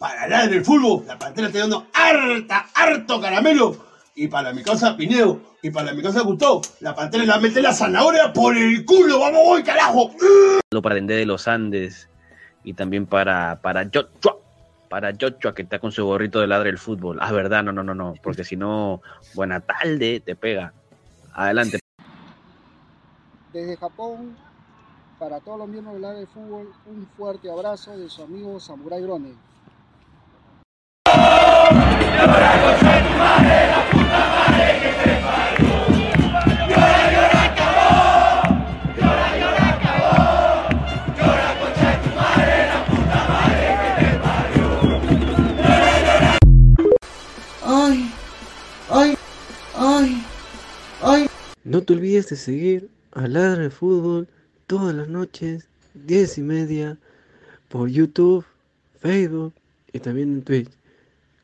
Para hablar del fútbol, la pantera está dando harta, harto caramelo. Y para mi casa Pinedo, y para mi casa Gustavo, la pantera la mete la zanahoria por el culo. ¡Vamos, voy, carajo! Para Dende de los Andes y también para, para Joshua, para Joshua que está con su gorrito de ladre del fútbol. Ah, verdad, no, no, no, no, porque si no, buena tarde, te pega. Adelante. Desde Japón, para todos los miembros del ladre del fútbol, un fuerte abrazo de su amigo Samurai Grone. No te olvides de seguir a Ladra de Fútbol todas las noches, diez y media, por YouTube, Facebook y también en Twitch.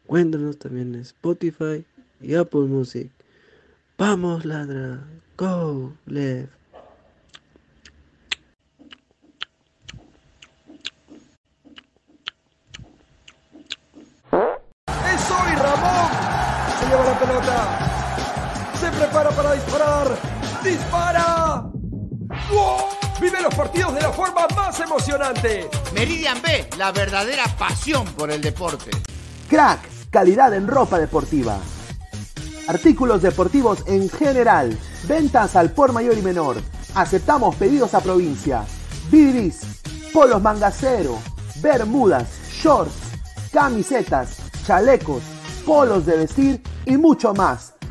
Cuéntanos también en Spotify y Apple Music. Vamos, ladra. Go, left. ¡Es hoy, Ramón! Se lleva la pelota. Prepara para disparar. ¡Dispara! Vive los partidos de la forma más emocionante. Meridian B, la verdadera pasión por el deporte. Crack calidad en ropa deportiva. Artículos deportivos en general. Ventas al por mayor y menor. Aceptamos pedidos a provincia. Bidris, polos mangacero, bermudas, shorts, camisetas, chalecos, polos de vestir y mucho más.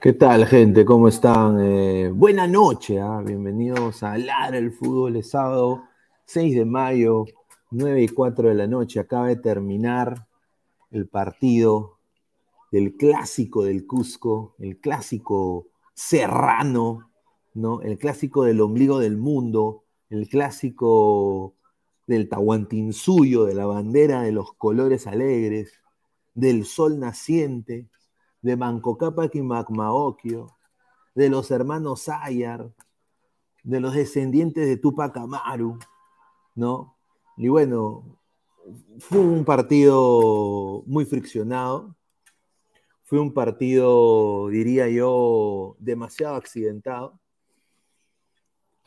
¿Qué tal, gente? ¿Cómo están? Eh, buena noche, ¿ah? bienvenidos a Lara el Fútbol. Es sábado 6 de mayo, 9 y 4 de la noche. Acaba de terminar el partido del clásico del Cusco, el clásico serrano, ¿no? El clásico del ombligo del mundo, el clásico del Tahuantinsuyo, de la bandera de los colores alegres, del sol naciente de Manco Cápac y Macmaokio, de los hermanos Sayar, de los descendientes de Tupac Amaru, ¿no? Y bueno, fue un partido muy friccionado, fue un partido, diría yo, demasiado accidentado.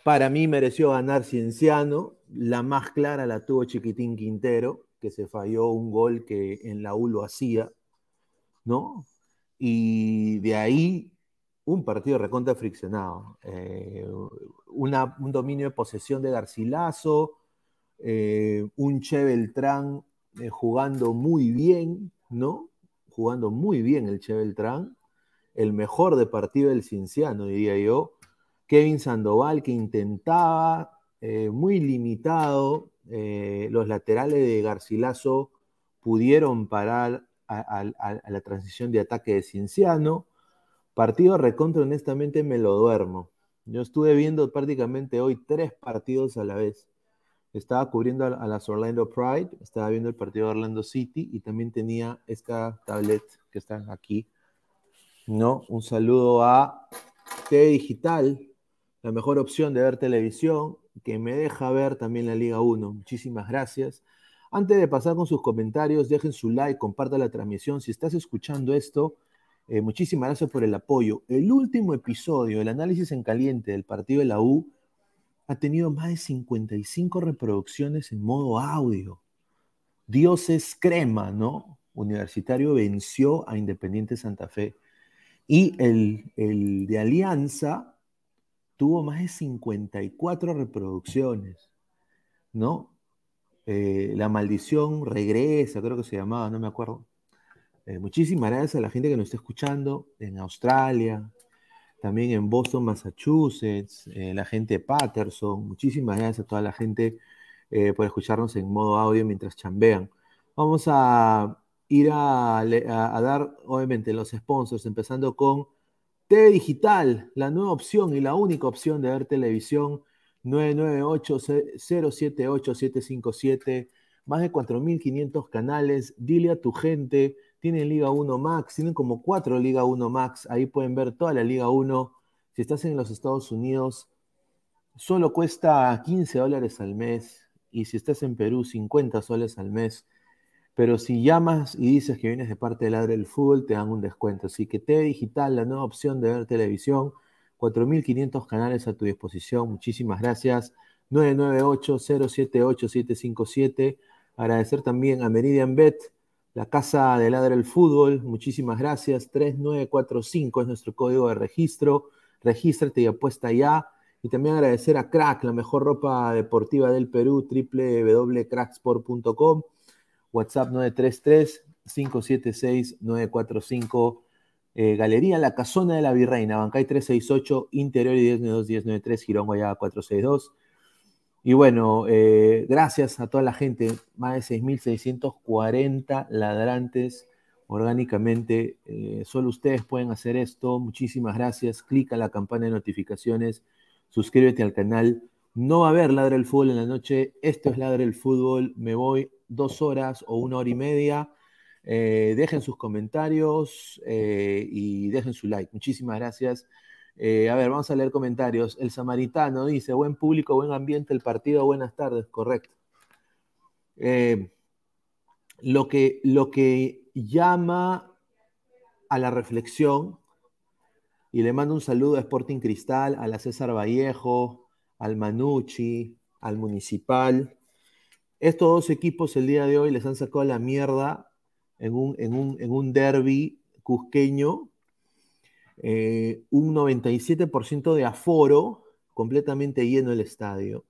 Para mí mereció ganar Cienciano, la más clara la tuvo Chiquitín Quintero, que se falló un gol que en la U lo hacía, ¿no? Y de ahí un partido recontra friccionado. Eh, un dominio de posesión de Garcilaso, eh, un Che Beltrán eh, jugando muy bien, ¿no? Jugando muy bien el Che Beltrán. El mejor de partido del Cinciano, diría yo. Kevin Sandoval que intentaba, muy limitado. los laterales de Garcilaso pudieron parar a, la transición de ataque de Cinciano. Partido recontra, honestamente me lo duermo. Yo estuve viendo prácticamente hoy tres partidos a la vez. Estaba cubriendo a, a las Orlando Pride, estaba viendo el partido de Orlando City y también tenía esta tablet que está aquí. ¿No? Un saludo a TV Digital, la mejor opción de ver televisión, que me deja ver también la Liga 1. Muchísimas gracias. Antes de pasar con sus comentarios, dejen su like, compartan la transmisión. Si estás escuchando esto, eh, muchísimas gracias por el apoyo. El último episodio, el análisis en caliente del partido de la U, ha tenido más de 55 reproducciones en modo audio. Dios es crema, ¿no? Universitario venció a Independiente Santa Fe. Y el, el de Alianza tuvo más de 54 reproducciones, ¿no? Eh, la maldición regresa, creo que se llamaba, no me acuerdo. Eh, muchísimas gracias a la gente que nos está escuchando en Australia, también en Boston, Massachusetts, eh, la gente de Patterson. Muchísimas gracias a toda la gente por escucharnos en modo audio mientras chambean. Vamos a ir a- a dar, obviamente, los sponsors, empezando con TV Digital, la nueva opción y la única opción de ver televisión. 998-078-757, más de 4.500 canales. Dile a tu gente, tienen Liga 1 Max, tienen como cuatro Liga 1 Max, ahí pueden ver toda la Liga 1. Si estás en los Estados Unidos, solo cuesta 15 dólares al mes, y si estás en Perú, 50 soles al mes. Pero si llamas y dices que vienes de parte del Ladre del Fútbol, te dan un descuento. Así que TV Digital, la nueva opción de ver televisión, 4.500 canales a tu disposición. Muchísimas gracias. 998-078-757. Agradecer también a Meridian Bet, la casa de Ladre del Fútbol. Muchísimas gracias. 3945 es nuestro código de registro. Regístrate y apuesta ya. Y también agradecer a Crack, la mejor ropa deportiva del Perú, www.cracksport.com. WhatsApp 933-576-945. Eh, Galería La Casona de la Virreina, Bancay 368, Interior y 1092-1093, Girón Guayaba 462. Y bueno, eh, gracias a toda la gente, más de 6.640 ladrantes orgánicamente. eh, solo ustedes pueden hacer esto. Muchísimas gracias. Clica la campana de notificaciones, suscríbete al canal. No va a haber Ladra el Fútbol en la noche. Esto es Ladra el Fútbol. Me voy dos horas o una hora y media. Eh, dejen sus comentarios eh, y dejen su like. Muchísimas gracias. Eh, a ver, vamos a leer comentarios. El samaritano dice, buen público, buen ambiente, el partido, buenas tardes, correcto. Lo, que, lo que llama a la reflexión, y le mando un saludo a Sporting Cristal, a la César Vallejo, al Manucci, al Municipal. Estos dos equipos el día de hoy les han sacado la mierda en un, en un, en un derby cusqueño eh, un 97% de aforo, completamente lleno el estadio.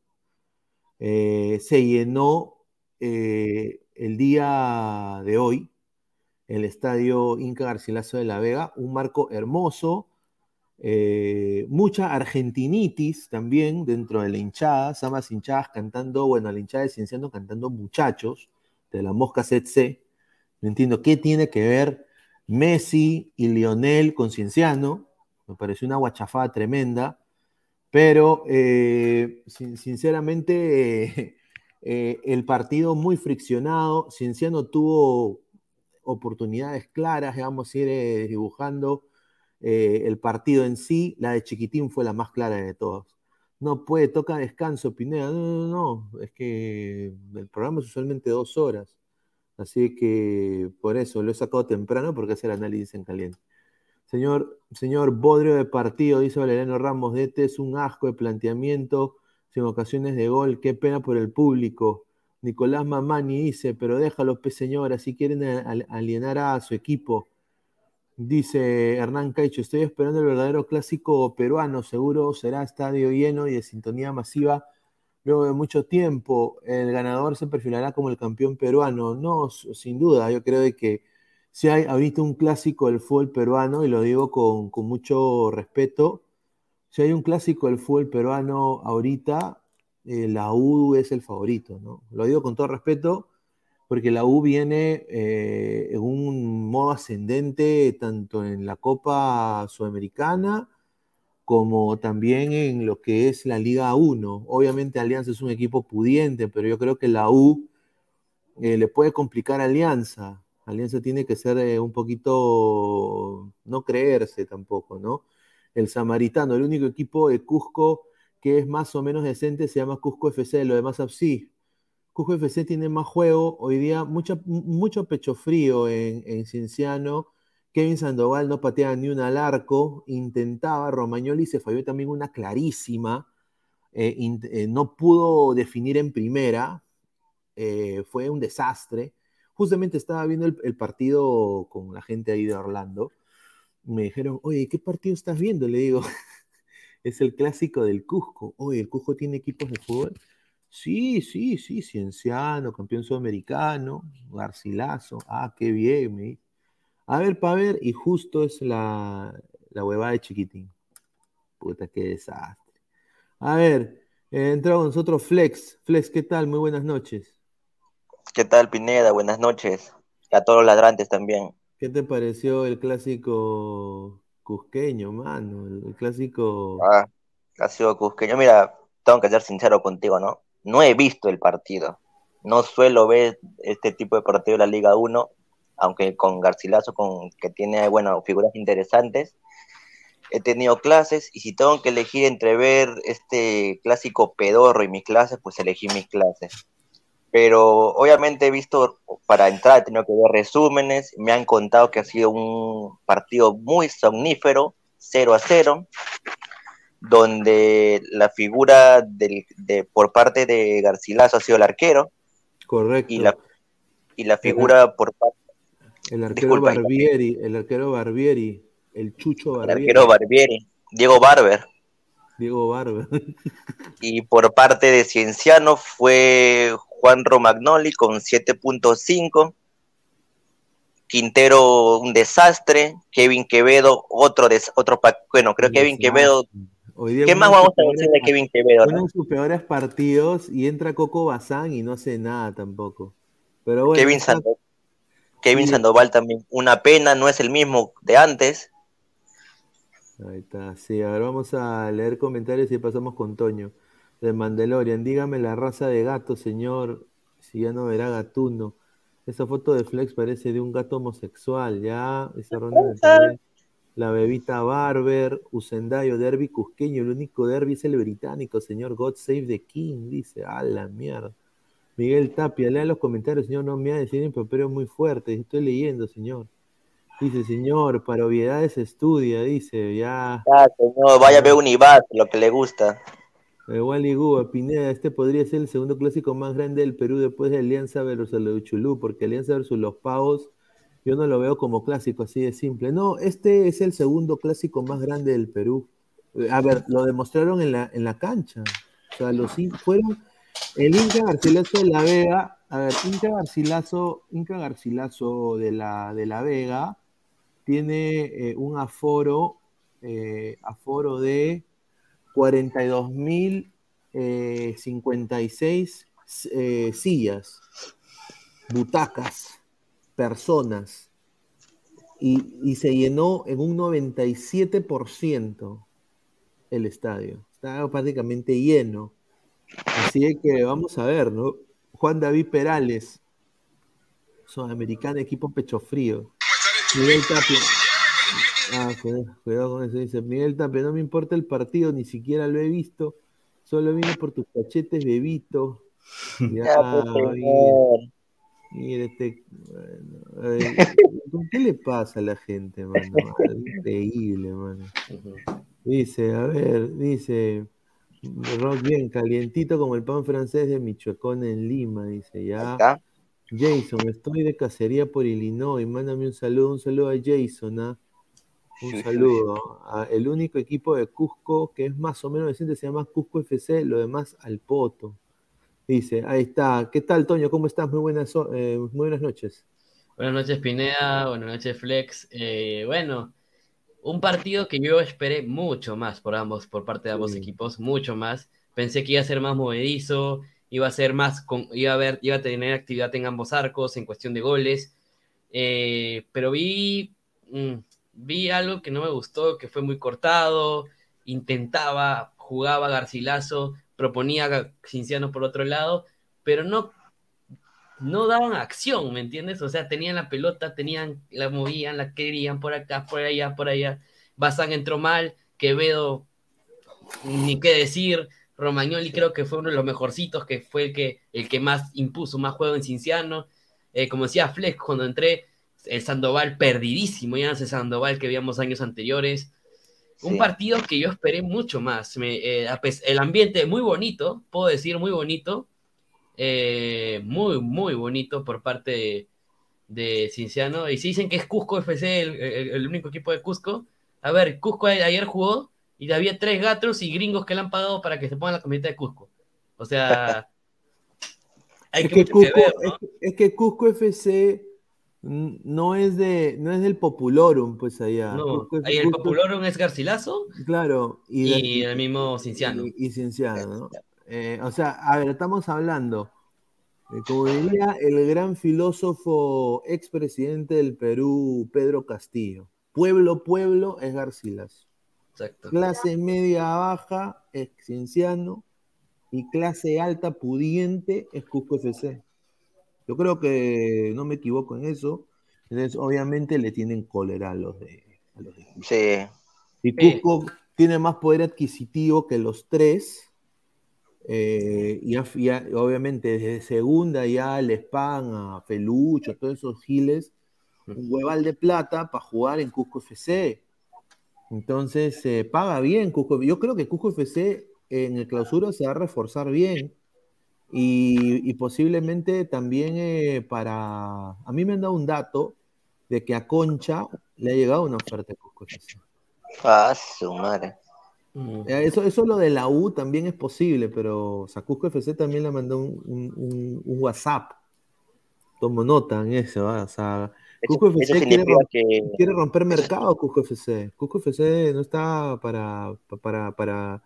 Eh, se llenó eh, el día de hoy el estadio Inca Garcilaso de la Vega, un marco hermoso, eh, mucha argentinitis también dentro de la hinchada, ambas hinchadas cantando, bueno, la hinchada de Cienciano cantando muchachos de la Mosca CC. No entiendo qué tiene que ver Messi y Lionel con Cienciano, me pareció una guachafada tremenda, pero eh, sin, sinceramente eh, el partido muy friccionado, Cienciano tuvo oportunidades claras, vamos a ir dibujando eh, el partido en sí, la de Chiquitín fue la más clara de todas. No puede, toca descanso, Pineda, no, no, no, es que el programa es usualmente dos horas. Así que por eso lo he sacado temprano porque es el análisis en caliente. Señor, señor Bodrio de partido, dice Valeriano Ramos, este es un asco de planteamiento sin ocasiones de gol, qué pena por el público. Nicolás Mamani dice, pero déjalo, pe señora, si quieren alienar a su equipo. Dice Hernán Caicho, estoy esperando el verdadero clásico peruano, seguro será estadio lleno y de sintonía masiva. Luego de mucho tiempo, el ganador se perfilará como el campeón peruano. No, sin duda, yo creo de que si hay ahorita un clásico del fútbol peruano, y lo digo con, con mucho respeto, si hay un clásico del fútbol peruano ahorita, eh, la U es el favorito, ¿no? Lo digo con todo respeto, porque la U viene eh, en un modo ascendente tanto en la Copa Sudamericana como también en lo que es la Liga 1. Obviamente Alianza es un equipo pudiente, pero yo creo que la U eh, le puede complicar a Alianza. Alianza tiene que ser eh, un poquito, no creerse tampoco, ¿no? El Samaritano, el único equipo de Cusco que es más o menos decente se llama Cusco FC, lo demás sí. Cusco FC tiene más juego, hoy día mucha- mucho pecho frío en, en. Kevin Sandoval no pateaba ni una al arco, intentaba, Romagnoli se falló también una clarísima, eh, eh, no pudo definir en primera, eh, fue un desastre. Justamente estaba viendo el, partido con la gente ahí de Orlando, me dijeron, oye, ¿qué partido estás viendo? Le digo, es el clásico del Cusco. Oye, ¿el Cusco tiene equipos de fútbol? Sí, sí, sí, Cienciano, campeón sudamericano, Garcilaso, ah, qué bien, me. A ver, para ver, y justo es la, la huevada de chiquitín. Puta, qué desastre. A ver, eh, entra con nosotros Flex. Flex, ¿qué tal? Muy buenas noches. ¿Qué tal, Pineda? Buenas noches. Y a todos los ladrantes también. ¿Qué te pareció el clásico cusqueño, mano? El, el clásico. Ah, sido cusqueño. Mira, tengo que ser sincero contigo, ¿no? No he visto el partido. No suelo ver este tipo de partido de la Liga 1, aunque con Garcilaso, con, que tiene, bueno, figuras interesantes. He tenido clases y si tengo que elegir entre ver este clásico pedorro y mis clases, pues elegí mis clases. Pero obviamente he visto, para entrar he tenido que ver resúmenes, me han contado que ha sido un partido muy somnífero, 0 a 0, donde la figura del, de, por parte de Garcilaso ha sido el arquero Correcto. y la, y la figura por parte El arquero Disculpa, Barbieri, el arquero Barbieri, el Chucho Barbieri. arquero Barbieri, Diego Barber. Diego Barber. Y por parte de Cienciano fue Juan Romagnoli con 7.5. Quintero un desastre, Kevin Quevedo otro des, otro bueno, creo que Kevin Quevedo, ¿qué más vamos a decir de Kevin Quevedo? Uno no? de sus peores partidos y entra Coco Bazán y no hace nada tampoco. Pero bueno, Kevin, Sando- Kevin. Sandoval también, una pena, no es el mismo de antes. Ahí está, sí, a ver, vamos a leer comentarios y pasamos con Toño. De Mandalorian, dígame la raza de gato, señor, si ya no verá gatuno. Esa foto de Flex parece de un gato homosexual, ya. Esa ronda de TV. La bebita Barber, Usendayo, Derby Cusqueño, el único derby es el británico, señor God Save the King, dice, a la mierda. Miguel Tapia, lea los comentarios, señor, no me ha decir improperios muy fuerte, estoy leyendo, señor. Dice, señor, para obviedades estudia, dice, ya. Ah, señor, vaya a ver un IBAT, lo que le gusta. Eh, Wally Gua, Pineda, este podría ser el segundo clásico más grande del Perú después de Alianza versus el Uchulú, porque Alianza versus los Pavos, yo no lo veo como clásico así de simple. No, este es el segundo clásico más grande del Perú. Eh, A ver, lo demostraron en la, en la cancha. O sea, los fueron el Inca Garcilaso de la Vega. A ver, Inca Garcilaso, Inca Garcilaso de la, de la Vega tiene eh, un aforo, eh, aforo de 42.056 eh, sillas, butacas, personas, y, y se llenó en un 97% el estadio. Estaba prácticamente lleno. Así que vamos a ver, ¿no? Juan David Perales, sudamericano, equipo pecho frío. Miguel Tapia. Ah, cuidado, con eso. Dice Miguel Tapia, no me importa el partido, ni siquiera lo he visto. Solo vine por tus cachetes, bebito. Ya, señor. mira este. bueno, ay, ¿Qué le pasa a la gente, mano? Increíble, mano. Dice, a ver, dice. Rock bien, calientito como el pan francés de Michoacán en Lima, dice, ya. Jason, estoy de cacería por Illinois, mándame un saludo, un saludo a Jason, ¿ah? Un saludo. a el único equipo de Cusco que es más o menos decente se llama Cusco FC, lo demás al poto. Dice, ahí está. ¿Qué tal, Toño? ¿Cómo estás? Muy buenas, eh, muy buenas noches. Buenas noches, Pineda. Buenas noches, Flex. Eh, bueno, un partido que yo esperé mucho más por ambos, por parte de ambos Sí. equipos, mucho más. Pensé que iba a ser más movedizo, iba a ser más, con- iba a haber, iba a tener actividad en ambos arcos en cuestión de goles. Eh, pero vi, mm, vi algo que no me gustó, que fue muy cortado, intentaba, jugaba Garcilaso, proponía a Cinciano por otro lado, pero no no daban acción, ¿me entiendes? O sea, tenían la pelota, tenían, la movían, la querían por acá, por allá, por allá. Bazán entró mal, Quevedo, ni qué decir. Romagnoli creo que fue uno de los mejorcitos, que fue el que, el que más impuso más juego en Cinciano. Eh, como decía Flex, cuando entré, el Sandoval perdidísimo, ya no ese Sandoval que veíamos años anteriores. Un partido que yo esperé mucho más. Me- eh, el ambiente muy bonito, puedo decir muy bonito, eh, muy, muy bonito por parte de, de Cinciano. Y si dicen que es Cusco FC el, el- el único equipo de Cusco, a ver, Cusco a- ayer jugó y había tres gatos y gringos que le han pagado para que se pongan la camiseta de Cusco. O sea, hay Es que, que, mucho que Cusco, ver, ¿no? es, que- es que Cusco FC no es de no es del Populorum, pues allá. No, Cusco ahí el Cusco- Populorum es Garcilaso Claro, y, y el mismo Cinciano. y, y Cienciano, ¿no? Eh, o sea, a ver, estamos hablando, de, como diría el gran filósofo expresidente del Perú, Pedro Castillo, pueblo, pueblo es Garcilaso. Exacto. Clase media baja es Cienciano y clase alta pudiente es Cusco FC. Yo creo que no me equivoco en eso. Entonces, obviamente le tienen cólera a los de, a los de. Sí, Y Sí. Cusco tiene más poder adquisitivo que los tres. Eh, y, obviamente desde segunda ya les pagan a Felucho, todos esos giles, un hueval de plata para jugar en Cusco FC. Entonces se paga bien Cusco. Yo creo que Cusco FC en el clausura se va a reforzar bien. Y, y posiblemente también eh, para... A mí me han dado un dato de que a Concha le ha llegado una oferta de Cusco FC. ah, su madre. Mm. Eh, Eso, eso lo de la U también es posible, pero o sea, Cusco FC también le mandó un, un- un- un WhatsApp. Tomo nota en eso, ¿ah? o sea, Cusco eso FC quiere, que quiere romper mercado, Cusco FC. Cusco FC no está para, para, para...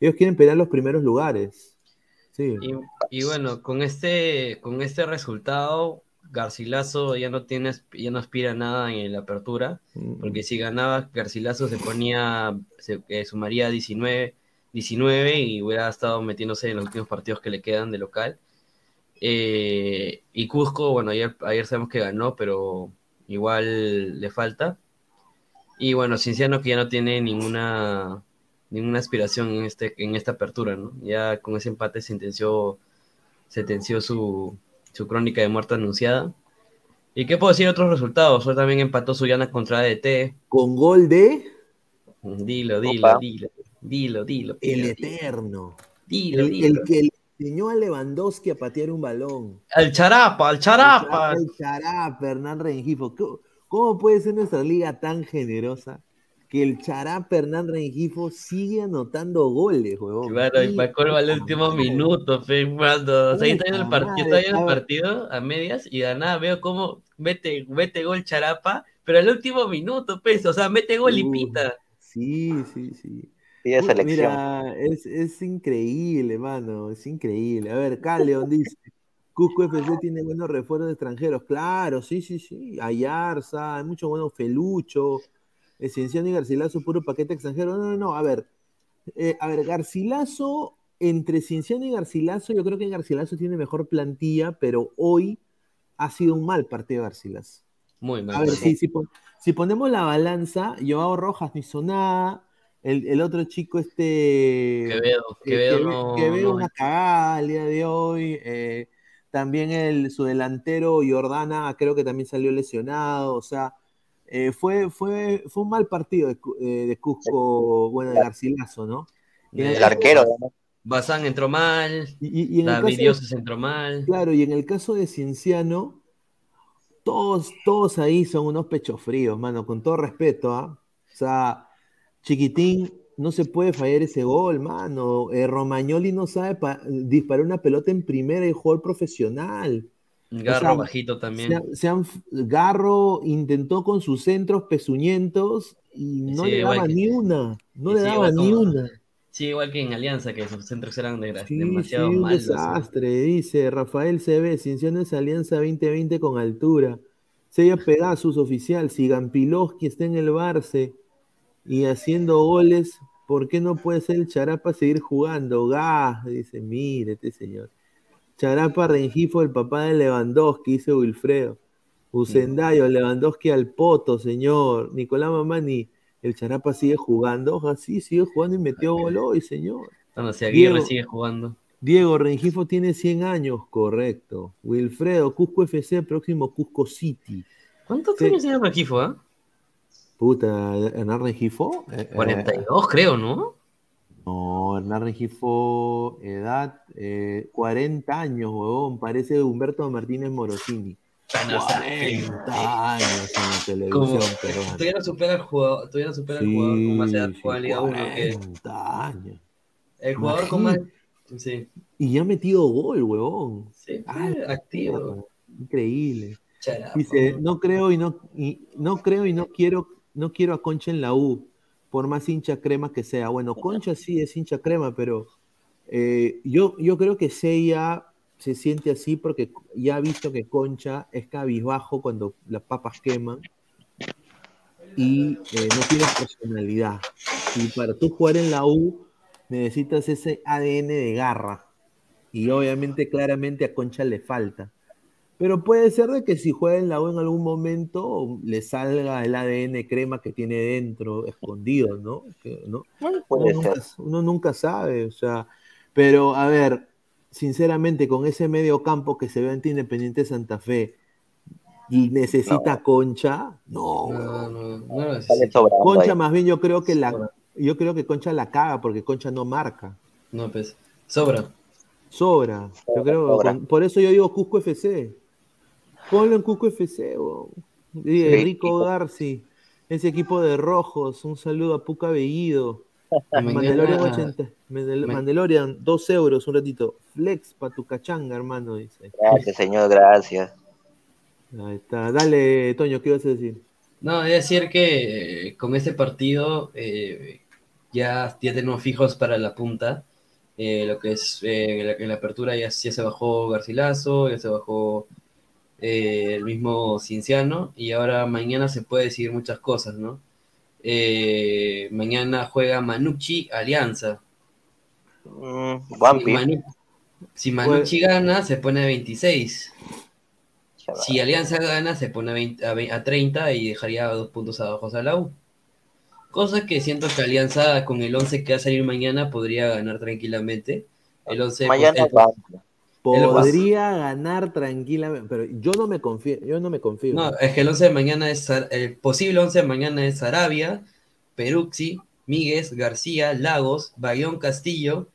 Ellos quieren pelear los primeros lugares. Sí. Y, y bueno, con este, con este resultado, Garcilaso ya no tiene, ya no aspira a nada en la apertura, Mm, porque si ganaba Garcilaso se ponía, se eh, sumaría 19, 19 y hubiera estado metiéndose en los últimos partidos que le quedan de local. Eh, y Cusco, bueno, ayer, ayer sabemos que ganó, pero igual le falta. Y bueno, Cinciano que ya no tiene ninguna, ninguna aspiración en, este, en esta apertura, ¿no? Ya con ese empate sentenció, sentenció su, su crónica de muerte anunciada. ¿Y qué puedo decir de otros resultados? Hoy también empató Suyana contra ADT. Con gol de Dilo, dilo, Opa. dilo, dilo, dilo. El Eterno. Dilo, El, dilo. el que le enseñó a Lewandowski a patear un balón. Al charapa, al charapa. El Chará, Hernán Rengifo. ¿Cómo, cómo puede ser nuestra liga tan generosa que el Chará Hernán Rengifo sigue anotando goles, huevón? Claro, y para colmo al último minuto, fe, cuando o sea, ahí está viendo el partido, madre, está viendo el partido a medias y de nada veo cómo mete, mete gol Charapa, pero al último minuto, pues, o sea, mete gol y pita. Sí, sí, sí. Uy, selección. Mira, es, es increíble, mano, es increíble. A ver, Caleon dice, Cusco FC tiene buenos refuerzos extranjeros. Claro, sí, sí, sí. Ayarza, hay mucho bueno Felucho, Cienciano y Garcilaso, puro paquete extranjero. No, no, no, a ver. eh, a ver, Garcilaso, entre Cienciano y Garcilaso, yo creo que Garcilaso tiene mejor plantilla, pero hoy ha sido un mal partido de Garcilaso. Muy mal. A ver, mal. si, si, pon- si ponemos la balanza, Joao Rojas no hizo nada, el, el otro chico este... Quevedo, eh, Quevedo que, ve- no- que ve no- una cagada el día de hoy. eh, también el, su delantero Jordana creo que también salió lesionado. O sea, eh, fue, fue, fue un mal partido de, eh, de Cusco, bueno, de Garcilaso, ¿no? Y en El el arquero, ¿no? Bazán entró mal, y- y- y en el David caso de- Dioses entró mal. Claro, y en el caso de Cienciano, todos, todos ahí son unos pechos fríos, mano, con todo respeto, ¿ah? sea, chiquitín, no se puede fallar ese gol, mano. Eh, Romagnoli no sabe pa- disparar una pelota en primera y jugador profesional. Garro O sea, bajito también. se han- se han- Garro intentó con sus centros pezuñentos y no Sí, le daba que- ni una. No le sí, daba ni como- una. Sí, igual que en Alianza, que sus centros eran de- Sí, demasiado sí, un malos. desastre, dice Rafael CB, Cienciano es Alianza 2020 con altura. Sella Pegasus oficial, si Gampiloski está en el Barce y haciendo goles, ¿por qué no puede ser el Charapa seguir jugando? Gas, dice, mire este señor. Charapa Rengifo, el papá de Lewandowski, dice Wilfredo. Usendayo, Lewandowski al poto, señor. Nicolás Mamani, el Charapa sigue jugando. Oja, sí, sigue jugando y metió gol hoy, señor. Bueno, si Aguirre Diego- sigue jugando. Diego Rengifo tiene 100 años, correcto. Wilfredo, Cusco FC, próximo Cusco City. ¿Cuántos Sí. años tiene Rengifo, ah? Puta, ¿Hernán Rengifo? Eh, eh, 42, creo, ¿no? No, Hernán Rengifo, edad, eh, 40 años, huevón. Parece Humberto Martínez Morosini. Ah, no, o sea, 40 años en la televisión peruana. todavía no supera al jugador, todavía no supera al jugador con más edad Sí, en Liga 1 que 40 años. el jugador con más sí, Y ya ha metido gol, huevón. sí, Ah, activo. Increíble. Charapa. Dice, no creo y no, y no creo y no quiero, no quiero a Concha en la U, por más hincha crema que sea. Bueno, Concha sí es hincha crema, pero eh, yo, yo creo que Seiya se siente así porque ya ha visto que Concha es cabizbajo cuando las papas queman y eh, no tiene personalidad. Y para tú jugar en la U necesitas ese ADN de garra. Y obviamente, claramente a Concha le falta. Pero puede ser de que si juega en la U en algún momento le salga el ADN crema que tiene dentro, escondido, ¿no? Que- ¿no? Puede uno, ser. nunca, uno nunca sabe, o sea, pero a ver, sinceramente, con ese medio campo que se ve ante Independiente Santa Fe y necesita Concha, no, No, Concha ahí. más bien yo creo que la, yo creo que Concha la caga porque Concha no marca. No, pues, sobra. Sobra. Yo creo, Sobra. con- por eso yo digo Cusco FC. Ponlo en Cusco FC. Y Sí. Rico Garci, ese equipo de rojos, un saludo a Puca Bellido. Mandalorian 80, Mandal- Ma- Mandalorian, 2 euros, un ratito. Flex para tu cachanga, hermano, dice. Gracias, señor, gracias. Ahí está. Dale, Toño, ¿qué ibas a decir? No, es decir que eh, con este partido eh, ya, ya tenemos fijos para la punta. Eh, lo que es eh, en, la, en la apertura ya, ya se bajó Garcilaso, ya se bajó eh, el mismo Cinciano y ahora mañana se puede decidir muchas cosas, ¿no? Eh, mañana juega Manucci Alianza. Mm, Si, Wampi. Manu- si Manucci gana, se pone a 26. Chaval. Si Alianza gana, se pone a, 20 a ve- a 30 y dejaría dos puntos abajo a la U. Cosa que siento que Alianza con el 11 que va a salir mañana podría ganar tranquilamente. El 11 pues, Mañana. El- Podría ganar tranquilamente, pero yo no me confío, yo no me confío. No, es que el 11 de mañana es el posible 11 de mañana es Arabia, Peruxi, Míguez, García, Lagos, Bayón Castillo,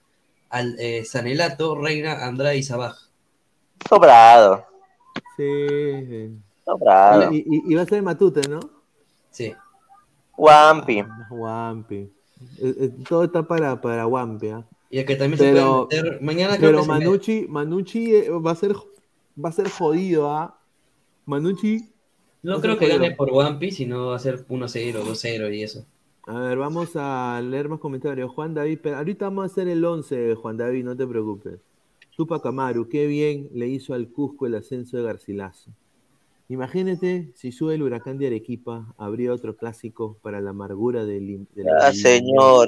Al- eh, Sanelato, Reina, Andrade y Sabaj. Sobrado. Sí, sí. Sobrado. Y, y- y va a ser Matute, ¿no? Sí. Wampi. Wampi. Eh, eh, todo está para, para Wampi, ¿ah? Y el que también Pero- se puede meter mañana creo Pero que se. Manucci, Manucci eh, va a ser va a ser jodido, ¿ah? Manucci. No creo que gane por One Piece, sino va a ser 1-0, 2-0 y eso. A ver, vamos a leer más comentarios. Juan David, pero ahorita vamos a hacer el 11, Juan David, no te preocupes. Tupac Amaru, qué bien le hizo al Cusco el ascenso de Garcilaso. Imagínate si sube el huracán de Arequipa, habría otro clásico para la amargura del. de Ah, señor.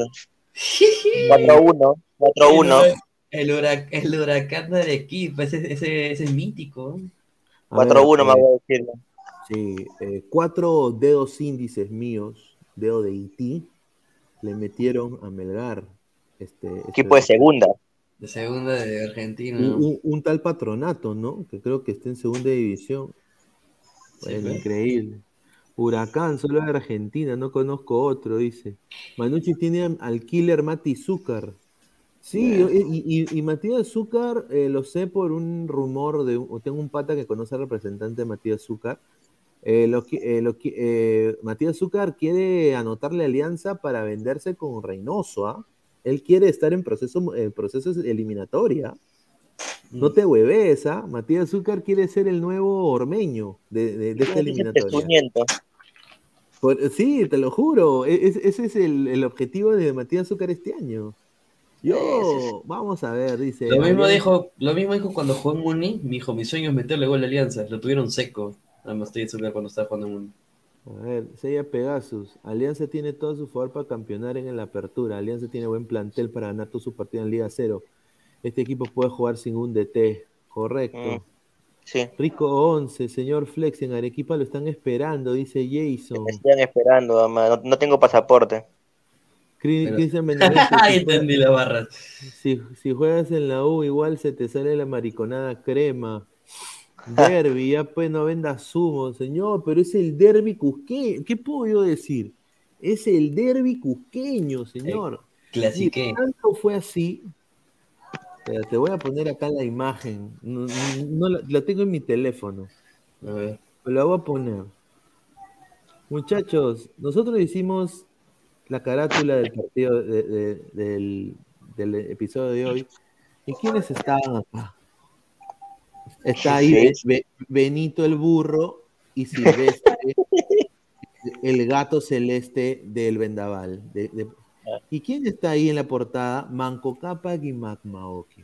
4-1. 4-1. El, hurac- el huracán de Arequipa, ese, ese, ese es mítico. A ver, 4-1 me eh, voy a decirlo. Sí, eh, cuatro dedos índices míos, dedo de Haití, le metieron a Melgar. Este, este- Equipo de segunda. De segunda de Argentina. un, un- un tal patronato, ¿no? Que creo que está en segunda división. Sí, Bueno, pues. increíble. Huracán, solo de Argentina, no conozco otro, dice. Manucci tiene al killer Mati Zúcar. Sí, yo- y, y, y Matías Zúcar eh, lo sé por un rumor de un- tengo un pata que conoce al representante de Matías Zúcar. Eh, lo eh, lo eh, Matías Zúcar quiere anotarle alianza para venderse con Reynoso, ¿ah? Él quiere estar en proceso, en procesos eliminatoria. No te hueves, ¿ah? Matías Zúcar quiere ser el nuevo ormeño de, de- de esta eliminatoria. Por- sí, te lo juro. e- es- ese es el, el objetivo de Matías Zúcar este año. Yo, vamos a ver, dice. Lo mismo dijo, lo mismo dijo cuando jugó en Muni, me dijo, mi sueño es meterle gol a Alianza, lo tuvieron seco. Además estoy Zúcar cuando estaba jugando en Muni. A ver, Sella Pegasus. Alianza tiene todo a su favor para campeonar en la apertura. Alianza tiene buen plantel para ganar todos sus partidos en Liga Cero. Este equipo puede jugar sin un DT. Correcto. Mm, Sí. Rico 11, señor Flex, en Arequipa lo están esperando, dice Jason. Me están esperando, mamá. No, no tengo pasaporte. Cri- Pero- Cristian Ahí entendí la barra. si- si juegas en la U, igual se te sale la mariconada crema. Derby, ya pues no vendas humo, señor, pero es el derby cusqueño. ¿Qué puedo yo decir? Es el derby cusqueño, señor. Clasiqué. Y tanto fue así. Te voy a poner acá la imagen. No, la, la tengo en mi teléfono. A ver. La voy a poner. Muchachos, nosotros hicimos la carátula del partido de- de- del, del episodio de hoy. ¿Y quiénes estaban acá? Está ahí Be- Be- Benito el burro y Silvestre, el gato celeste del vendaval. de- ¿Y quién está ahí en la portada? Manco Cápac y Macmaoki.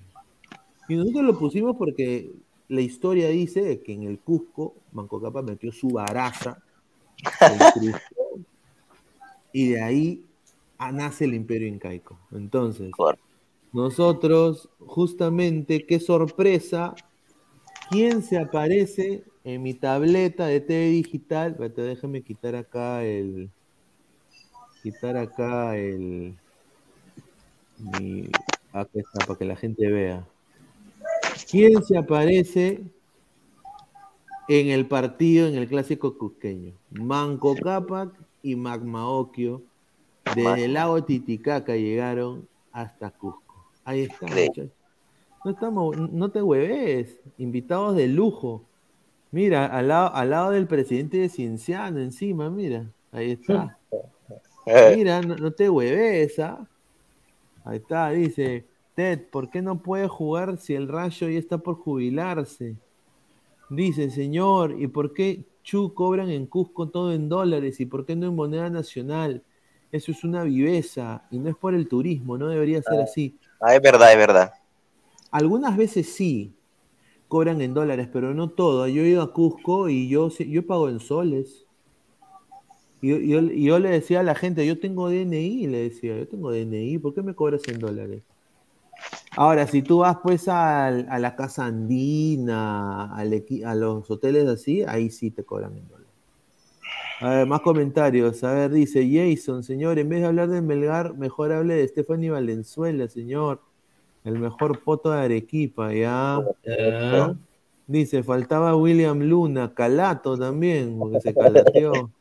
Y nosotros lo pusimos porque la historia dice que en el Cusco Manco Cápac metió su baraza cruzó, y de ahí ah, nace el imperio incaico. Entonces, nosotros, justamente, qué sorpresa, ¿quién se aparece en mi tableta de TV digital? Déjame quitar acá el. Quitar acá el. mi- acá está, para que la gente vea. ¿Quién se aparece en el partido, en el clásico cusqueño? Manco Cápac y Magmaoquio, desde el lago Titicaca llegaron hasta Cusco. Ahí está, muchachos. No, estamos, no te hueves, invitados de lujo. Mira, al lado, al lado del presidente de Cienciano, encima, mira, ahí está. Mira, no, no te hueves, ¿ah? Ahí está, dice, Ted, ¿por qué no puede jugar si el Rayo ya está por jubilarse? Dice, señor, ¿y por qué Chu cobran en Cusco todo en dólares y por qué no en moneda nacional? Eso es una viveza y no es por el turismo, no debería ser Ah. así. Ah, es verdad, es verdad. Algunas veces sí cobran en dólares, pero no todo. Yo he ido a Cusco y yo, yo pago en soles. Y yo, yo- le decía a la gente, yo tengo DNI, le decía, yo tengo DNI, ¿por qué me cobras en dólares? Ahora, si tú vas pues al- a la casa andina, al equi- a los hoteles así, ahí sí te cobran en dólares. A ver, más comentarios. A ver, dice Jason, señor, en vez de hablar de Melgar, mejor hable de Stephanie Valenzuela, señor. El mejor poto de Arequipa, ya. Ya. Dice, faltaba William Luna, Calato también, porque se calateó.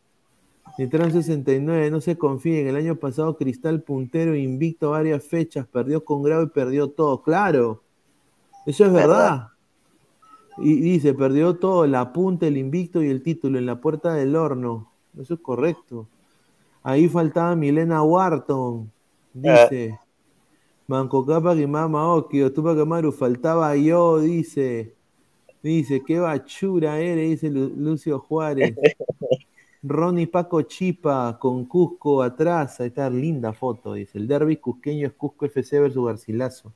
Nitran 69, no se confíen. El año pasado Cristal puntero invicto varias fechas, perdió con grado y perdió todo. Claro, eso es verdad. Y dice, perdió todo, la punta, el invicto y el título en la puerta del horno. Eso es correcto. Ahí faltaba Milena Wharton, dice. Manco Cápac y Mama Okio, Tupac Amaru, faltaba yo, dice. Dice, qué bachura eres, dice Lu- Lucio Juárez. Ronnie Paco Chipa con Cusco atrás. Ahí está, linda foto, dice. El derby cusqueño es Cusco FC versus Garcilaso.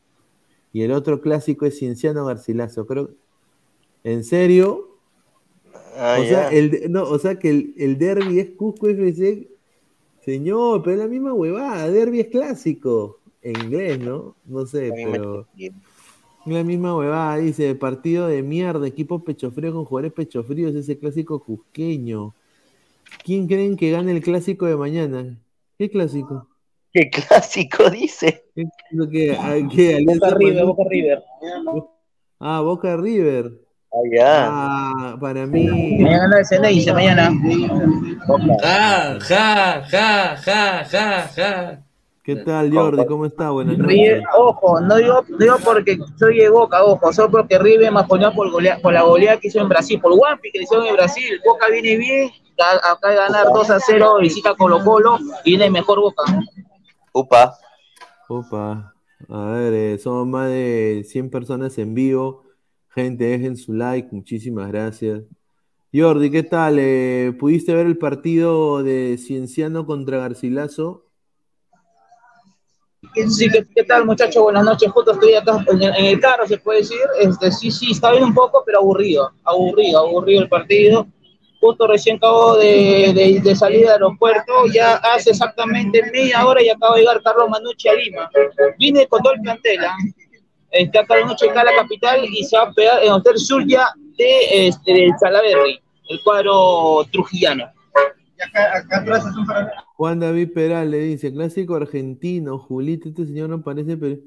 Y el otro clásico es Cienciano Garcilaso. Creo. ¿En serio? Ah, o, sea, el, no, o sea que el, el derby es Cusco FC. Señor, pero es la misma huevada. Derby es clásico. En inglés, ¿no? No sé, pero. La misma huevada, dice, partido de mierda, equipo pecho frío con jugadores pecho fríos, ese clásico cusqueño. ¿Quién creen que gane el clásico de mañana? ¿Qué clásico? ¿Qué clásico dice? ¿Qué, lo que, a- qué, Alianza Boca River, Manu- Boca River. Ah, Boca River. Ah, ya. Ah, para mí. Mañana y dice mañana. Ja, ja, ja, ja, ja, ja. ¿Qué tal, Jordi? ¿Cómo está? Buenas noches. River, ojo, no digo, no digo porque soy de Boca, ojo, solo porque River me apoyó por, golea- por la goleada que hizo en Brasil, por Wampi que le hicieron en Brasil. Boca viene bien, acá de ganar 2 a 0, visita Colo Colo, y viene mejor Boca. Upa. Opa, a ver, eh, somos más de 100 personas en vivo. Gente, dejen su like, muchísimas gracias. Jordi, ¿qué tal? Eh, ¿Pudiste ver el partido de Cienciano contra Garcilaso? Sí, ¿qué, qué tal muchachos? Buenas noches, justo estoy acá en el, en el carro, se puede decir. Este, sí, sí, está bien un poco, pero aburrido, aburrido, aburrido el partido. Justo recién acabo de, de, de salir del aeropuerto, ya hace exactamente media hora y acabo de llegar Carlos Manucci a Lima. Vine con todo el plantel. Está Carlos Manucci acá en la capital y se va a pegar en el Hotel Zulia de, este, del Salaberry, el cuadro trujillano. Juan David Peral le dice, clásico argentino, Julito, este señor no parece per-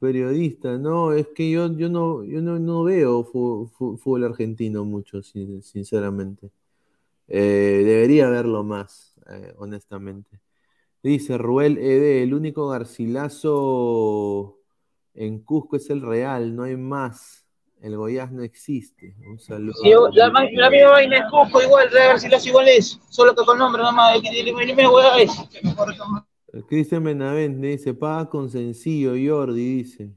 periodista. No, es que yo, yo no, yo no, no veo fútbol argentino mucho, sin- sinceramente. Eh, debería verlo más, eh, honestamente. Dice Ruel Ede, el único Garcilaso en Cusco es el Real, no hay más. El Goiás no existe. Un saludo. Sí, la, ma- la misma vaina es Cusco, igual, Real Garcilaso igual es, solo que con nombre nomás, el, el, el, el, hueá es. Cristian Benavente dice, paga con sencillo, Jordi, dice.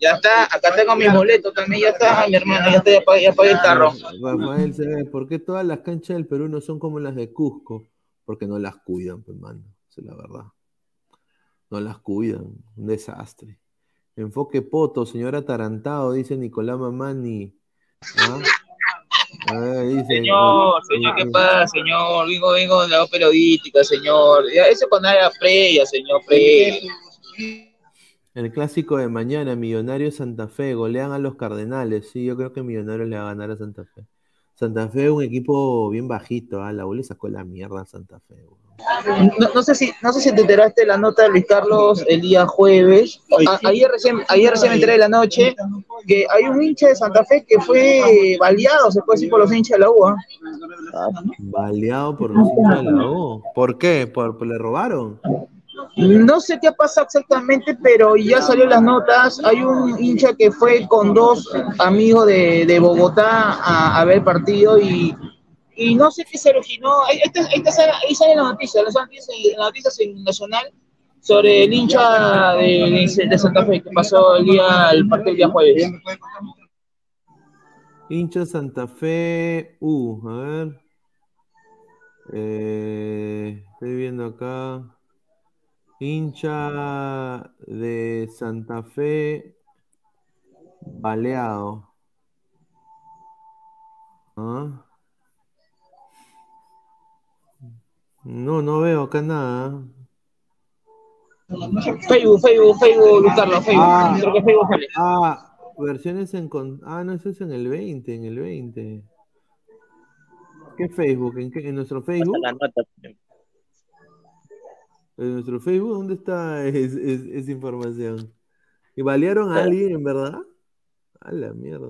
Ya está, acá tengo mi boleto también, ya está, mi hermano, ya está, ya pagué, ya pagué el carro. Rafael se ¿por qué todas las canchas del Perú no son como las de Cusco? Porque no las cuidan, pues, mano. Esa es la verdad. No las cuidan. Un desastre. Enfoque Poto, señor atarantado, dice Nicolás Mamani. ¿Ah? A ver, dice, Señor, señor, ¿qué pasa, señor? Vengo, vengo de la voz periodística, señor. Eso cuando era previa, señor, previa. El clásico de mañana, Millonarios Santa Fe, golean a los Cardenales. Sí, yo creo que Millonarios le va a ganar a Santa Fe. Santa Fe es un equipo bien bajito, ¿ah? la U le sacó la mierda a Santa Fe. weón. No, no sé si, no sé si te enteraste de la nota de Luis Carlos el día jueves. A- ayer, recién, ayer recién me enteré de la noche que hay un hincha de Santa Fe que fue baleado, se puede decir, por los hinchas de la U. ¿ah? Baleado por los hinchas de la U. ¿Por qué? ¿Por, por- le robaron? No sé qué pasa exactamente, pero ya salió las notas. Hay un hincha que fue con dos amigos de, de Bogotá a, a ver el partido y, y no sé qué se originó. Ahí, ahí está- ahí sale la noticia, las noticias, las noticias en Nacional sobre el hincha de, de Santa Fe que pasó el día el partido el día jueves. Hincha Santa Fe U, a ver. Eh, estoy viendo acá. Hincha de Santa Fe baleado. ¿Ah? No, no veo acá nada. Facebook, Facebook, Facebook, Luis Carlos, Facebook. Ah, Creo que Facebook sale. ah, versiones en... con- Ah, no, eso es en el 20, en el 20. ¿Qué Facebook? ¿En, qué- en nuestro Facebook? ¿En nuestro Facebook? ¿Dónde está es- es- esa información? ¿Y balearon a alguien, en verdad? A la mierda.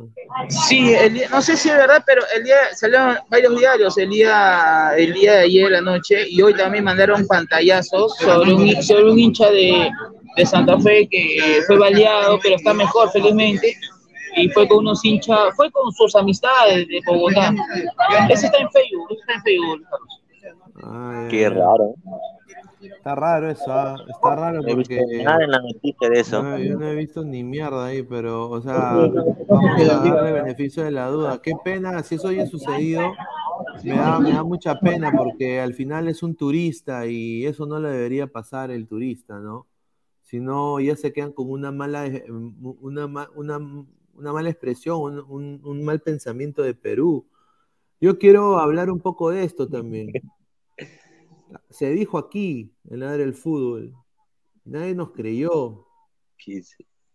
Sí, el día- no sé si es verdad, pero el día salieron varios diarios el día, el día de ayer la noche y hoy también mandaron pantallazos sobre un, sobre un hincha de, de Santa Fe que fue baleado, pero está mejor felizmente y fue con unos hinchas, fue con sus amistades de Bogotá. Ese está en Facebook, ese está en Facebook. Ay, Qué raro. Está raro eso, ah, Está raro No porque... nada en la noticia de eso. No, yo no he visto ni mierda ahí, pero, o sea, vamos a darle beneficio de la duda. Qué pena, si eso haya sucedido, me da, me da mucha pena porque al final es un turista y eso no le debería pasar el turista, ¿no? Si no, ya se quedan con una mala, eh, una, una, una mala expresión, un, un- un mal pensamiento de Perú. Yo quiero hablar un poco de esto también. Se dijo aquí, en la del fútbol, nadie nos creyó.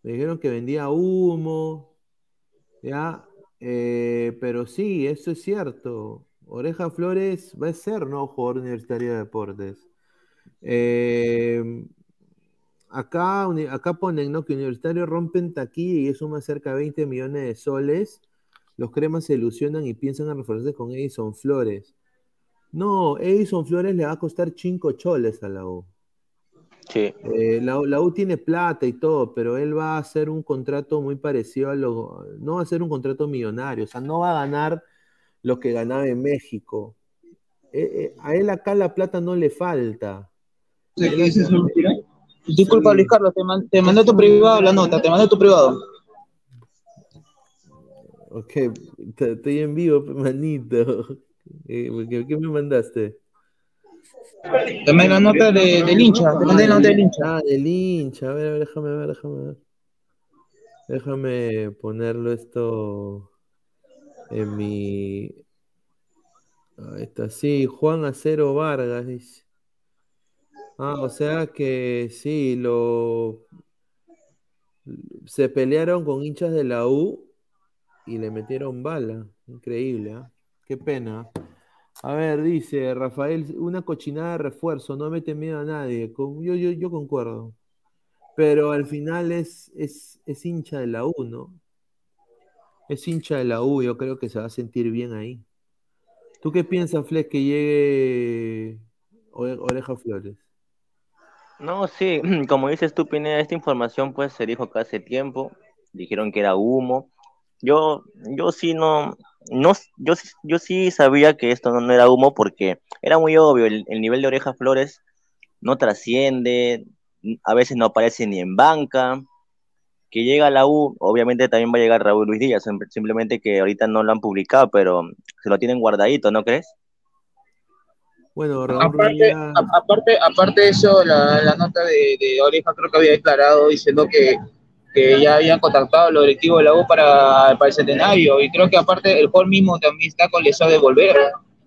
Me dijeron que vendía humo, ¿ya? Eh, pero sí, eso es cierto. Oreja Flores va a ser, ¿no? Jugador universitario de deportes. Eh, acá, acá ponen, ¿no? Que Universitario rompen taquilla y eso más cerca de 20 millones de soles. Los cremas se ilusionan y piensan en reforzarse con Edison Flores. No, Edison Flores le va a costar 5 choles a la U. Sí. Eh, la, la U tiene plata y todo, pero él va a hacer un contrato muy parecido a lo. No va a ser un contrato millonario, o sea, no va a ganar lo que ganaba en México. Eh, eh, a él acá la plata no le falta. Disculpa, Luis Carlos, te, man- te mandé tu privado la nota, te mandé tu privado. Ok, estoy en vivo, manito. Eh, ¿qué, qué me mandaste? Te mandé la nota de- del hincha, te mandé la nota del hincha. Ah, del hincha. A ver, a ver, déjame ver, déjame ver. Déjame ponerlo esto en mi. Ahí está, sí, Juan Acero Vargas dice. Ah, o sea que sí, lo. Se pelearon con hinchas de la U y le metieron bala. Increíble, ¿ah? Qué pena. A ver, dice Rafael, una cochinada de refuerzo, no mete miedo a nadie. Yo, yo, yo concuerdo. Pero al final es, es, es hincha de la U, ¿no? Es hincha de la U, yo creo que se va a sentir bien ahí. ¿Tú qué piensas, Flex, que llegue Ore- Oreja Flores? No, sí, como dices tú, Pineda, esta información pues se dijo que hace tiempo, dijeron que era humo. Yo, yo sí no, no, yo, sí- yo sí sabía que esto no, no era humo porque era muy obvio, el, el nivel de Oreja Flores no trasciende, a veces no aparece ni en banca. Que llega a la U, obviamente también va a llegar Raúl Luis Díaz, sim- simplemente que ahorita no lo han publicado, pero se lo tienen guardadito, ¿no crees? Bueno, Raúl Aparte, a- aparte, aparte de eso, la, la nota de, de Oreja creo que había declarado diciendo que, que ya habían contactado a los directivos de la U para, para el centenario. Y creo que aparte el jugador mismo también está con deseo de volver.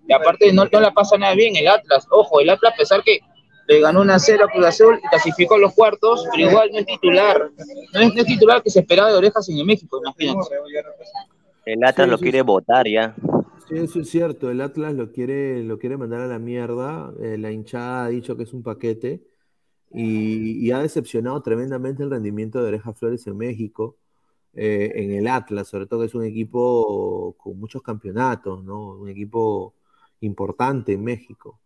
Y aparte no, no la pasa nada bien el Atlas. Ojo, el Atlas a pesar que le ganó una 0 a Cruz Azul y clasificó a los cuartos, pero igual no es titular. No es, no es titular que se esperaba de Orejas en el México, imagínate. El Atlas Sí, lo sí, quiere sí. votar ya. Sí, eso es cierto. El Atlas lo quiere, lo quiere mandar a la mierda. eh, la hinchada ha dicho que es un paquete y, y ha decepcionado tremendamente el rendimiento de Oreja Flores en México, eh, en el Atlas, sobre todo que es un equipo con muchos campeonatos, ¿no? Un equipo importante en México.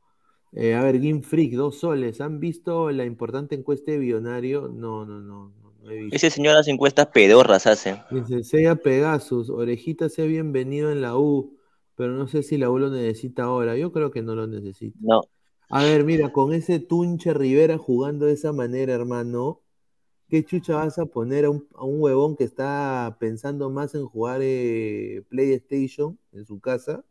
Eh, a ver, Game Freak, dos soles. ¿Han visto la importante encuesta de Billonario? No, no, no, no, no he visto. Ese señor hace encuestas pedorras, hace. Dice, sea Pegasus, Orejita sea bienvenido en la U, pero no sé si la U lo necesita ahora. Yo creo que no lo necesita. No. A ver, mira, con ese Tunche Rivera jugando de esa manera, hermano, ¿qué chucha vas a poner a un, huevón que está pensando más en jugar eh, PlayStation en su casa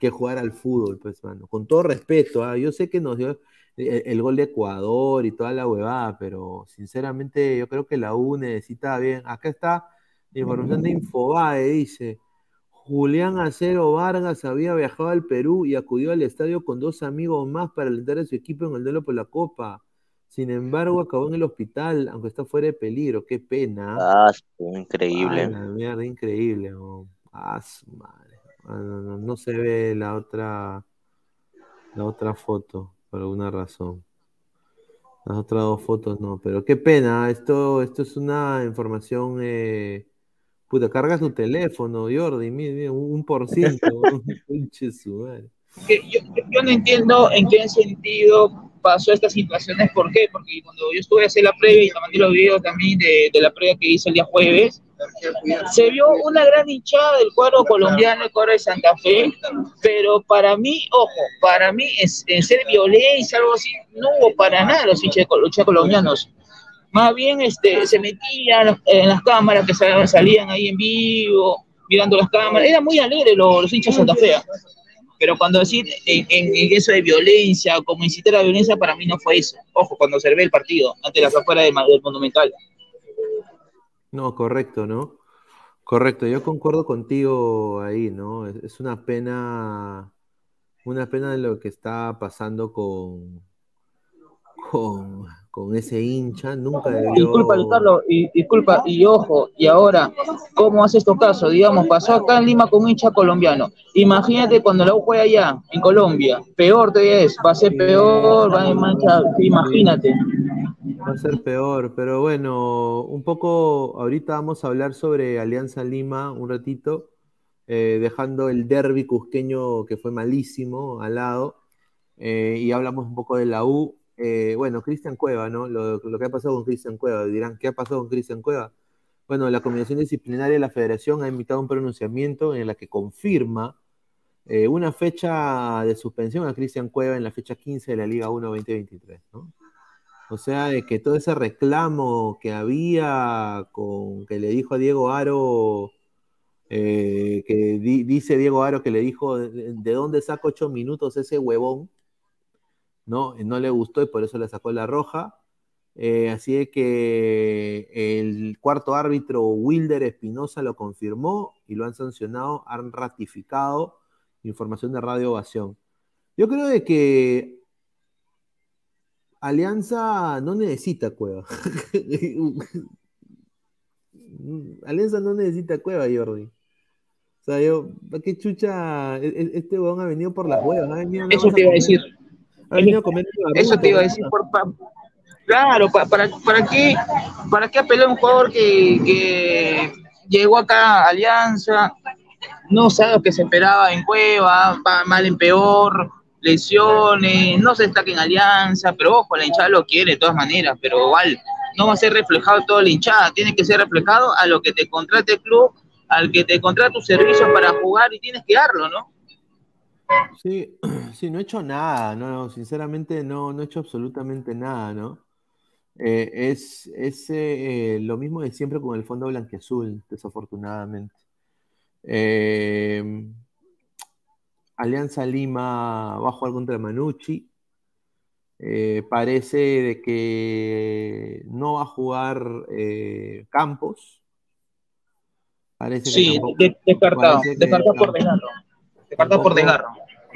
que jugar al fútbol, pues, mano? Con todo respeto, ¿ah? Yo sé que nos dio el, el gol de Ecuador y toda la huevada, pero sinceramente yo creo que la U necesita bien. Acá está la información de Infobae, dice. Julián Acero Vargas había viajado al Perú y acudió al estadio con dos amigos más para alentar a su equipo en el duelo por la Copa. Sin embargo, acabó en el hospital, aunque está fuera de peligro. Qué pena. Ah, increíble. Ah, la mierda, increíble. oh. Ah, madre. Ah, no, no, no se ve la otra, la otra foto, por alguna razón. Las otras dos fotos no, pero qué pena. Esto, esto es una información. eh, Puta, carga tu teléfono, Jordi, un, por ciento. Yo, yo no entiendo en qué sentido pasó estas situaciones, ¿por qué? Porque cuando yo estuve a hacer la previa y mandé los videos también de, de la previa que hice el día jueves, se vio una gran hinchada del cuadro colombiano, el cuadro de Santa Fe, pero para mí, ojo, para mí en ser violencia, algo así, no hubo para nada los hinchas colombianos. Más bien este, se metían en las cámaras que sal- salían ahí en vivo, mirando las cámaras, era muy alegre los, los hinchas Santa Fe. Pero cuando decir en, eso de violencia, como incitar a la violencia, para mí no fue eso. Ojo, cuando observé el partido, ante las afueras del, del Monumental. No, correcto, ¿no? Correcto, yo concuerdo contigo ahí, ¿no? Es, una pena, una pena de lo que está pasando con, con ese hincha. Nunca debió. Disculpa, Carlos, y, disculpa, y ojo, y ahora, ¿cómo hace estos casos? Digamos, pasó acá en Lima con un hincha colombiano. Imagínate cuando la U juega allá, en Colombia, peor todavía es, va a ser peor, va a mancha, imagínate. Va a ser peor, pero bueno, un poco, ahorita vamos a hablar sobre Alianza Lima un ratito, eh, dejando el derby cusqueño que fue malísimo al lado, eh, y hablamos un poco de la U. eh, bueno, Cristian Cueva, ¿no? Lo, que ha pasado con Cristian Cueva. Dirán, ¿qué ha pasado con Cristian Cueva? Bueno, la Combinación Disciplinaria de la Federación ha emitido un pronunciamiento en la que confirma eh, una fecha de suspensión a Cristian Cueva en la fecha 15 de la Liga 1 2023, ¿no? O sea, de que todo ese reclamo que había con que le dijo a Diego Aro, eh, que di- dice Diego Aro que le dijo, ¿de, de dónde saco ocho minutos ese huevón? ¿No? No le gustó y por eso le sacó la roja. Eh, así es que el cuarto árbitro Wilder Espinosa lo confirmó y lo han sancionado, han ratificado información de Radio Ovación. Yo creo de que Alianza no necesita cueva. Alianza no necesita cueva, Jordi. O sea, yo, ¿para qué chucha? E- e- Este huevón ha venido por las huevas. Eso te iba a decir. Ha venido Eso te iba a decir. Por, pa- claro, pa- para, para, qué, ¿para qué apeló un jugador que, que llegó acá a Alianza? No sabe lo que se esperaba en Cueva, va mal en peor, lesiones, no se destaca en Alianza, pero ojo, la hinchada lo quiere de todas maneras, pero igual no va a ser reflejado toda la hinchada, tiene que ser reflejado a lo que te contrate el club, al que te contrate tus servicios para jugar y tienes que darlo, ¿no? Sí, sí, no he hecho nada, no, sinceramente no, no he hecho absolutamente nada, ¿no? Eh, es es eh, lo mismo de siempre con el fondo blanquiazul, desafortunadamente. Eh, Alianza Lima va a jugar contra Manucci. Eh, parece de que no va a jugar eh, Campos. Parece que Sí, tampoco- de- descartado, parece que descartado por tampoco- desgarro. Descartado por desgarro.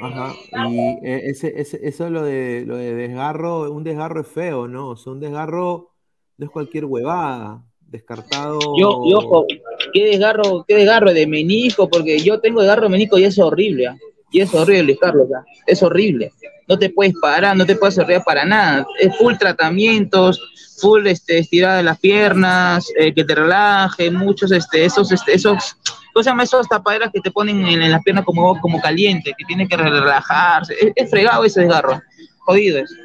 Ajá, y eh, ese, ese- eso lo de, lo de desgarro, un desgarro es feo, ¿no? O sea, un desgarro no es cualquier huevada, descartado. Yo, y ojo, qué desgarro, qué desgarro de menisco, porque yo tengo desgarro de menisco y es horrible, ¿ah? y es horrible, Carlos, ¿ah? es horrible. No te puedes parar, no te puedes arreglar para nada. Es full tratamientos, full este, estirada de las piernas, eh, que te relaje, muchos, este, esos, este, esos, ¿cómo se llama? Esos tapaderas que te ponen en, las piernas como, como caliente, que tienen que relajarse. Es, fregado ese desgarro, jodido es.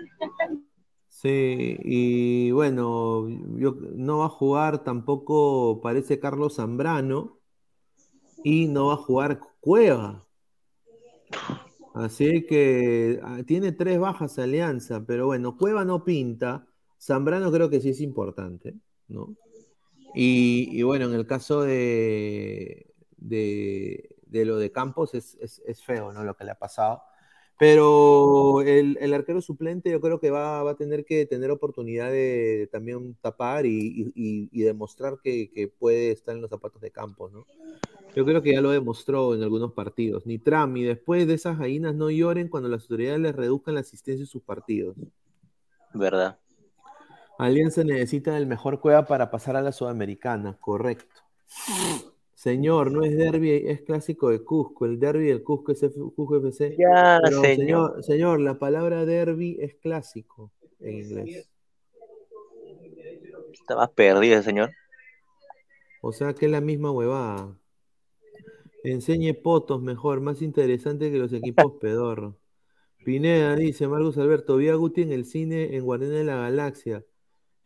Sí, y bueno, yo, no va a jugar tampoco, parece Carlos Zambrano, y no va a jugar Cueva. Así que ah, tiene tres bajas Alianza, pero bueno, Cueva no pinta, Zambrano creo que sí es importante, ¿no? Y bueno, en el caso de, de, de lo de Campos es, es- es feo, ¿no? Lo que le ha pasado. Pero el, el arquero suplente yo creo que va, va a tener que tener oportunidad de también tapar y, y- y- y demostrar que, que puede estar en los zapatos de Campos, ¿no? Yo creo que ya lo demostró en algunos partidos. Ni Trami, después de esas gallinas no lloren cuando las autoridades les reduzcan la asistencia en sus partidos. ¿Verdad? Alianza necesita el mejor cueva para pasar a la Sudamericana, correcto. Señor, no es derby, es clásico de Cusco. El derby del Cusco es Cusco FC. Ya, Pero, señor. señor, señor, la palabra derby es clásico en inglés. Está más perdido, señor. O sea que es la misma huevada. Enseñe potos mejor, más interesante que los equipos pedorros. Pineda dice, Marcos Alberto, vi a Guti en el cine en Guardianes de la Galaxia.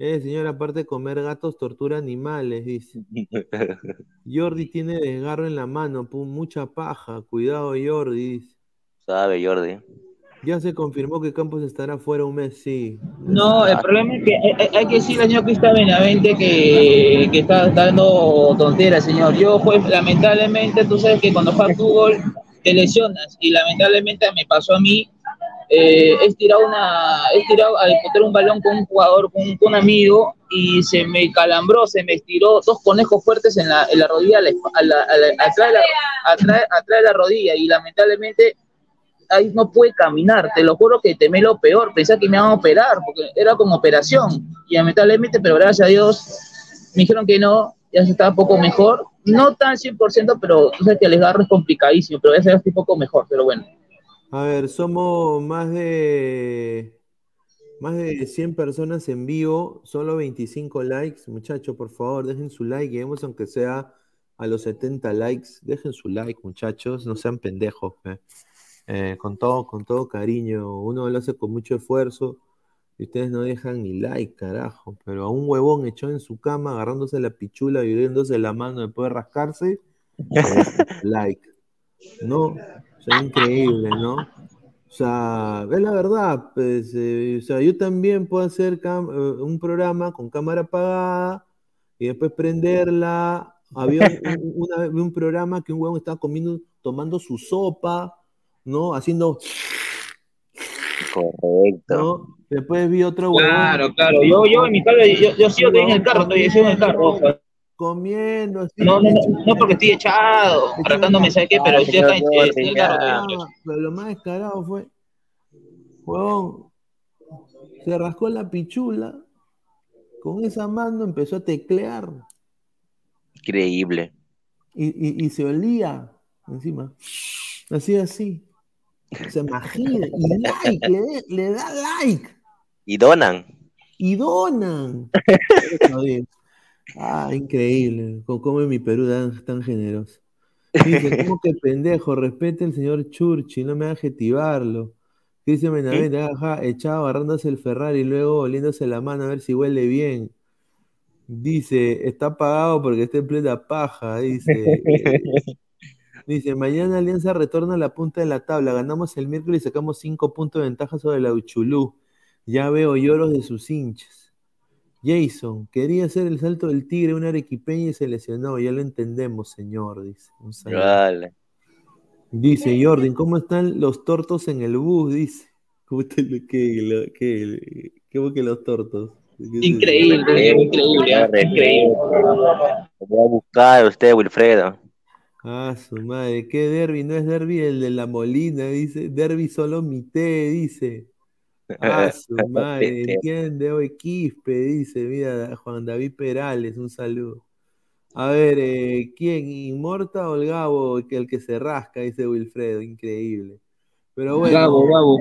Eh, señor, aparte de comer gatos, tortura animales, dice. Jordi tiene desgarro en la mano, mucha paja. Cuidado, Jordi. dice. Sabe, Jordi. Ya se confirmó que Campos estará fuera un mes, sí. No, el problema es que hay, hay- hay que decirle al señor Cristian Benavente que, que está, está dando tonteras, señor. Yo, pues, lamentablemente, tú sabes que cuando juegas fútbol te lesionas y lamentablemente me pasó a mí. Eh, he tirado una, he tirado a disputar un balón con un jugador, con un, amigo y se me calambró, se me estiró dos conejos fuertes en la, en la rodilla, atrás, de la, rodilla y lamentablemente ahí no puede caminar, te lo juro que temé lo peor, pensé que me iban a operar, porque era como operación, y lamentablemente, pero gracias a Dios, me dijeron que no, ya se estaba un poco mejor, no tan 100%, pero tú sabes que el desgarro es complicadísimo, pero ya se estoy un poco mejor, pero bueno. A ver, somos más de más de 100 personas en vivo, solo 25 likes. Muchachos, por favor, dejen su like, lleguemos aunque sea a los 70 likes. Dejen su like, muchachos, no sean pendejos. pe. Eh, con todo, con todo cariño, uno lo hace con mucho esfuerzo. Y ustedes no dejan ni like, carajo. Pero a un huevón echado en su cama, agarrándose la pichula y viéndose la mano después de rascarse, dejan like. ¿No? O sea, increíble, ¿no? O sea, es la verdad, pues, eh, o sea, yo también puedo hacer eh, un programa con cámara apagada y después prenderla. Había un, un- una un programa que un huevón estaba comiendo, tomando su sopa, ¿no? Haciendo, Correcto. ¿no? Después vi otro huevón. Claro, claro. Yo, yo en mi casa, yo, yo sigo en el carro, estoy estoy en el carro. ojo. Comiendo, así. No, no, no, no porque estoy echado, tratándome, ¿sabes qué? Pero estoy acá, estoy, estoy en el carro. Ah, estoy en el carro. pero lo más descarado fue, huevón, se rascó la pichula, con esa mano empezó a teclear Increíble. y, y- y se olía encima, así así. Se imagina, y like, le, le da like, Y donan. y donan. Ah, increíble, cómo cómo en mi Perú dan tan generoso. Dice, ¿cómo que pendejo? Respete el señor Churchill, no me haga adjetivarlo. Cristian Benavente, ajá, echado agarrándose el Ferrari y luego oliéndose la mano a ver si huele bien. Dice, está apagado porque está en plena paja. Dice, dice, mañana Alianza retorna a la punta de la tabla. Ganamos el miércoles y sacamos cinco puntos de ventaja sobre la Uchulú. Ya veo lloros de sus hinchas. Jason, quería hacer el salto del tigre, una arequipeña y se lesionó. Ya lo entendemos, señor, dice. Un saludo. Vale. Dice Jordan, ¿cómo están los tortos en el bus? Dice. ¿Cómo te lo- que, ¿Cómo que los tortos? ¿Qué? Increíble, increíble, increíble. Lo voy a buscar usted, Wilfredo. Ah, su madre, ¿qué derby? No es derby el de la Molina, dice. Derby solo Mité, dice. Ah, su madre, entiende hoy Quispe, dice. Mira, Juan David Perales, un saludo. A ver, eh, ¿quién? ¿Inmorta o el Gabo? Que el que se rasca, dice Wilfredo, increíble. Pero bueno. Gabo, Gabo.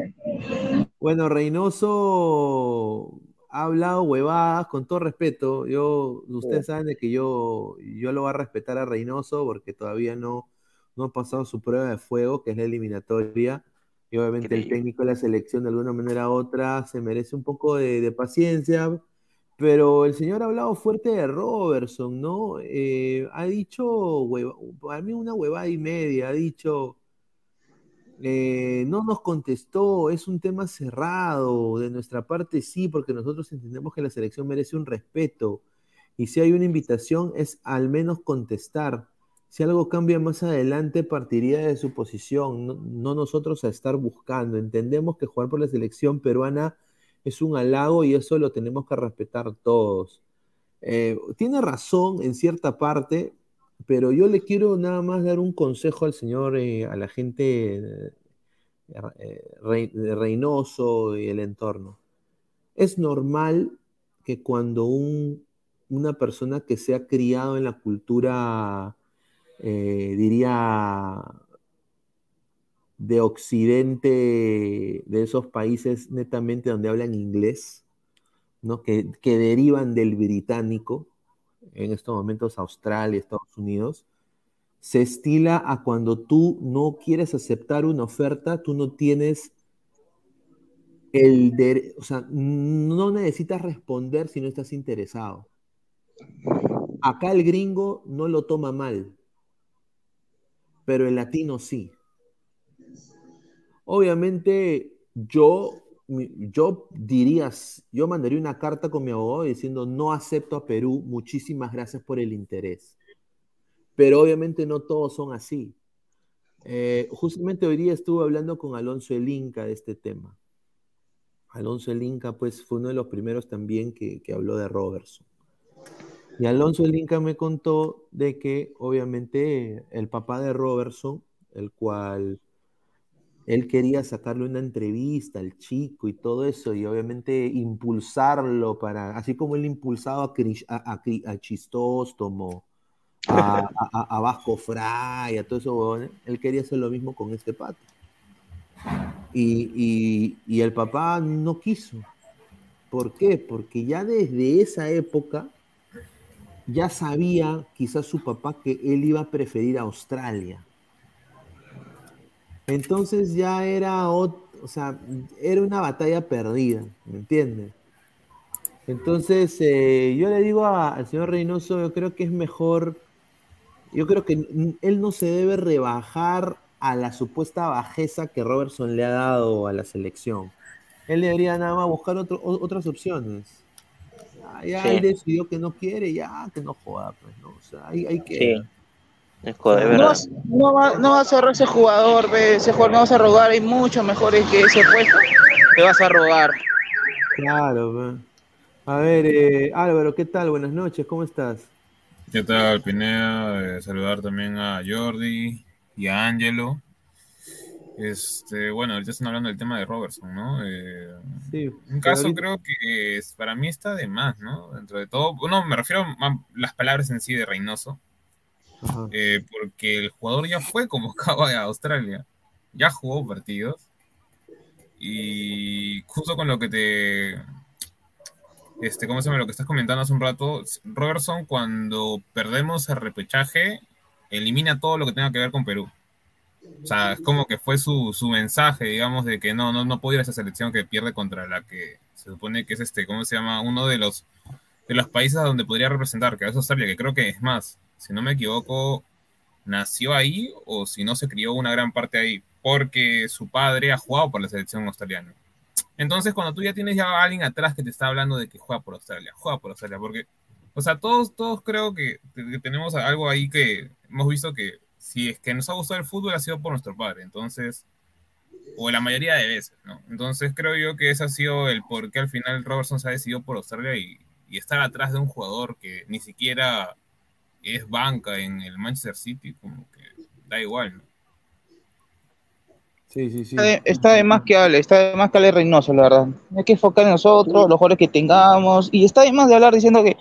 Bueno, Reynoso ha hablado huevadas, con todo respeto. Yo, ustedes saben de que yo, yo lo voy a respetar a Reynoso porque todavía no, no ha pasado su prueba de fuego, que es la eliminatoria. Y obviamente el técnico de la selección, de alguna manera u otra, se merece un poco de, de paciencia. Pero el señor ha hablado fuerte de Robertson, ¿no? Eh, ha dicho, hueva- para mí una huevada y media, ha dicho, eh, no nos contestó, es un tema cerrado, de nuestra parte sí, porque nosotros entendemos que la selección merece un respeto. Y si hay una invitación es al menos contestar. Si algo cambia más adelante, partiría de su posición, no, no nosotros a estar buscando. Entendemos que jugar por la selección peruana es un halago y eso lo tenemos que respetar todos. Eh, tiene razón en cierta parte, pero yo le quiero nada más dar un consejo al señor, eh, a la gente eh, eh, de Reynoso y el entorno. Es normal que cuando un- una persona que se ha criado en la cultura, eh, diría, de Occidente, de esos países netamente donde hablan inglés, ¿no? que, que derivan del británico, en estos momentos Australia, Estados Unidos, se estila a cuando tú no quieres aceptar una oferta, tú no tienes el o sea, no necesitas responder si no estás interesado. Acá el gringo no lo toma mal, pero el latino sí. Obviamente, yo, yo diría, yo mandaría una carta con mi abogado diciendo no acepto a Perú, muchísimas gracias por el interés. Pero obviamente no todos son así. Eh, justamente hoy día estuve hablando con Alonso el Inca de este tema. Alonso el Inca, pues, fue uno de los primeros también que, que habló de Robertson. Y Alonso el Inca me contó de que, obviamente, el papá de Robertson, el cual él quería sacarle una entrevista al chico y todo eso, y obviamente impulsarlo para, así como él impulsaba a, a, a Chistóstomo, a, a- Vasco Fray, a esos huevones, él quería hacer lo mismo con este pato. Y, y- y el papá no quiso. ¿Por qué? Porque ya desde esa época ya sabía quizás su papá que él iba a preferir a Australia. Entonces ya era o sea, era una batalla perdida, ¿me entiendes? Entonces, eh, yo le digo a- al señor Reynoso, yo creo que es mejor, yo creo que él no se debe rebajar a la supuesta bajeza que Robertson le ha dado a la selección. Él debería nada más buscar otro- otras opciones. Ya, ya Sí. él decidió que no quiere, ya que no joda, pues, ¿no? O sea, hay, hay que... Sí. Es No, verdad. vas- no, va, no vas a cerrar ese jugador, ve, ese jugador no vas a rogar, hay muchos mejores que ese puesto. Te vas a rogar. Claro. A ver, eh, Álvaro, ¿qué tal? Buenas noches, ¿cómo estás? ¿Qué tal, Pineda? Eh, saludar también a Jordi y a Angelo. Este, bueno, ahorita están hablando del tema de Robertson, ¿no? Eh, Sí, un caso ahorita- creo que es- para mí está de más, ¿no? Dentro de todo, no, me refiero a las palabras en sí de Reynoso, eh, porque el jugador ya fue convocado a Australia, ya jugó partidos, y justo con lo que te, este, ¿cómo se llama? Lo que estás comentando hace un rato, Robertson cuando perdemos el repechaje, elimina todo lo que tenga que ver con Perú. O sea, es como que fue su, su mensaje, digamos, de que no, no, no puede ir a esa selección que pierde contra la que se supone que es este, ¿cómo se llama? Uno de los de los países donde podría representar, que es Australia, que creo que es más, si no me equivoco, nació ahí o si no se crió una gran parte ahí, porque su padre ha jugado por la selección australiana. Entonces, cuando tú ya tienes ya a alguien atrás que te está hablando de que juega por Australia, juega por Australia, porque, o sea, todos, todos creo que, que tenemos algo ahí que hemos visto que si es que nos ha gustado el fútbol ha sido por nuestro padre, entonces, o la mayoría de veces, ¿no? Entonces creo yo que ese ha sido el por qué al final Robertson se ha decidido por Australia y, y estar atrás de un jugador que ni siquiera es banca en el Manchester City, como que da igual, ¿no? Sí, sí, sí. Está de, está de más que hable, está de más que hable Reynoso, la verdad. Hay que enfocar en nosotros, los jugadores que tengamos, y está de más de hablar diciendo que,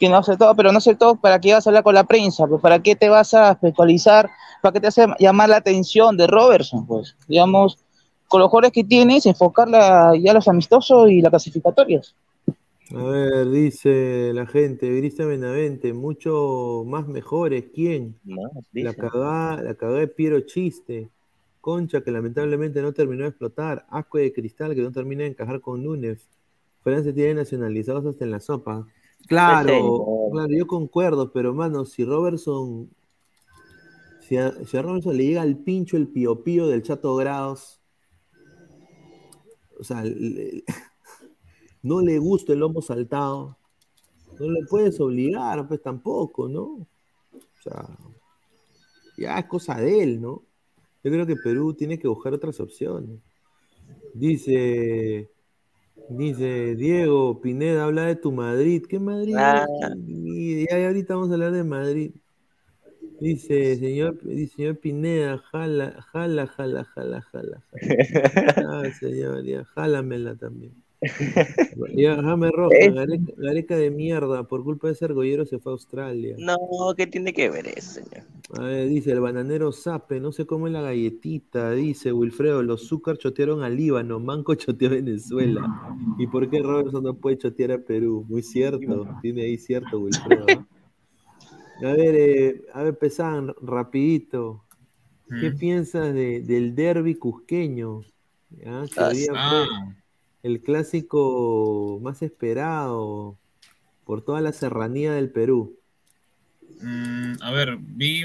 que no hace todo, pero no hace todo para qué vas a hablar con la prensa, pues para qué te vas a especializar, para qué te hace llamar la atención de Robertson, pues, digamos, con los jugadores que tienes, enfocarla ya a los amistosos y las clasificatorias. A ver, dice la gente, Brisa Benavente, mucho más mejores, ¿quién? La cagada, la cagada de Piero Chiste, Concha que lamentablemente no terminó de explotar, Asco de Cristal que no termina de encajar con Núñez, Francia tiene nacionalizados hasta en la sopa. Claro, claro, yo concuerdo, pero mano, si Robertson, si a, si a Robertson le llega al pincho el pío pío del Chato Grados, o sea, le- no le gusta el lomo saltado, no le puedes obligar, pues tampoco, ¿no? O sea, ya es cosa de él, ¿no? Yo creo que Perú tiene que buscar otras opciones. Dice, dice Diego Pineda, habla de tu Madrid. ¿Qué Madrid? Ah. Y ya, ya ahorita vamos a hablar de Madrid. Dice, señor, dice, señor Pineda, jala, jala, jala, jala, jala. jala. Ah, señor, ya, jálamela también. Ya, Jame Roja, Es- Gareca, Gareca de mierda, por culpa de ese argollero se fue a Australia. No, ¿qué tiene que ver eso, señor? A ver, dice el bananero Sape, no sé cómo es la galletita, dice Wilfredo, los Zúcar chotearon a Líbano, Manco choteó a Venezuela. ¿Y por qué Robertson no puede chotear a Perú? Muy cierto, tiene ahí cierto Wilfredo. A ver, eh, a ver, Pesan, rapidito. ¿Qué Mm. piensas de- del derby cusqueño? ¿Ya? Que Ah, el clásico más esperado por toda la serranía del Perú. Mm, a ver, vi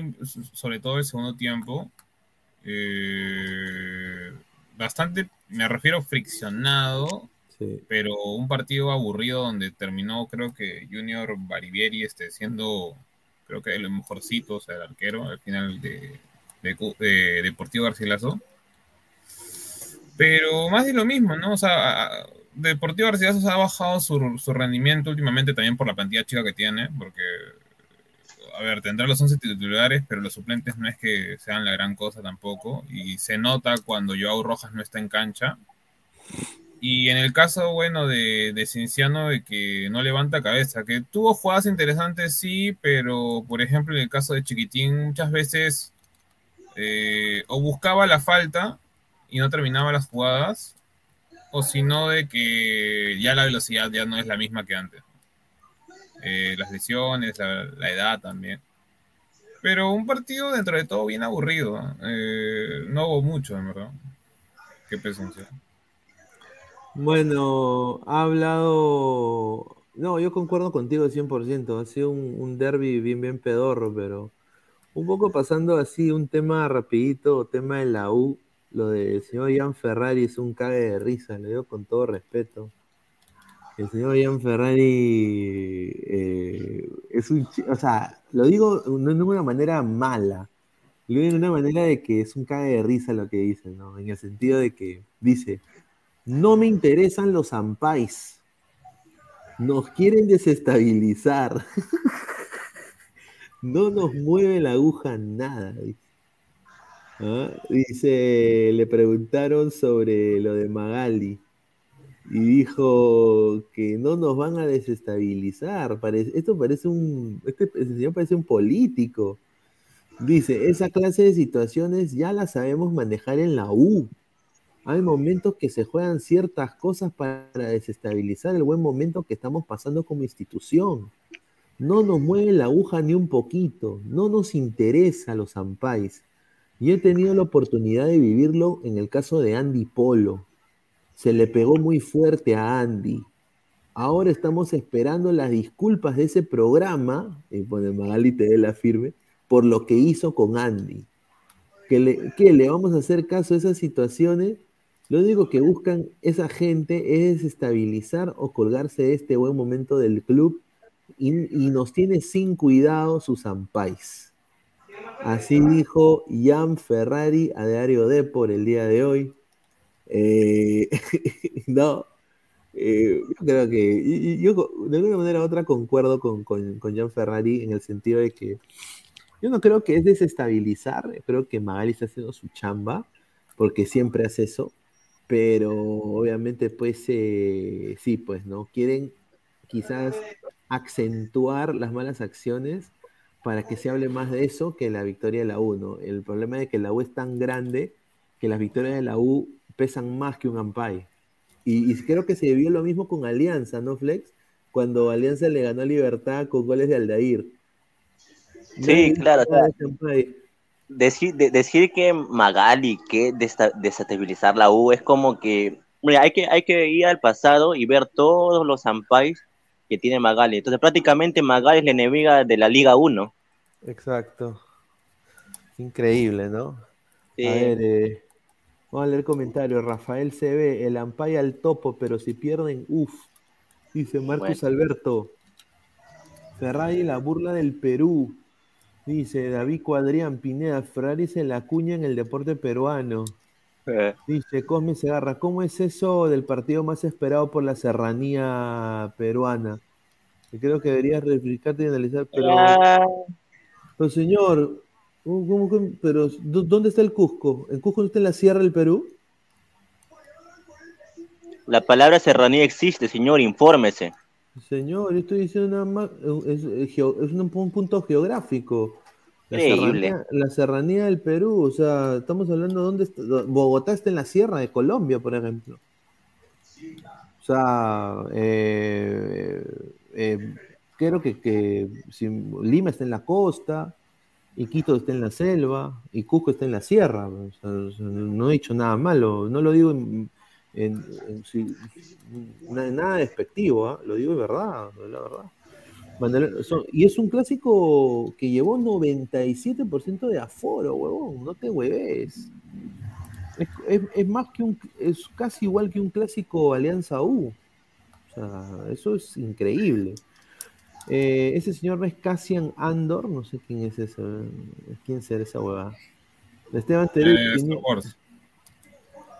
sobre todo el segundo tiempo. eh, bastante, me refiero friccionado, Sí. pero un partido aburrido donde terminó, creo que Junior Barivieri este, siendo, creo que el mejorcito, o sea, el arquero al final de, de Deportivo Garcilaso. Pero más de lo mismo, ¿no? O sea, Deportivo Garcilaso ha bajado su, su rendimiento últimamente también por la plantilla chica que tiene, porque a ver, tendrá los 11 titulares, pero los suplentes no es que sean la gran cosa tampoco. Y se nota cuando Joao Rojas no está en cancha. Y en el caso, bueno, de, de Cinciano, de que no levanta cabeza, que tuvo jugadas interesantes, sí, pero por ejemplo, en el caso de Chiquitín, muchas veces eh, o buscaba la falta y no terminaba las jugadas, o si no, de que ya la velocidad ya no es la misma que antes eh, las lesiones, la, edad también. Pero un partido dentro de todo bien aburrido. Eh, no hubo mucho, en verdad. Qué presencia. Bueno, ha hablado. No, yo concuerdo contigo 100%. Ha sido un, un derby bien, bien pedorro, pero un poco pasando así, un tema rapidito, tema de la U. Lo del señor Ian Ferrari es un cague de risa, le digo con todo respeto. El señor Ian Ferrari eh, es un... O sea, lo digo no de una manera mala. Lo digo de una manera de que es un cague de risa lo que dice, ¿no? En el sentido de que dice, no me interesan los ampais. Nos quieren desestabilizar. No nos mueve la aguja nada. Dice. Ah, Dice, le preguntaron sobre lo de Magali y dijo que no nos van a desestabilizar. Parece, esto parece un, este señor parece un político. Dice, esa clase de situaciones ya las sabemos manejar en la U. Hay momentos que se juegan ciertas cosas para desestabilizar el buen momento que estamos pasando como institución. No nos mueve la aguja ni un poquito, no nos interesa los ampais. Yo he tenido la oportunidad de vivirlo en el caso de Andy Polo. Se le pegó muy fuerte a Andy. Ahora estamos esperando las disculpas de ese programa, y pone Magali te dé la firme, por lo que hizo con Andy. ¿Que le, vamos a hacer caso a esas situaciones? Lo único que buscan esa gente es desestabilizar o colgarse de este buen momento del club y, y nos tiene sin cuidado sus ampais. Así dijo Jan Ferrari a Diario D por el día de hoy. Eh, no, eh, yo creo que yo de alguna manera u otra concuerdo con, con, con Jan Ferrari en el sentido de que yo no creo que es desestabilizar, creo que Magali está haciendo su chamba, porque siempre hace eso, pero obviamente pues eh, sí, pues, ¿no? Quieren quizás acentuar las malas acciones para que se hable más de eso que la victoria de la U, ¿no? El problema es que la U es tan grande que las victorias de la U pesan más que un Ampay. Y, y creo que se vio lo mismo con Alianza, ¿no, Flex? Cuando Alianza le ganó a Libertad con goles de Aldair. Sí, claro. de de- decir que Magali que desta- desestabilizar la U es como que mira, hay que hay que ir al pasado y ver todos los ampais que tiene Magali. Entonces prácticamente Magali es la enemiga de la Liga 1. Exacto. Increíble, ¿no? Sí. A ver, eh, vamos a leer comentarios. Rafael CB, el Ampay al topo, pero si pierden, uff. Dice Bueno. Alberto. Ferrari, la burla del Perú. Dice David Cuadrián Pineda, Ferrari se la cuña en el deporte peruano. Eh, Dice Cosme Segarra, ¿cómo es eso del partido más esperado por la serranía peruana? Que creo que deberías replicarte y analizar, pero... Ah. Pero señor, ¿cómo- cómo que- pero ¿dó- ¿dónde está el Cusco? ¿En Cusco no está en la sierra del Perú? La palabra serranía existe, señor, infórmese. Señor, yo estoy diciendo nada más, es, es geo- es un, un punto geográfico. La serranía, la serranía del Perú, o sea, estamos hablando de dónde está, Bogotá está en la sierra de Colombia, por ejemplo. O sea, eh, eh, creo que, que si Lima está en la costa, y Quito está en la selva, y Cusco está en la sierra. o sea, no he dicho nada malo, no lo digo en, nada despectivo, ¿ah? lo digo de verdad, la verdad. Son- y es un clásico que llevó 97% de aforo, huevón, no te hueves. Es, es- es más que un, es casi igual que un clásico Alianza U. O sea, eso es increíble. Eh, ese señor no es Cassian Andor, no sé quién es ese, quién será esa huevada. Esteban Teré, Eh.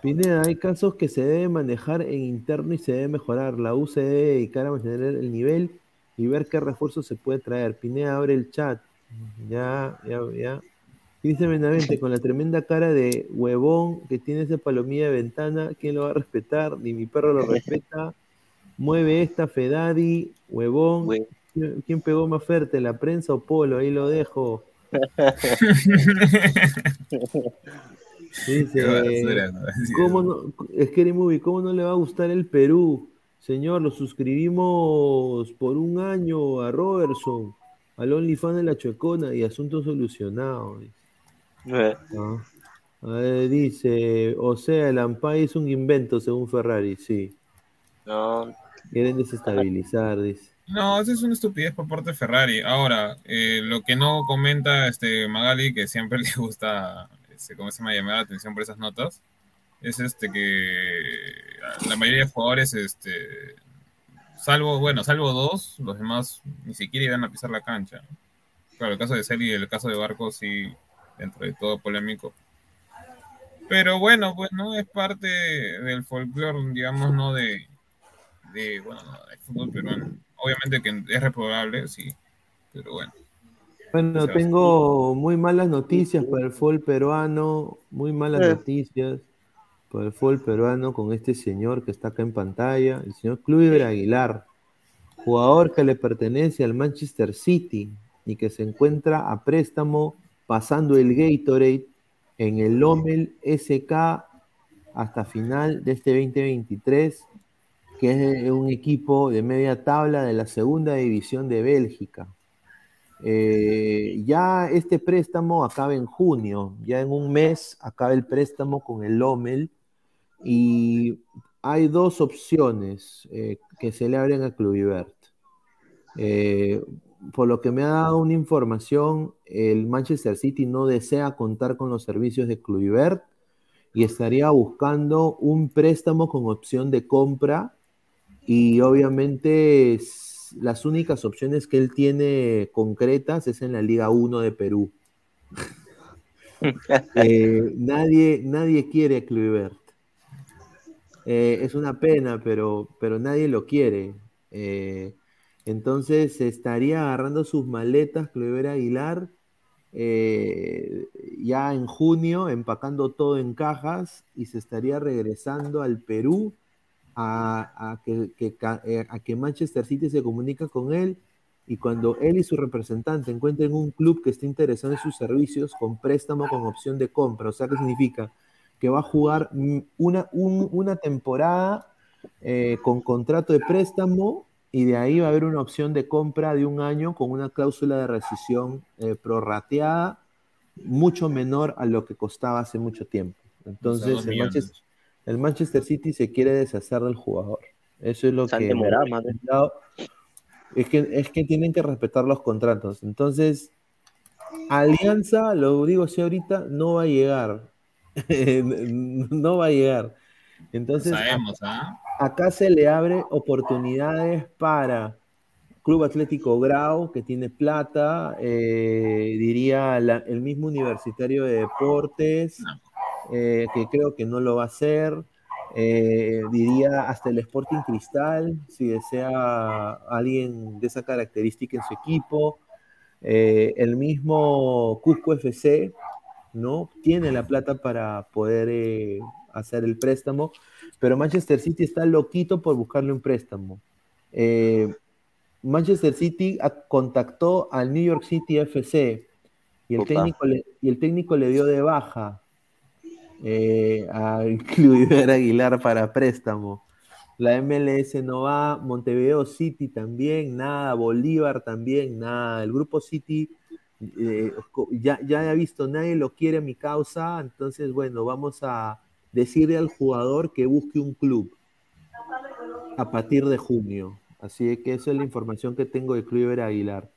Pineda, hay casos que se deben manejar en interno y se debe mejorar. La U se debe dedicar a mantener el nivel y ver qué refuerzos se puede traer. Pineda, abre el chat. Ya, ya, ya. Dice Benavente, con la tremenda cara de huevón que tiene ese palomilla de ventana, ¿quién lo va a respetar? Ni mi perro lo respeta. Mueve esta Fedadi, huevón. ¿Quién- ¿Quién pegó más fuerte, la prensa o Polo? Ahí lo dejo. Dice, ¿no? ¿cómo no, Scary Movie, ¿cómo no le va a gustar el Perú? Señor, lo suscribimos por un año a Robertson, al OnlyFans de la Chuecona y asunto solucionado. dice. Eh, Ah. A ver, dice, o sea, el Ampay es un invento según Ferrari, sí. No, Quieren desestabilizar, dice. No, eso es una estupidez por parte de Ferrari. Ahora, eh, lo que no comenta este Magali, que siempre le gusta, este, ¿cómo se llama? Llamar la atención por esas notas, es este que la mayoría de jugadores, este, salvo, bueno, salvo dos, los demás ni siquiera iban a pisar la cancha. Claro, el caso de Celi y el caso de Barco sí, dentro de todo polémico. Pero bueno, pues no es parte del folclore, digamos, no de, de bueno, no, del fútbol peruano. Obviamente que es reprobable, sí, pero bueno. Bueno, tengo muy malas noticias para el fútbol peruano, muy malas Eh. noticias el fútbol peruano con este señor que está acá en pantalla, el señor Kluivert Aguilar, jugador que le pertenece al Manchester City y que se encuentra a préstamo pasando el Gatorade en el Lommel SK hasta final de este 2023, que es un equipo de media tabla de la segunda división de Bélgica. Eh, ya este préstamo acaba en junio, ya en un mes acaba el préstamo con el Lommel y hay dos opciones eh, que se le abren a Kluivert. Eh, por lo que me ha dado una información, el Manchester City no desea contar con los servicios de Kluivert y estaría buscando un préstamo con opción de compra y obviamente las únicas opciones que él tiene concretas es en la Liga 1 de Perú. Eh, nadie, nadie quiere a Kluivert. Eh, es una pena, pero, pero nadie lo quiere. Eh, entonces se estaría agarrando sus maletas Kluivert Aguilar eh, ya en junio, empacando todo en cajas y se estaría regresando al Perú a, que, que eh, a que Manchester City se comunica con él y cuando él y su representante encuentren un club que esté interesado en sus servicios con préstamo con opción de compra, o sea, ¿qué significa? Que va a jugar una, un- una temporada eh, con contrato de préstamo y de ahí va a haber una opción de compra de un año con una cláusula de rescisión eh, prorrateada mucho menor a lo que costaba hace mucho tiempo. Entonces, el. Manchester, el Manchester City se quiere deshacer del jugador. Eso es lo que... demorado. Es que, es que tienen que respetar los contratos. Entonces, Alianza, lo digo así ahorita, no va a llegar. no va a llegar. Entonces, Sabemos, ¿ah? acá se le abre oportunidades para Club Atlético Grau, que tiene plata, eh, diría la- el mismo Universitario de Deportes, eh, que creo que no lo va a hacer, eh, diría hasta el Sporting Cristal, si desea alguien de esa característica en su equipo, eh, el mismo Cusco FC, ¿no? Tiene la plata para poder eh, hacer el préstamo, pero Manchester City está loquito por buscarle un préstamo. Eh, Manchester City a- contactó al New York City FC y el, Opa. técnico le, y el técnico le dio de baja eh, al Kluivert Aguilar para préstamo. La MLS no va, Montevideo City también, nada, Bolívar también, nada. El grupo City eh, ya, ya he visto, nadie lo quiere a mi causa, entonces bueno, vamos a decirle al jugador que busque un club a partir de junio. Así que eso es la información que tengo de Kluivert Aguilar.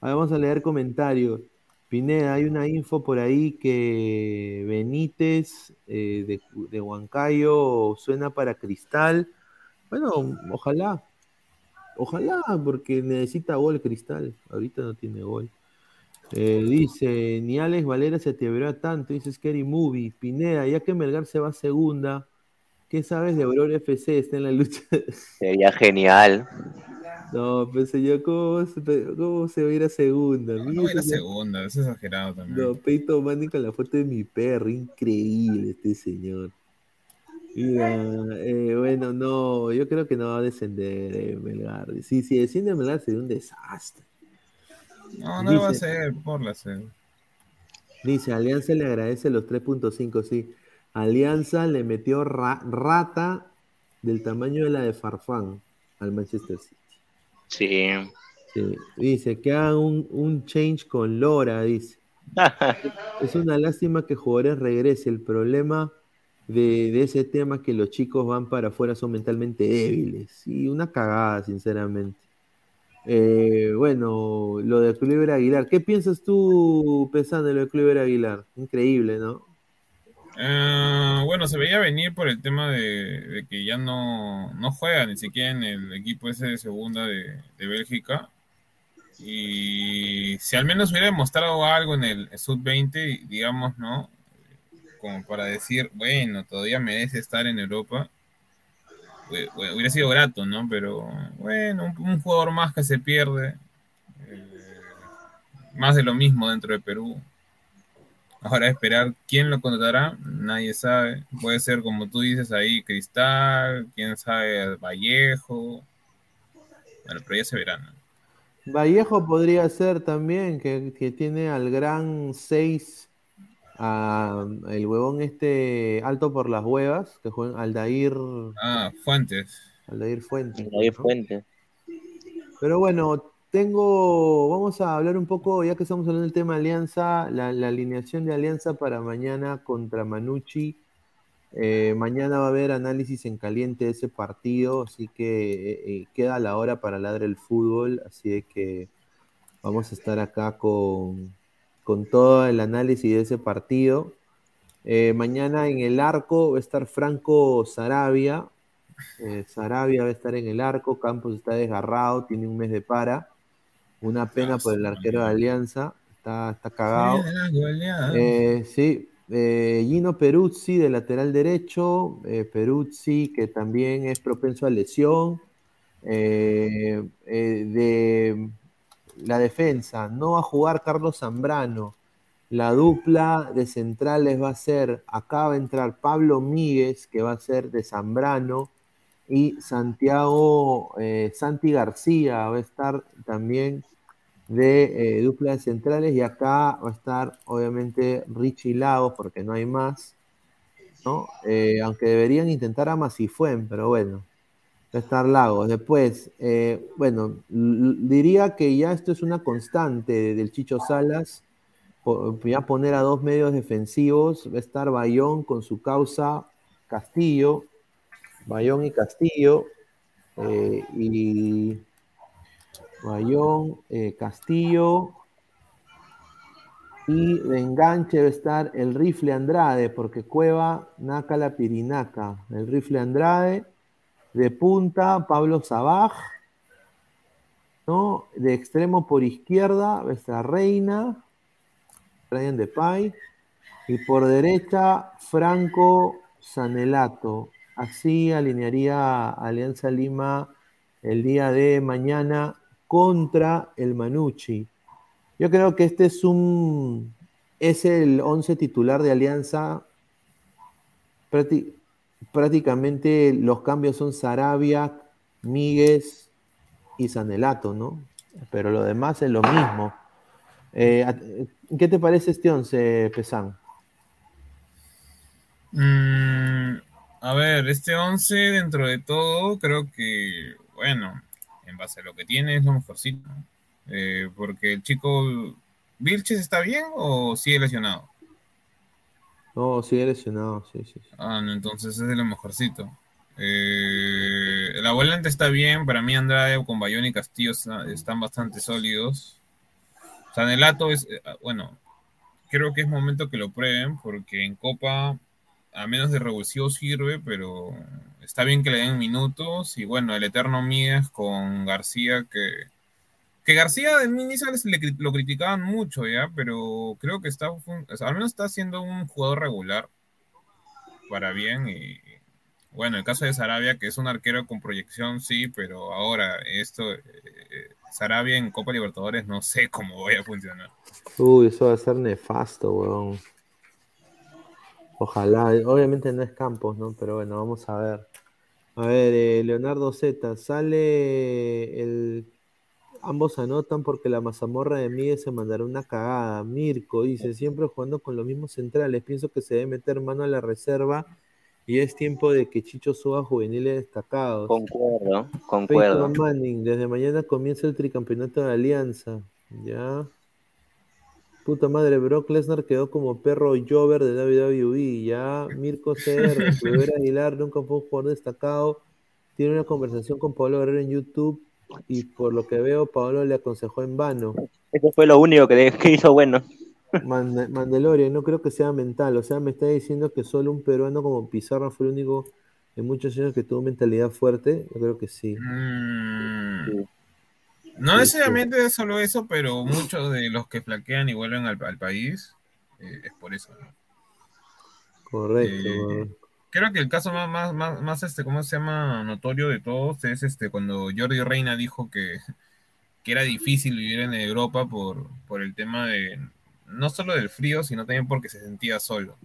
Ahora vamos a leer comentarios. Pineda, hay una info por ahí que Benítez eh, de, de Huancayo suena para Cristal. Bueno, ojalá. Ojalá, porque necesita gol Cristal. Ahorita no tiene gol. Eh, dice, ni Alex Valera se te tanto, dice Scary Movie. Pineda, ya que Melgar se va a segunda, ¿qué sabes de Aurora FC? Está en la lucha. Sería genial. No, pensé yo, ¿cómo, se- cómo se va a ir a segunda? No va a ir a segunda, es exagerado también. No, Peyton Manning con la foto de mi perro, increíble este señor. Mira, eh, bueno, no, yo creo que no va a descender eh, Melgar. Si, si desciende Melgar sería un desastre. No, no lo va a Dice- hacer, por la sed. Dice, Alianza le agradece los 3.5, sí. Alianza le metió ra- rata del tamaño de la de Farfán al Manchester City. Sí. Sí, Dice que hagan un, un change con Lora, dice. Es una lástima que jugadores regrese. El problema de, de ese tema es que los chicos van para afuera son mentalmente débiles. Y una cagada, sinceramente. Eh, bueno, lo de Cluiver Aguilar. ¿Qué piensas tú, pensando en lo de Cluiver Aguilar? Increíble, ¿no? Eh, bueno, se veía venir por el tema de, que ya no, no juega ni siquiera en el equipo ese de segunda de, de Bélgica. Y si al menos hubiera demostrado algo en el sub-20, digamos, ¿no? Como para decir, bueno, todavía merece estar en Europa, hubiera sido grato, ¿no? Pero bueno, un, jugador más que se pierde, eh, más de lo mismo dentro de Perú. Ahora esperar quién lo contratará, nadie sabe. Puede ser, como tú dices ahí, Cristal, quién sabe, Vallejo. Bueno, pero ya se verá, ¿no? Vallejo podría ser también, que, que tiene al gran 6, el huevón este alto por las huevas, que juega Aldair, Ah, Fuentes. Aldair Fuentes. Aldair. Fuentes. Pero bueno, tengo, vamos a hablar un poco, ya que estamos hablando del tema Alianza, la, la alineación de Alianza para mañana contra Manucci. Eh, mañana va a haber análisis en caliente de ese partido, así que eh, eh, queda la hora para ladrar el fútbol, así de que vamos a estar acá con, con todo el análisis de ese partido. Eh, mañana en el arco va a estar Franco Sarabia. Eh, Sarabia va a estar en el arco, Campos está desgarrado, tiene un mes de para. Una pena por el arquero de Alianza, está, está cagado. Eh, sí, eh, Gino Peruzzi de lateral derecho, eh, Peruzzi que también es propenso a lesión. Eh, eh, de la defensa, no va a jugar Carlos Zambrano. La dupla de centrales va a ser, acá va a entrar Pablo Míguez, que va a ser de Zambrano, y Santiago, eh, Santi García va a estar también de eh, dupla de centrales, y acá va a estar obviamente Richie Lagos, porque no hay más, ¿no? Eh, aunque deberían intentar a Masifuen, pero bueno, estar Lagos. Después, eh, bueno, diría que ya esto es una constante del Chicho Salas, po- ya poner a dos medios defensivos, va a estar Bayón con su causa Castillo, Bayón y Castillo, eh, y Bayón, eh, Castillo, y de enganche va a estar el rifle Andrade, porque Cueva, Naca la Pirinaca, el rifle Andrade, de punta Pablo Sabaj, ¿no? De extremo por izquierda, va a estar Reina, Brian Depay, y por derecha Franco Sanelato. Así alinearía Alianza Lima el día de mañana contra el Manucci. Yo creo que este es un es el 11 titular de Alianza. Prácti- prácticamente los cambios son Sarabia, Míguez y Sanelato, ¿no? Pero lo demás es lo mismo. Eh, ¿Qué te parece este 11, Pesán? Mm, a ver, este 11 dentro de todo, creo que, bueno, en base a lo que tiene es lo mejorcito. Eh, porque el chico Vilches está bien o sigue lesionado. No, sigue lesionado, sí, sí. Ah, no, entonces es de lo mejorcito. Eh, la volante está bien, para mí Andrade con Bayón y Castillo está- están bastante sólidos. Sanelato es, eh, bueno, creo que es momento que lo prueben porque en Copa, a menos de revulsivo sirve, pero está bien que le den minutos y bueno, el eterno Mías con García que... Que García de inicio lo criticaban mucho, ¿ya? Pero creo que está, al menos está siendo un jugador regular para bien y bueno, el caso de Sarabia, que es un arquero con proyección, sí, pero ahora esto, eh, Sarabia en Copa Libertadores no sé cómo vaya a funcionar. Uy, eso va a ser nefasto, weón. Ojalá, obviamente no es Campos, ¿no? Pero bueno, vamos a ver. A ver, eh, Leonardo Z, sale el... Ambos anotan porque la mazamorra de Miguel se mandará una cagada. Mirko dice, siempre jugando con los mismos centrales. Pienso que se debe meter mano a la reserva y es tiempo de que Chicho suba juveniles destacados. Concuerdo, concuerdo. Peyton Manning, desde mañana comienza el tricampeonato de Alianza. Ya. Puta madre, Brock Lesnar quedó como perro Jover de WWE. Ya Mirko CR, Rivera Aguilar nunca fue un jugador destacado. Tiene una conversación con Pablo Guerrero en YouTube y por lo que veo, Pablo le aconsejó en vano. Eso fue lo único que, que hizo bueno. Mandalorian, no creo que sea mental. O sea, me está diciendo que solo un peruano como Pizarro fue el único en muchos años que tuvo mentalidad fuerte. Yo creo que sí. Mm, No necesariamente es solo eso, pero muchos de los que flaquean y vuelven al, al país eh, es por eso. ¿no? Correcto. Eh, correcto. Creo que el caso más, más, más, más, este, ¿cómo se llama? Notorio de todos es este cuando Jordi Reina dijo que, que era difícil vivir en Europa por, por el tema de no solo del frío, sino también porque se sentía solo.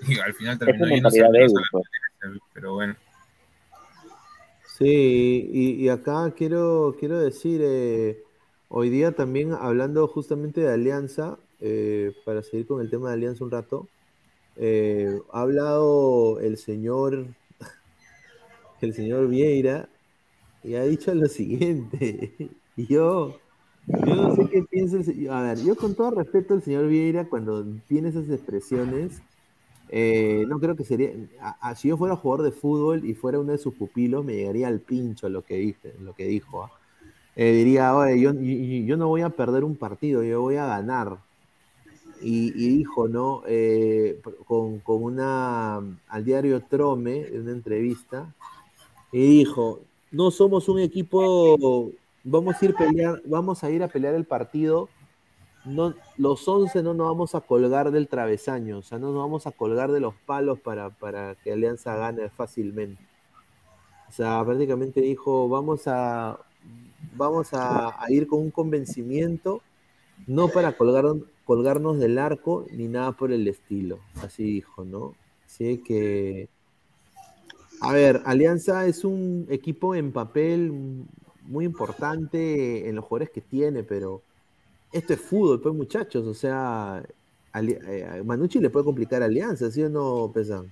Y al final terminó la pues. Pero bueno. Sí, y, y acá quiero, quiero decir, eh, hoy día también hablando justamente de Alianza, eh, para seguir con el tema de Alianza un rato, eh, ha hablado el señor, el señor Vieira y ha dicho lo siguiente. Yo, yo no sé qué piensa el señor. A ver, yo con todo respeto al señor Vieira, cuando tiene esas expresiones, eh, no creo que sería. si yo fuera jugador de fútbol y fuera uno de sus pupilos, me llegaría al pincho lo que, dije, lo que dijo. ¿ah? Eh, diría, oye, yo, yo- yo no voy a perder un partido, yo voy a ganar. Y, dijo, ¿no? Eh, con, con una. al diario Trome, en una entrevista, y dijo: No somos un equipo. Vamos a ir, a, pelear el partido no, los 11 no nos vamos a colgar del travesaño, o sea, no nos vamos a colgar de los palos para, para que Alianza gane fácilmente. O sea, prácticamente dijo, vamos a, vamos a ir con un convencimiento, no para colgar, colgarnos del arco ni nada por el estilo. Así dijo, ¿no? Así que, a ver, Alianza es un equipo en papel muy importante en los jugadores que tiene, pero esto es fútbol, pues muchachos, o sea, eh, Manucci le puede complicar a Alianza, ¿sí o no, Pesan?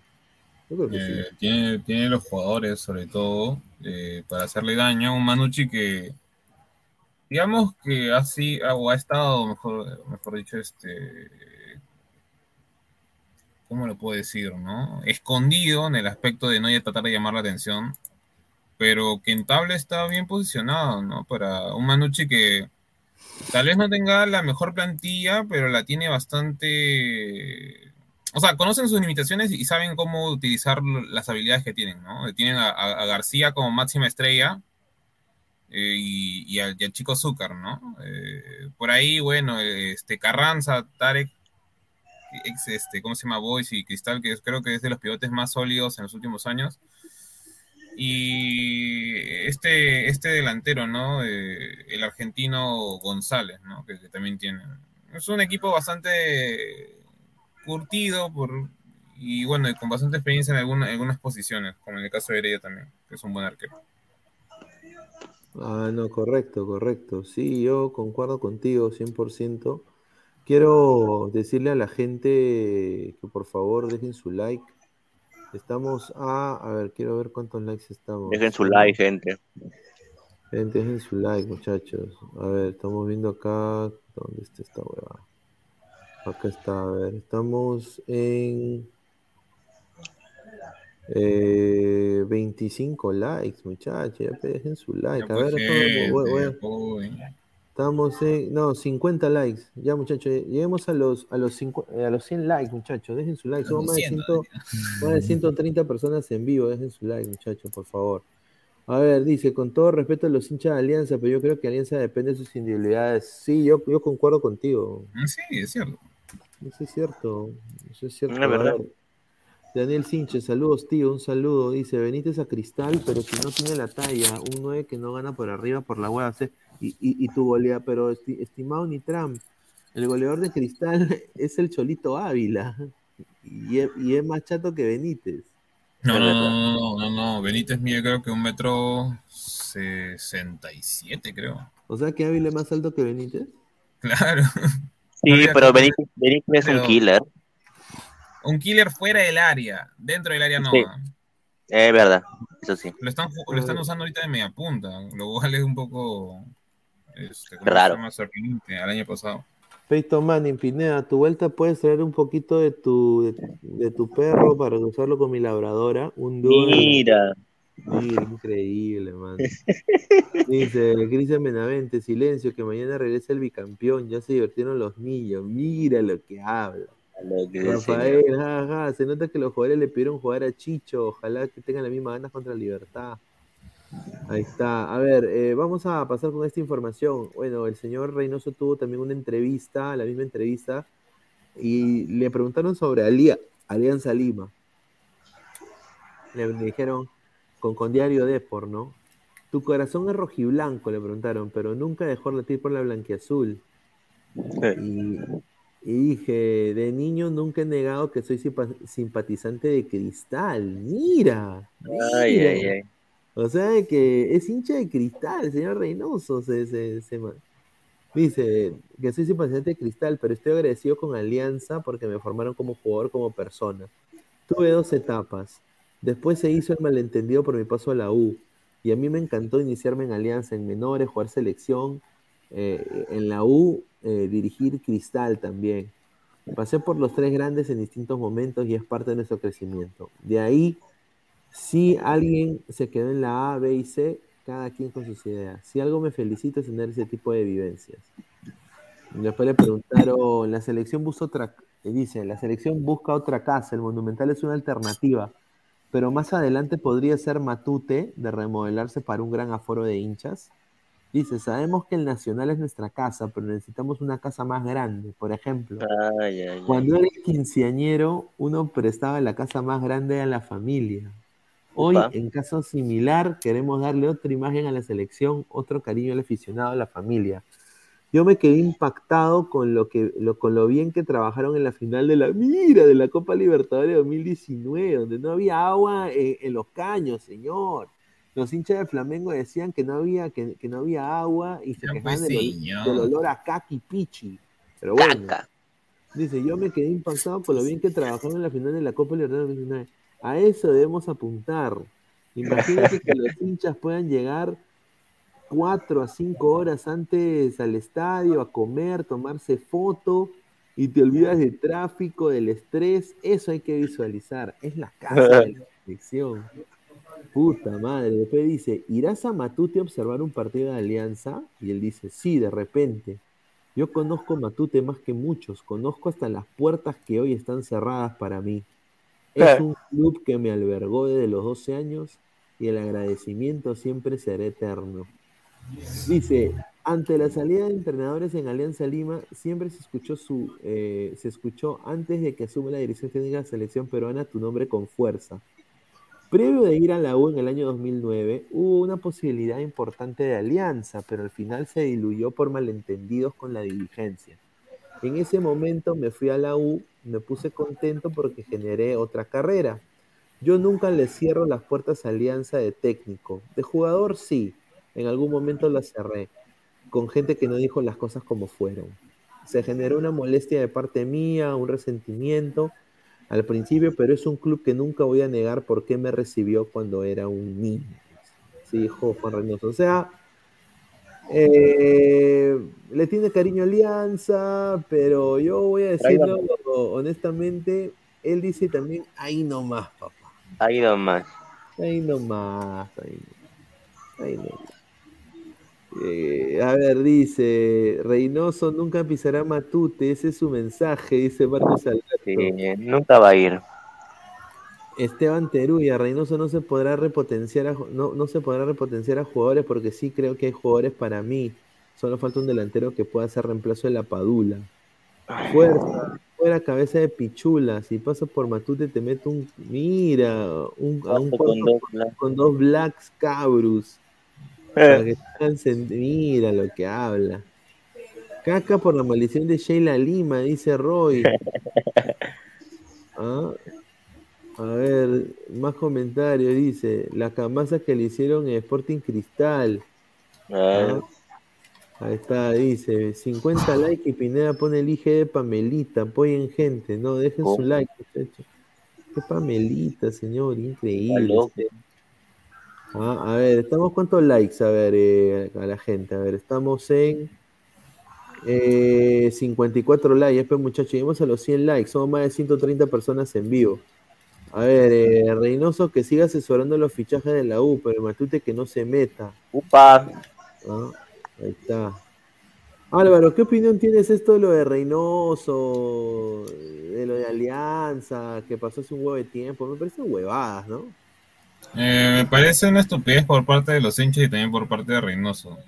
Yo creo que Eh, sí. tiene, tiene los jugadores, sobre todo, eh, para hacerle daño. Un Manucci que, digamos que así, o ha estado, mejor, mejor dicho, este, ¿cómo lo puedo decir, no? Escondido en el aspecto de no tratar de llamar la atención, pero que en tabla está bien posicionado, ¿no? Para un Manucci que tal vez no tenga la mejor plantilla, pero la tiene bastante o sea, conocen sus limitaciones y saben cómo utilizar las habilidades que tienen, ¿no? Tienen a García como máxima estrella eh, y, al, chico Zúcar, ¿no? Eh, por ahí, bueno, este Carranza, Tarek, este, ¿cómo se llama? Boys y Cristal, que creo que es de los pivotes más sólidos en los últimos años. Y este, este delantero, ¿no? Eh, el argentino González, ¿no? Que, también tiene. Es un equipo bastante curtido por, y bueno, con bastante experiencia en en algunas posiciones, como en el caso de Heredia también, que es un buen arquero. Ah, no, correcto, correcto. Sí, yo concuerdo contigo 100%. Quiero decirle a la gente que por favor dejen su like. Estamos a, a ver, quiero ver cuántos likes estamos. Dejen su like, gente. Gente, dejen su like, muchachos. A ver, estamos viendo acá. ¿Dónde está esta hueva? Acá está, a ver. Estamos en eh, 25 likes, muchachos. Ya pe- dejen su like. A ver, gente, voy- voy a- apoyen. estamos en. No, 50 likes. Ya, muchachos. Lleguemos a los, a los, eh, a los 100 likes, muchachos. Dejen su like. Somos más de, 100 más de 130 personas en vivo. Dejen su like, muchachos, por favor. A ver, dice, con todo respeto a los hinchas de Alianza, pero yo creo que Alianza depende de sus individualidades. Sí, yo, yo concuerdo contigo. Sí, es cierto. Eso es cierto. Eso es cierto. Verdad. A ver, Daniel Sinche, saludos, tío. Un saludo. Dice, Benítez a Cristal, pero si no tiene la talla, un 9 que no gana por arriba por la hueá. Y, y, y tu goleador, pero esti- estimado Nitram, el goleador de Cristal es el Cholito Ávila. Y es, y es más chato que Benítez. No, no, no, no, no, no, Benítez mide creo que un metro 67, creo. O sea que Ávila es más alto que Benítez. Claro. Sí, pero que- Benítez, Benítez es un pero- killer. Un killer fuera del área, dentro del área no. Sí. Es verdad, eso sí. Lo están, lo están usando ahorita de media punta, lo cual es un poco este, ¿cómo se Raro. llama? sorprendente al año pasado. Peyton Manning, Pineda, a tu vuelta puedes traer un poquito de tu, de, de tu perro para usarlo con mi labradora. Un dúo. Mira, increíble, man. Dice Cristian Benavente, silencio, que mañana regresa el bicampeón. Ya se divirtieron los niños. Mira lo que habla. Rafael, ja, se nota que los jugadores le pidieron jugar a Chicho. Ojalá que tengan la misma ganas contra Libertad. Ahí está. A ver, eh, vamos a pasar con esta información. Bueno, el señor Reynoso tuvo también una entrevista, la misma entrevista, y le preguntaron sobre Alia- Alianza Lima. Le dijeron, con, con Diario Depor, ¿no? Tu corazón es rojiblanco, le preguntaron, pero nunca dejó latir por la blanquiazul. Y, y dije, de niño nunca he negado que soy simpa- simpatizante de Cristal. Mira. Ay, mira. ay, ay. O sea que es hincha de Cristal, señor Reynoso. Se, se- se Dice que soy simpatizante de Cristal, pero estoy agradecido con Alianza porque me formaron como jugador, como persona. Tuve dos etapas. Después se hizo el malentendido por mi paso a la U. Y a mí me encantó iniciarme en Alianza, en menores, jugar selección. Eh, en la U, eh, dirigir Cristal también. Pasé por los tres grandes en distintos momentos y es parte de nuestro crecimiento. De ahí, si alguien se quedó en la A, B y C, cada quien con sus ideas. Si algo me felicita es tener ese tipo de vivencias. Después le preguntaron, la selección busca otra, dice, la selección busca otra casa, el Monumental es una alternativa, pero más adelante podría ser Matute de remodelarse para un gran aforo de hinchas. Dice, sabemos que el Nacional es nuestra casa, pero necesitamos una casa más grande. Por ejemplo, Ay, ay, ay. cuando era quinceañero, uno prestaba la casa más grande a la familia. Hoy, en caso similar, queremos darle otra imagen a la selección, otro cariño al aficionado, a la familia. Yo me quedé impactado con lo, que, lo, con lo bien que trabajaron en la final de la mira de la Copa Libertadores 2019, donde no había agua en, en los caños, señor. Los hinchas de Flamengo decían que no había, que, que no había agua y se Ya, quejaban pues, del, olor a kaki pichi. Pero bueno, dice, yo me quedé impactado con lo bien que trabajaron en la final de la Copa Libertadores 2019. A eso debemos apuntar. Imagínate que los hinchas puedan llegar cuatro a cinco horas antes al estadio a comer, tomarse foto y te olvidas del tráfico, del estrés. Eso hay que visualizar. Es la casa de la selección. Puta madre. Después dice, ¿irás a Matute a observar un partido de Alianza? Y él dice, sí, de repente. Yo conozco Matute más que muchos. Conozco hasta las puertas que hoy están cerradas para mí. Es un club que me albergó desde los 12 años y el agradecimiento siempre será eterno. Dice, ante la salida de entrenadores en Alianza Lima, siempre se escuchó su, eh, se escuchó antes de que asume la dirección técnica de la selección peruana tu nombre con fuerza. Previo de ir a la U en el año 2009, hubo una posibilidad importante de alianza, pero al final se diluyó por malentendidos con la dirigencia. En ese momento me fui a la U, me puse contento porque generé otra carrera. Yo nunca le cierro las puertas a Alianza de técnico. De jugador sí, en algún momento la cerré, con gente que no dijo las cosas como fueron. Se generó una molestia de parte mía, un resentimiento al principio, pero es un club que nunca voy a negar por qué me recibió cuando era un niño. Sí, dijo Juan Reynoso. O sea, eh, le tiene cariño a Alianza, pero yo voy a decirlo honestamente, él dice también, ahí nomás, papá. Ahí nomás. Ahí nomás, ahí, ahí nomás. Eh, a ver, dice, Reynoso nunca pisará Matute, ese es su mensaje, dice Marcos Alberto. Sí, nunca va a ir. Esteban Teruya, Reynoso no se podrá repotenciar a, no, no se podrá repotenciar a jugadores porque sí creo que hay jugadores para mí. Solo falta un delantero que pueda hacer reemplazo de la Padula. Fuerza, fuera cabeza de pichula. Si paso por Matute te meto un, mira, un, a un Paso con dos blacks. con dos blacks cabrus. Para que mira lo que habla. Caca por la maldición de Sheila Lima, dice Roy. Ah, A ver, más comentarios, dice, la camasa que le hicieron en Sporting Cristal. Ah, Ah, Ahí está, dice, 50 likes y Pineda pone el IG de Pamelita, apoyen gente, no, dejen su like, muchachos. Qué Pamelita, señor, está increíble. loco. Ah, a ver, estamos cuántos likes, a ver, eh, a la gente, a ver, estamos en Eh, 54 likes, pues muchachos, llegamos a los 100 likes, somos más de 130 personas en vivo. A ver, eh, Reynoso que siga asesorando los fichajes de la U, pero Matute que no se meta. Upa. Ah, ahí está. Álvaro, ¿qué opinión tienes esto de lo de Reynoso, de lo de Alianza, que pasó hace un huevo de tiempo? Me parecen huevadas, ¿no? Eh, me parece una estupidez por parte de los hinchas y también por parte de Reynoso.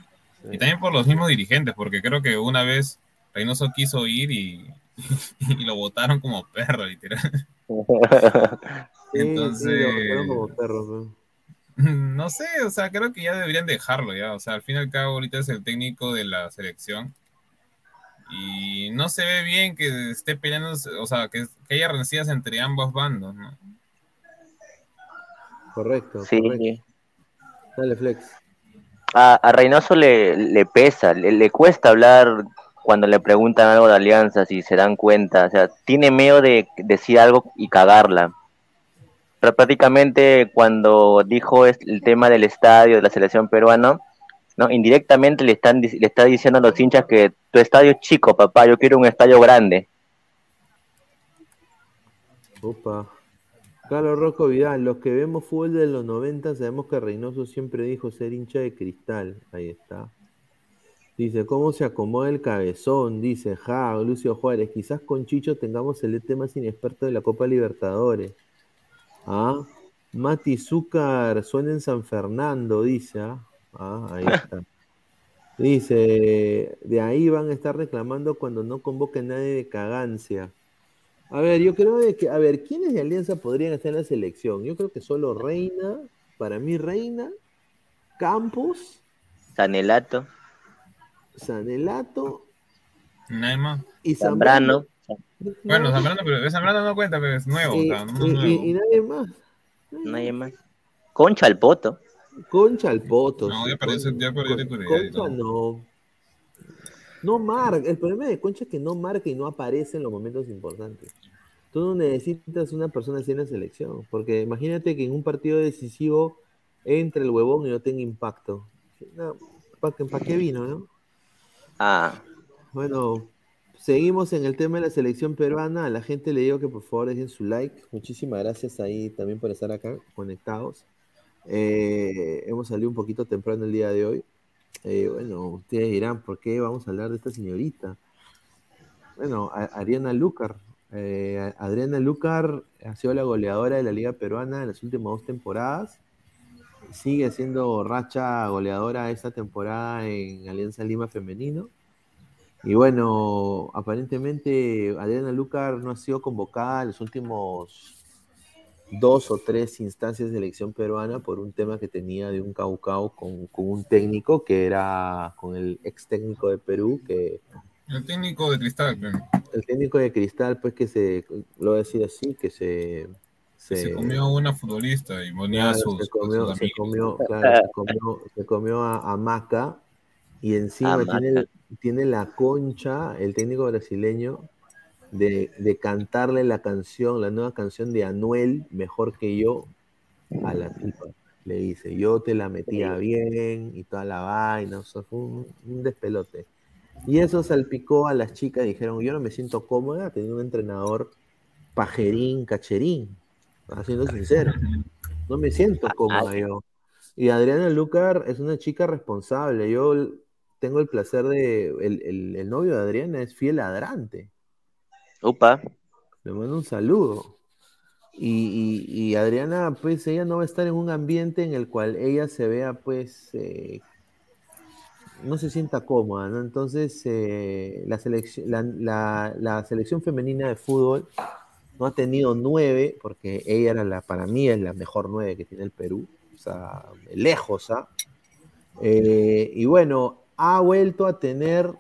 Y también por los mismos dirigentes, porque creo que una vez Reynoso quiso ir y, y lo votaron como perro, literal. Sí, Entonces, sí, como ¿no? no sé, o sea, creo que ya deberían dejarlo ya. O sea, al fin y al cabo ahorita es el técnico de la selección. Y no se ve bien que esté peleando, o sea, que, que haya rencillas entre ambos bandos, ¿no? Correcto, Sí. correcto. Dale, Flex. A, a Reynoso le, le pesa, le, le cuesta hablar cuando le preguntan algo de alianza, si se dan cuenta. O sea, tiene miedo de decir algo y cagarla. Pero prácticamente cuando dijo el tema del estadio de la selección peruana, ¿no? indirectamente le, están, le está diciendo a los hinchas que tu estadio es chico, papá, yo quiero un estadio grande. Opa. Carlos Rocco Vidal, los que vemos fútbol de los 90 sabemos que Reynoso siempre dijo ser hincha de cristal. Ahí está. Dice, ¿cómo se acomoda el cabezón? Dice, ja, Lucio Juárez, quizás con Chicho tengamos el ET más inexperto de la Copa Libertadores. Ah, Mati Zúcar suena en San Fernando, dice. Ah, Ah, ahí está. Dice, de ahí van a estar reclamando cuando no convoque nadie de cagancia. A ver, yo creo de que, a ver, ¿quiénes de Alianza podrían estar en la selección? Yo creo que solo Reina, para mí Reina, Campos, Sanelato, Sanelato Nadie más. y Zambrano. Bueno, Zambrano, pero Zambrano no cuenta, pero es nuevo. Y, o sea, no es y- nuevo. y- y nadie más. Nadie más. Concha al poto. Concha al poto. No, ya perdió, Con- ya perdió Concha no. No marca. El problema de Concha es que no marca y no aparece en los momentos importantes. Tú no necesitas una persona así en la selección. Porque imagínate que en un partido decisivo entre el huevón y no tenga impacto. No, ¿Para qué, pa' qué vino, no? Ah, Bueno, seguimos en el tema de la selección peruana. A la gente le digo que por favor dejen su like. Muchísimas gracias ahí también por estar acá conectados. Eh, hemos salido un poquito temprano el día de hoy. Eh, bueno, ustedes dirán, ¿por qué vamos a hablar de esta señorita? Bueno, a- Ariana Lucar. Eh, Adriana Lucar ha sido la goleadora de la Liga Peruana en las últimas dos temporadas. Sigue siendo racha goleadora esta temporada en Alianza Lima Femenino. Y bueno, aparentemente Adriana Lucar no ha sido convocada en los últimos dos o tres instancias de elección peruana por un tema que tenía de un caucao con, con un técnico que era con el ex técnico de Perú, que El técnico de cristal, pero el técnico de Cristal, pues que se, lo voy a decir así, que se... se, comió a una futbolista y ponía a Claro, sus, se comió, sus se comió, claro, se comió, se comió a, a Maca y encima A tiene, tiene la concha, el técnico brasileño, de, de cantarle la canción, la nueva canción de Anuel, mejor que yo, a la tipa. Le dice, yo te la metía bien y toda la vaina, o sea, fue un, un despelote. Y eso salpicó a las chicas, dijeron, yo no me siento cómoda teniendo un entrenador pajerín, cacherín, siendo sincero. No me siento cómoda yo. Y Adriana Lucar es una chica responsable. Yo tengo el placer de. El, el- el novio de Adriana es fiel ladrante. Upa. Le mando un saludo. Y, y- Adriana, pues ella no va a estar en un ambiente en el cual ella se vea, pues, eh, no se sienta cómoda, ¿no? Entonces, eh, la selección femenina de fútbol no ha tenido nueve, porque ella era la, para mí es la mejor nueve que tiene el Perú, o sea, lejos, ¿ah? Eh, y bueno, ha vuelto a tener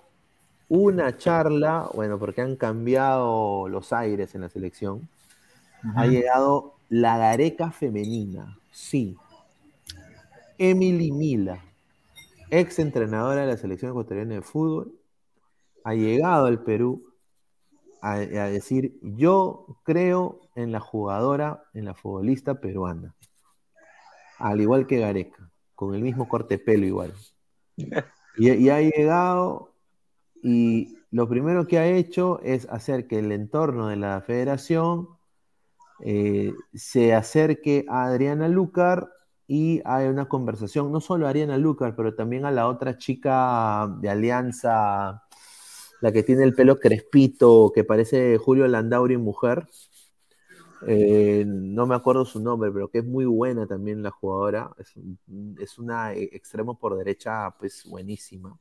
una charla, bueno, porque han cambiado los aires en la selección. Ha llegado la Gareca femenina, sí. Emily Mila, ex entrenadora de la selección ecuatoriana de fútbol, ha llegado al Perú a, a decir, yo creo en la jugadora, en la futbolista peruana. Al igual que Gareca, con el mismo corte de pelo igual. Y, y ha llegado Y lo primero que ha hecho es hacer que el entorno de la federación eh, se acerque a Adriana Lucar y hay una conversación, no solo a Ariana Lucar, pero también a la otra chica de Alianza, la que tiene el pelo crespito, que parece Julio Landauri mujer. Eh, no me acuerdo su nombre, pero que es muy buena también la jugadora. Es, es una e- extremo por derecha, pues buenísima.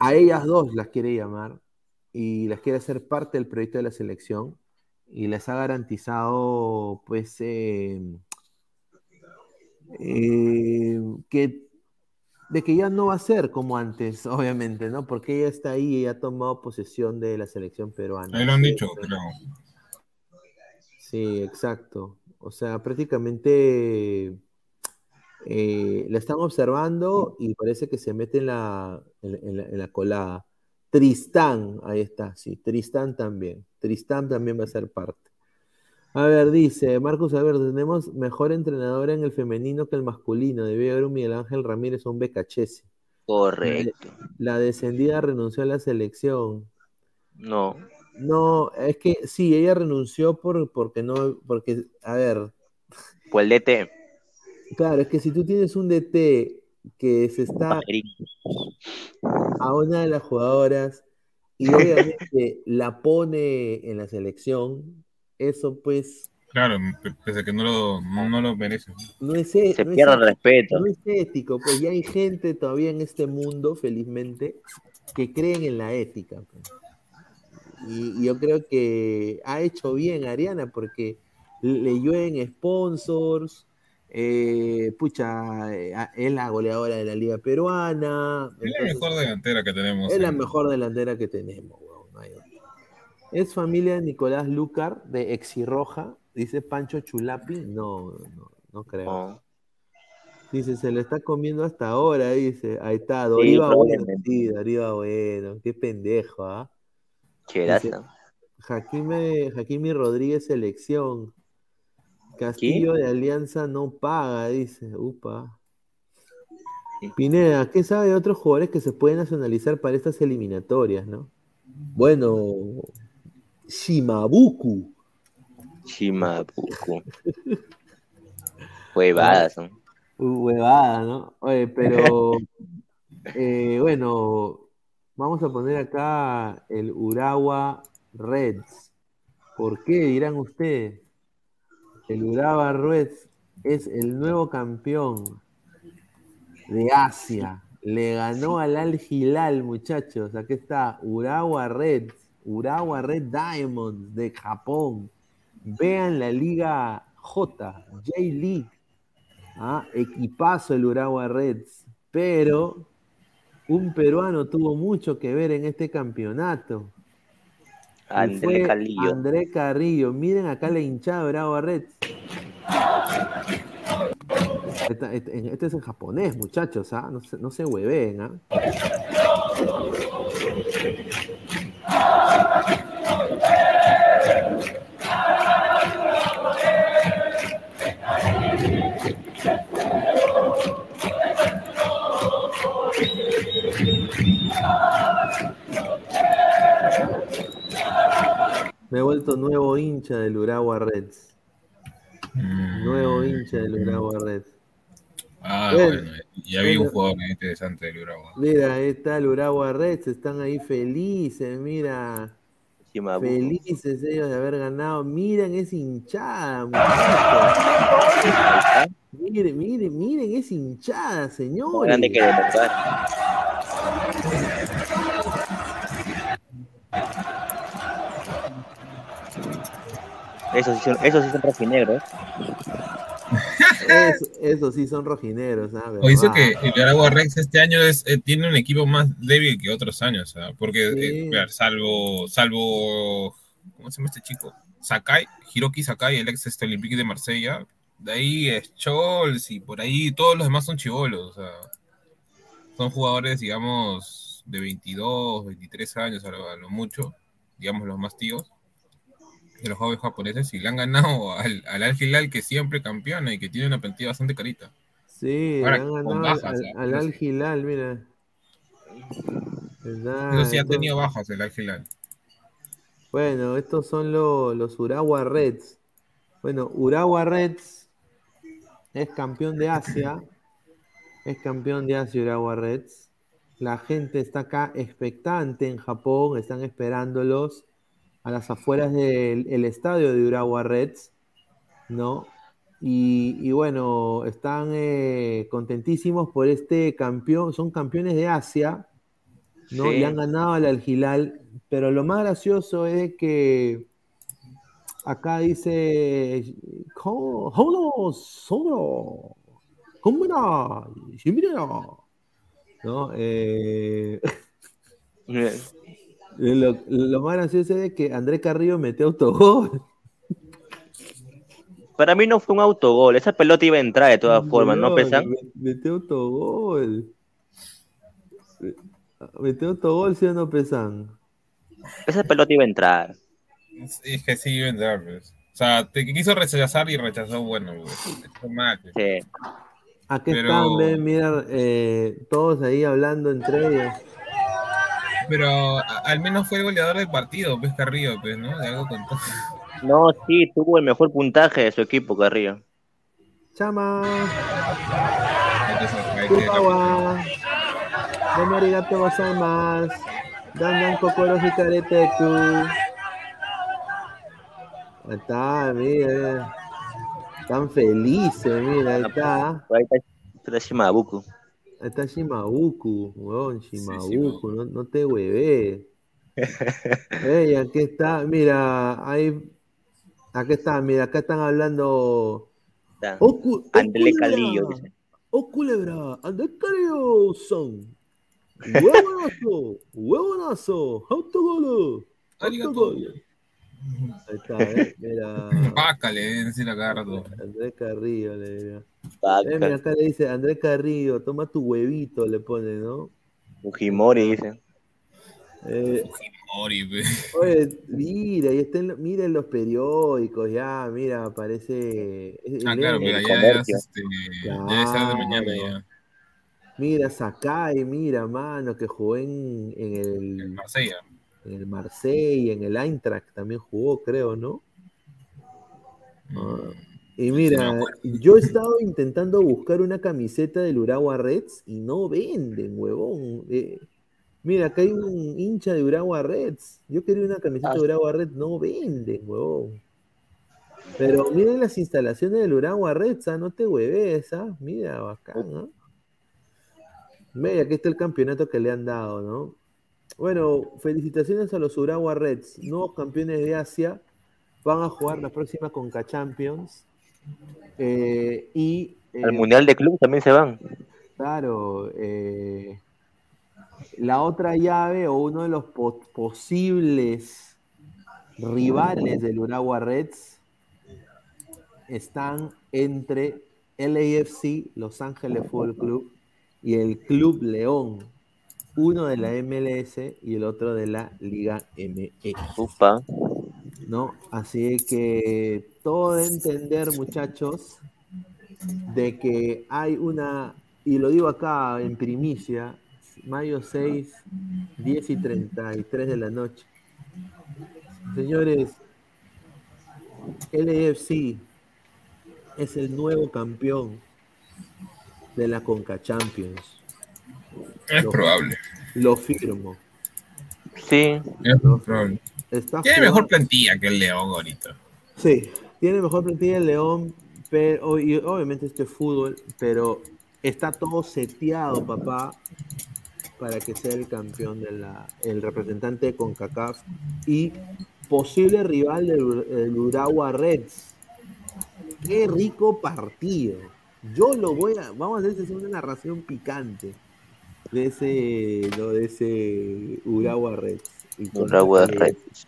A ellas dos las quiere llamar y las quiere hacer parte del proyecto de la selección y les ha garantizado, pues, eh, eh, que de que ya no va a ser como antes, obviamente, ¿no? Porque ella está ahí y ha tomado posesión de la selección peruana. Ahí lo han dicho, pero Sí, exacto. O sea, prácticamente eh, la están observando y parece que se mete en la, en, la- en la- en la colada. Tristán, ahí está, sí, Tristán también. Tristán también va a ser parte. A ver, dice Marcos Alberto, tenemos mejor entrenador en el femenino que el masculino. Debía haber un Miguel Ángel Ramírez o un Becachese. Correcto. La descendida renunció a la selección. No. No, es que sí, ella renunció por, porque no, porque, a ver, Pues el DT. Claro, es que si tú tienes un DT que se está a una de las jugadoras y obviamente la pone en la selección, eso pues claro, pese a que no lo, no, no lo merece. no es, e- Se no es pierde el ético, respeto. no es ético, pues ya hay gente todavía en este mundo, felizmente, que creen en la ética. pues. Y, y yo creo que ha hecho bien Ariana porque le llueven sponsors, eh, pucha, eh, es la goleadora de la liga peruana, Es la mejor delantera que tenemos. es la mejor delantera que tenemos, weón, no hay otra. Es familia de Nicolás Lucar, de Exirroja, dice Pancho Chulapi, no, no, no creo. Dice, se lo está comiendo hasta ahora, dice. Ahí está, Doriva bueno, sí, Doriva bueno, qué pendejo, ¿ah? Dice, Jaquime, Jaquimi Rodríguez selección. Castillo de Alianza no paga, dice. Upa. Pineda, ¿qué sabe de otros jugadores que se pueden nacionalizar para estas eliminatorias, no? Bueno, Shimabuku. Shimabuku. Huevadas. ¿no? Uh, Huevada, ¿no? Oye, pero eh, bueno, vamos a poner acá el Urawa Reds. ¿Por qué? Dirán ustedes. El Urawa Reds es el nuevo campeón de Asia. Le ganó al Al Hilal, muchachos. Aquí está Urawa Reds, Urawa Red Diamonds de Japón. Vean la Liga J, J-League. Ah, equipazo el Urawa Reds. Pero un peruano tuvo mucho que ver en este campeonato. André Carrillo. André Carrillo. Miren acá la hinchada Reds. Esta- Este, este es en japonés, muchachos, ¿ah? No se, no se hueveen, ¿ah? Me he vuelto nuevo hincha del Urawa Reds. Nuevo hincha del Urawa Reds. Ah, Bueno, bueno, y había un jugador interesante del Uruguay. Mira, ahí está el Urawa Reds, están ahí felices, mira. Felices ellos de haber ganado. Miren esa hinchada, muchachos. Miren, miren, miren esa hinchada, señores. grande que de verdad. Esos sí son, esos sí son rojinegros. Es- Eso sí son rojineros, ¿sabes? O dice que el Aragua Rex este año es, eh, tiene un equipo más débil que otros años, porque eh, Sí. salvo, salvo, ¿cómo se llama este chico? Sakai, Hiroki Sakai, el ex este Olympique de Marsella, de ahí es Scholz y por ahí todos los demás son chivolos, o sea, son jugadores, digamos, de 22, 23 años a lo, a lo mucho, digamos los más tíos de los jóvenes japoneses y le han ganado al, al Al Hilal que siempre campeona y que tiene una plantilla bastante carita. Sí, Ahora, le han ganado bajas, al, al Al Hilal, mira. Pero sí ha tenido bajas el Al Hilal. Bueno, estos son lo- los Urawa Reds. Bueno, Urawa Reds es campeón de Asia. Es campeón de Asia Urawa Reds. La gente está acá expectante en Japón, están esperándolos a las afueras del el estadio de Urawa Reds, ¿no? Y, y bueno, están eh, contentísimos por este campeón, son campeones de Asia, ¿no? Sí. Y han ganado al Al Hilal, pero lo más gracioso es que acá dice, "Ho- Hola, Soro, ¿cómo era? Shimira". ¿No? Eh, lo, lo más gracioso es que André Carrillo metió autogol. Para mí no fue un autogol. Esa pelota iba a entrar de todas formas, ¿no, Weón, Pesan? me- Metió autogol. Metió autogol, ¿sí o no, Pesan? Esa pelota iba a entrar. Es que sí iba a entrar, pues. O sea, te quiso rechazar y rechazó, bueno, pues. Mal. pues. Sí. Aquí Pero- están, ven, mira, eh, todos ahí hablando entre ellos. Pero a- al menos fue el goleador del partido, pues Carrillo, pues, ¿no? De algo contó. No, sí, tuvo el mejor puntaje de su equipo, Carrillo. Chama, Kupawa, Domo arigato gozaimasu, Dandan kokoro hikareteku. Ahí está, mira. Están felices, mira, ahí está. Ahí está, está Shimabuku. Ahí está Shimabuku, weón, Shimabuku, no, no te hueves. Ey, aquí está, mira, ahí, aquí está, mira, acá están hablando. Está. Cu- oh, Andele culebra, Calillo, dice. Oh, culebra, Andrés Calillo son. Huevonazo, huevonazo, autogol, autogol. Ahí está, eh, mira. Pácale, deben decir a cada rato. Andrés Carrillo, le diría. Eh, mira, acá le dice Andrés Carrillo, toma tu huevito, le pone, ¿no? Fujimori, dice. Eh, Mori, pues. oye, mira, y está en mira en los periódicos, ya, mira, aparece. es- Ah, claro, pero ya, ya, este, ya debe estar de mañana Claro. ya. Mira, Sakai, mira, mano, que jugó en, en el, Marsella. En el Marsella, en el Eintracht también jugó, creo, ¿no? Ah, Y mira, yo he estado intentando buscar una camiseta del Urawa Reds y no venden, huevón. Eh, mira, acá hay un hincha de Urawa Reds. Yo quería una camiseta de Urawa Reds, no venden, huevón. Pero miren las instalaciones del Urawa Reds, ¿ah? no te hueves, ¿ah? Mira, bacán, ¿ah? Mira, aquí está el campeonato que le han dado, ¿no? Bueno, felicitaciones a los Urawa Reds, nuevos campeones de Asia. Van a jugar la próxima Conca Champions. Eh, y eh, Al Mundial de Club también se van. Claro, eh, la otra llave o uno de los po- posibles rivales del Urawa Reds están entre LAFC, Los Ángeles Fútbol Club, y el Club León, uno de la MLS y el otro de la Liga MX. Upa. ¿no? Así que todo de entender, muchachos, de que hay una, y lo digo acá en primicia, mayo 6, 10 y 33 de la noche. Señores, LAFC es el nuevo campeón de la Conca Champions. Es Lo- probable. Lo firmo. Sí. Es probable. Está Tiene jugando- mejor plantilla que el León ahorita. Sí, tiene mejor plantilla el León, pero y obviamente este es fútbol, pero está todo seteado, papá, para que sea el campeón de la, el representante de CONCACAF y posible rival del, del Urawa Reds. Qué rico partido. Yo lo voy a, vamos a hacer una narración picante de ese, no, de ese Urawa con Urawa Reds.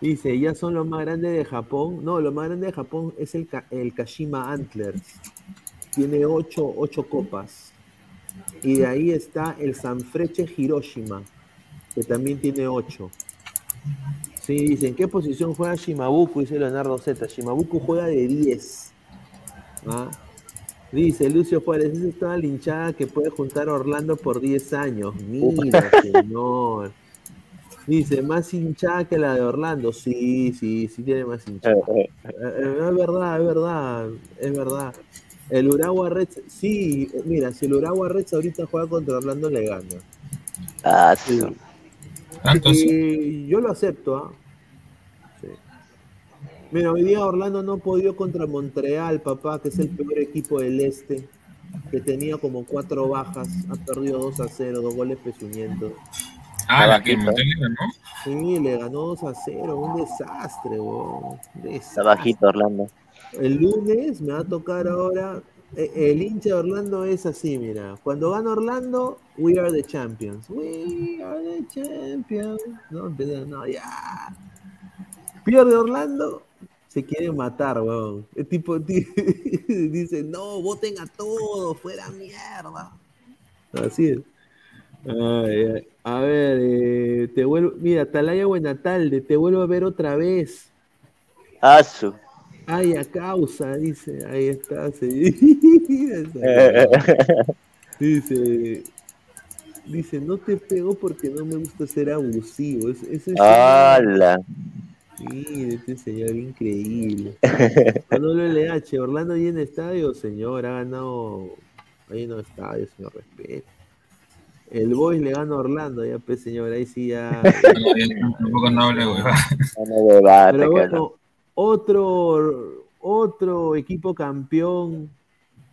Dice, ya son los más grandes de Japón. No, lo más grande de Japón es el, el Kashima Antlers. Tiene ocho, ocho copas. Y de ahí está el Sanfrecce Hiroshima, que también tiene ocho. Sí, dice, ¿en qué posición juega Shimabuku? Dice Leonardo Z. Shimabuku juega de 10. ¿ah? Dice Lucio Juárez, esa es toda la hinchada que puede juntar a Orlando por 10 años. Mira, señor. Dice, más hinchada que la de Orlando. Sí, sí, sí tiene más hinchada. Eh, eh, Es verdad, es verdad, es verdad. El Uragua Reds, sí, eh, mira, si el Uragua Reds ahorita juega contra Orlando, le gana. Ah, sí. Tanto Y yo lo acepto, ¿ah? Mira, hoy día Orlando no ha podido contra Montreal, papá, que es el peor equipo del este, que tenía como cuatro bajas, ha perdido 2 a 0, dos goles pezuñentos. Ah, la que ganó. Sí, le ganó 2 a 0, un desastre, weón. Está bajito Orlando. El lunes me va a tocar ahora. eh, El hincha de Orlando es así, mira. Cuando gana Orlando, we are the champions. We are the champions. No, empieza, no, ya. Pierde Orlando, se quiere matar, weón. El tipo ti- dice, no, voten a todos, fuera mierda. Así es. Ay. A ver, eh, te vuelvo. Mira, Talaya Buenatalde, te vuelvo a ver otra vez. Ah, su. Ay, a causa, dice. Ahí está. sí. dice. Dice, no te pego porque no me gusta ser abusivo. Es- Ese es ¡Hala! Sí, este señor increíble. Manolo LH, Orlando llena estadio, señor, ha ganado. Ha llenado estadio, señor, respeto. El Boys le gana a Orlando, ya pues señor, ahí sí ya. Tampoco no hable, huevada. No Pero bueno, otro, otro equipo campeón,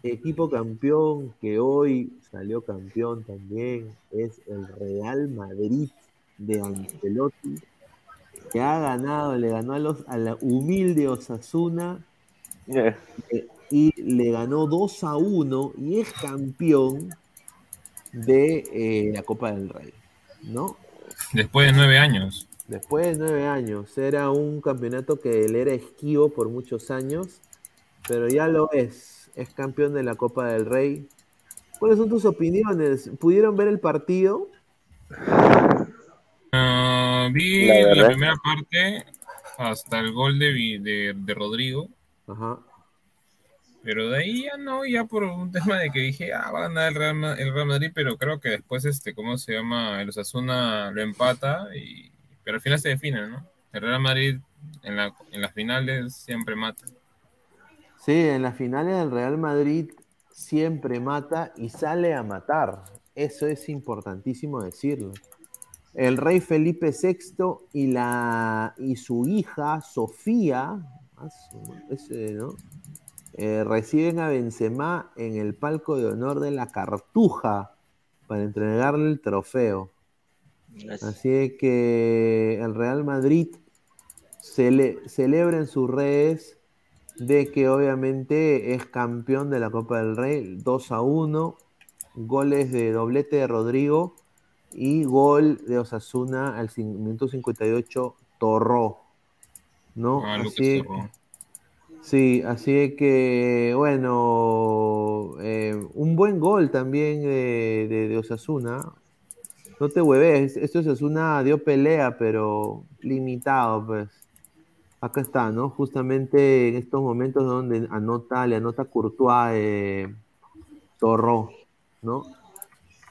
equipo campeón que hoy salió campeón también es el Real Madrid de Ancelotti, que ha ganado, le ganó a, los, a la humilde Osasuna eh, y le ganó 2 a 1 y es campeón de eh, la Copa del Rey, ¿no? Después de nueve años. Después de nueve años, era un campeonato que le era esquivo por muchos años, pero ya lo es, es campeón de la Copa del Rey. ¿Cuáles son tus opiniones? ¿Pudieron ver el partido? Ah, vi La primera parte hasta el gol de, de, de Rodrigo. Ajá. Pero de ahí ya no, ya por un tema de que dije, ah, va a ganar el Real, el Real Madrid, pero creo que después, este, ¿cómo se llama? El Osasuna lo empata, y, pero al final se define, ¿no? El Real Madrid en, la, en las finales siempre mata. Sí, en las finales del Real Madrid siempre mata y sale a matar. Eso es importantísimo decirlo. El rey Felipe VI y, la, y su hija Sofía ah, su- ese, ¿no? Eh, reciben a Benzema en el palco de honor de la Cartuja para entregarle el trofeo. Así es que el Real Madrid cele- celebra en sus redes de que obviamente es campeón de la Copa del Rey, 2 a 1, goles de doblete de Rodrigo y gol de Osasuna al minuto 58, Torró. ¿No? Ah, así, sí, así es que, bueno, eh, un buen gol también de, de- de Osasuna. No te hueves, esto Osasuna dio pelea, pero limitado, pues. Acá está, ¿no? Justamente en estos momentos donde anota, le anota Courtois eh, Torró, ¿no?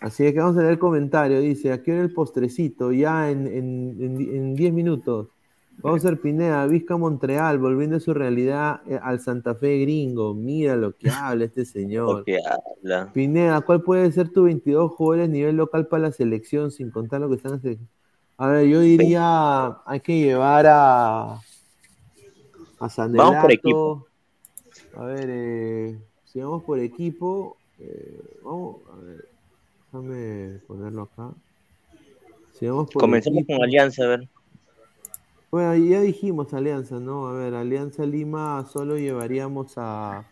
Así es que vamos a leer el comentario. Dice, aquí era el postrecito, ya en, en, en, en 10 minutos. Vamos a Pineda, Vizca Montreal, volviendo a su realidad eh, al Santa Fe gringo. Mira lo que habla este señor. Lo que habla. Pineda, ¿cuál puede ser tu 22 jugadores a nivel local para la selección sin contar lo que están haciendo? A ver, yo diría, hay que llevar a, a Sanelato. Vamos por equipo. A ver, eh, si vamos por equipo, eh, vamos, a ver, déjame ponerlo acá. Si vamos por Comencemos equipo- con Alianza, a ver. bueno, ya dijimos Alianza, ¿no? A ver, Alianza Lima solo llevaríamos a.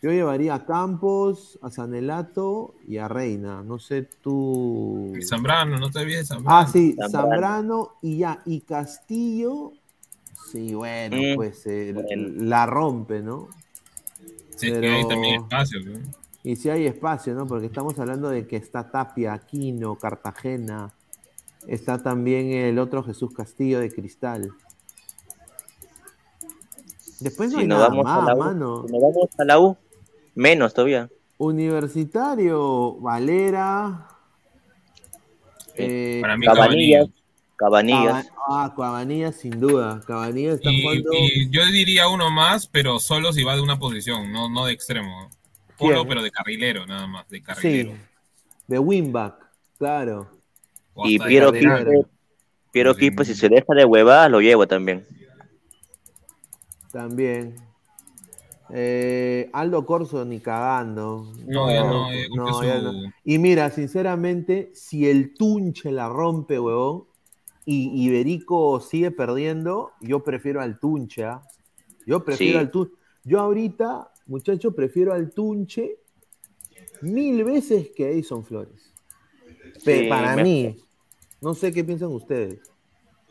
Yo llevaría a Campos, a Sanelato y a Reina. No sé tú. Y Zambrano, no te olvides de Zambrano. Ah, sí, Zambrano. Zambrano y ya. Y Castillo. Sí, bueno, Mm, pues eh, la rompe, ¿no? Sí, que hay también espacio. ¿no? Y si hay espacio, ¿no? Porque estamos hablando de que está Tapia, Aquino, Cartagena. Está también el otro Jesús Castillo de Cristal. Después no Si hay nos nada vamos a la U, mano. si nos vamos a la U, menos todavía. Universitario, Valera. eh, Para mí, Cabanillas. Cabanillas. Cabanillas. Caba- Ah, Cabanillas, sin duda. Cabanillas está Y, jugando. y yo diría uno más, pero solo si va de una posición, no, no de extremo. Polo, ¿Quién? pero de carrilero, nada más, de Sí, carrilero. de Winback, claro. Y Piero. Quispe, Piero Quispe, si se deja de huevadas, lo llevo también. También. Eh, Aldo Corso ni cagando. No, ya no, eh, no, ya su- no. Y mira, sinceramente, si el Tunche la rompe, huevón, y Iberico sigue perdiendo, yo prefiero al Tunche. ¿ah? Yo prefiero Sí. al Tunche. Yo ahorita, muchachos, prefiero al Tunche mil veces que a Edison Flores. Pe- Sí, para me- mí. No sé qué piensan ustedes.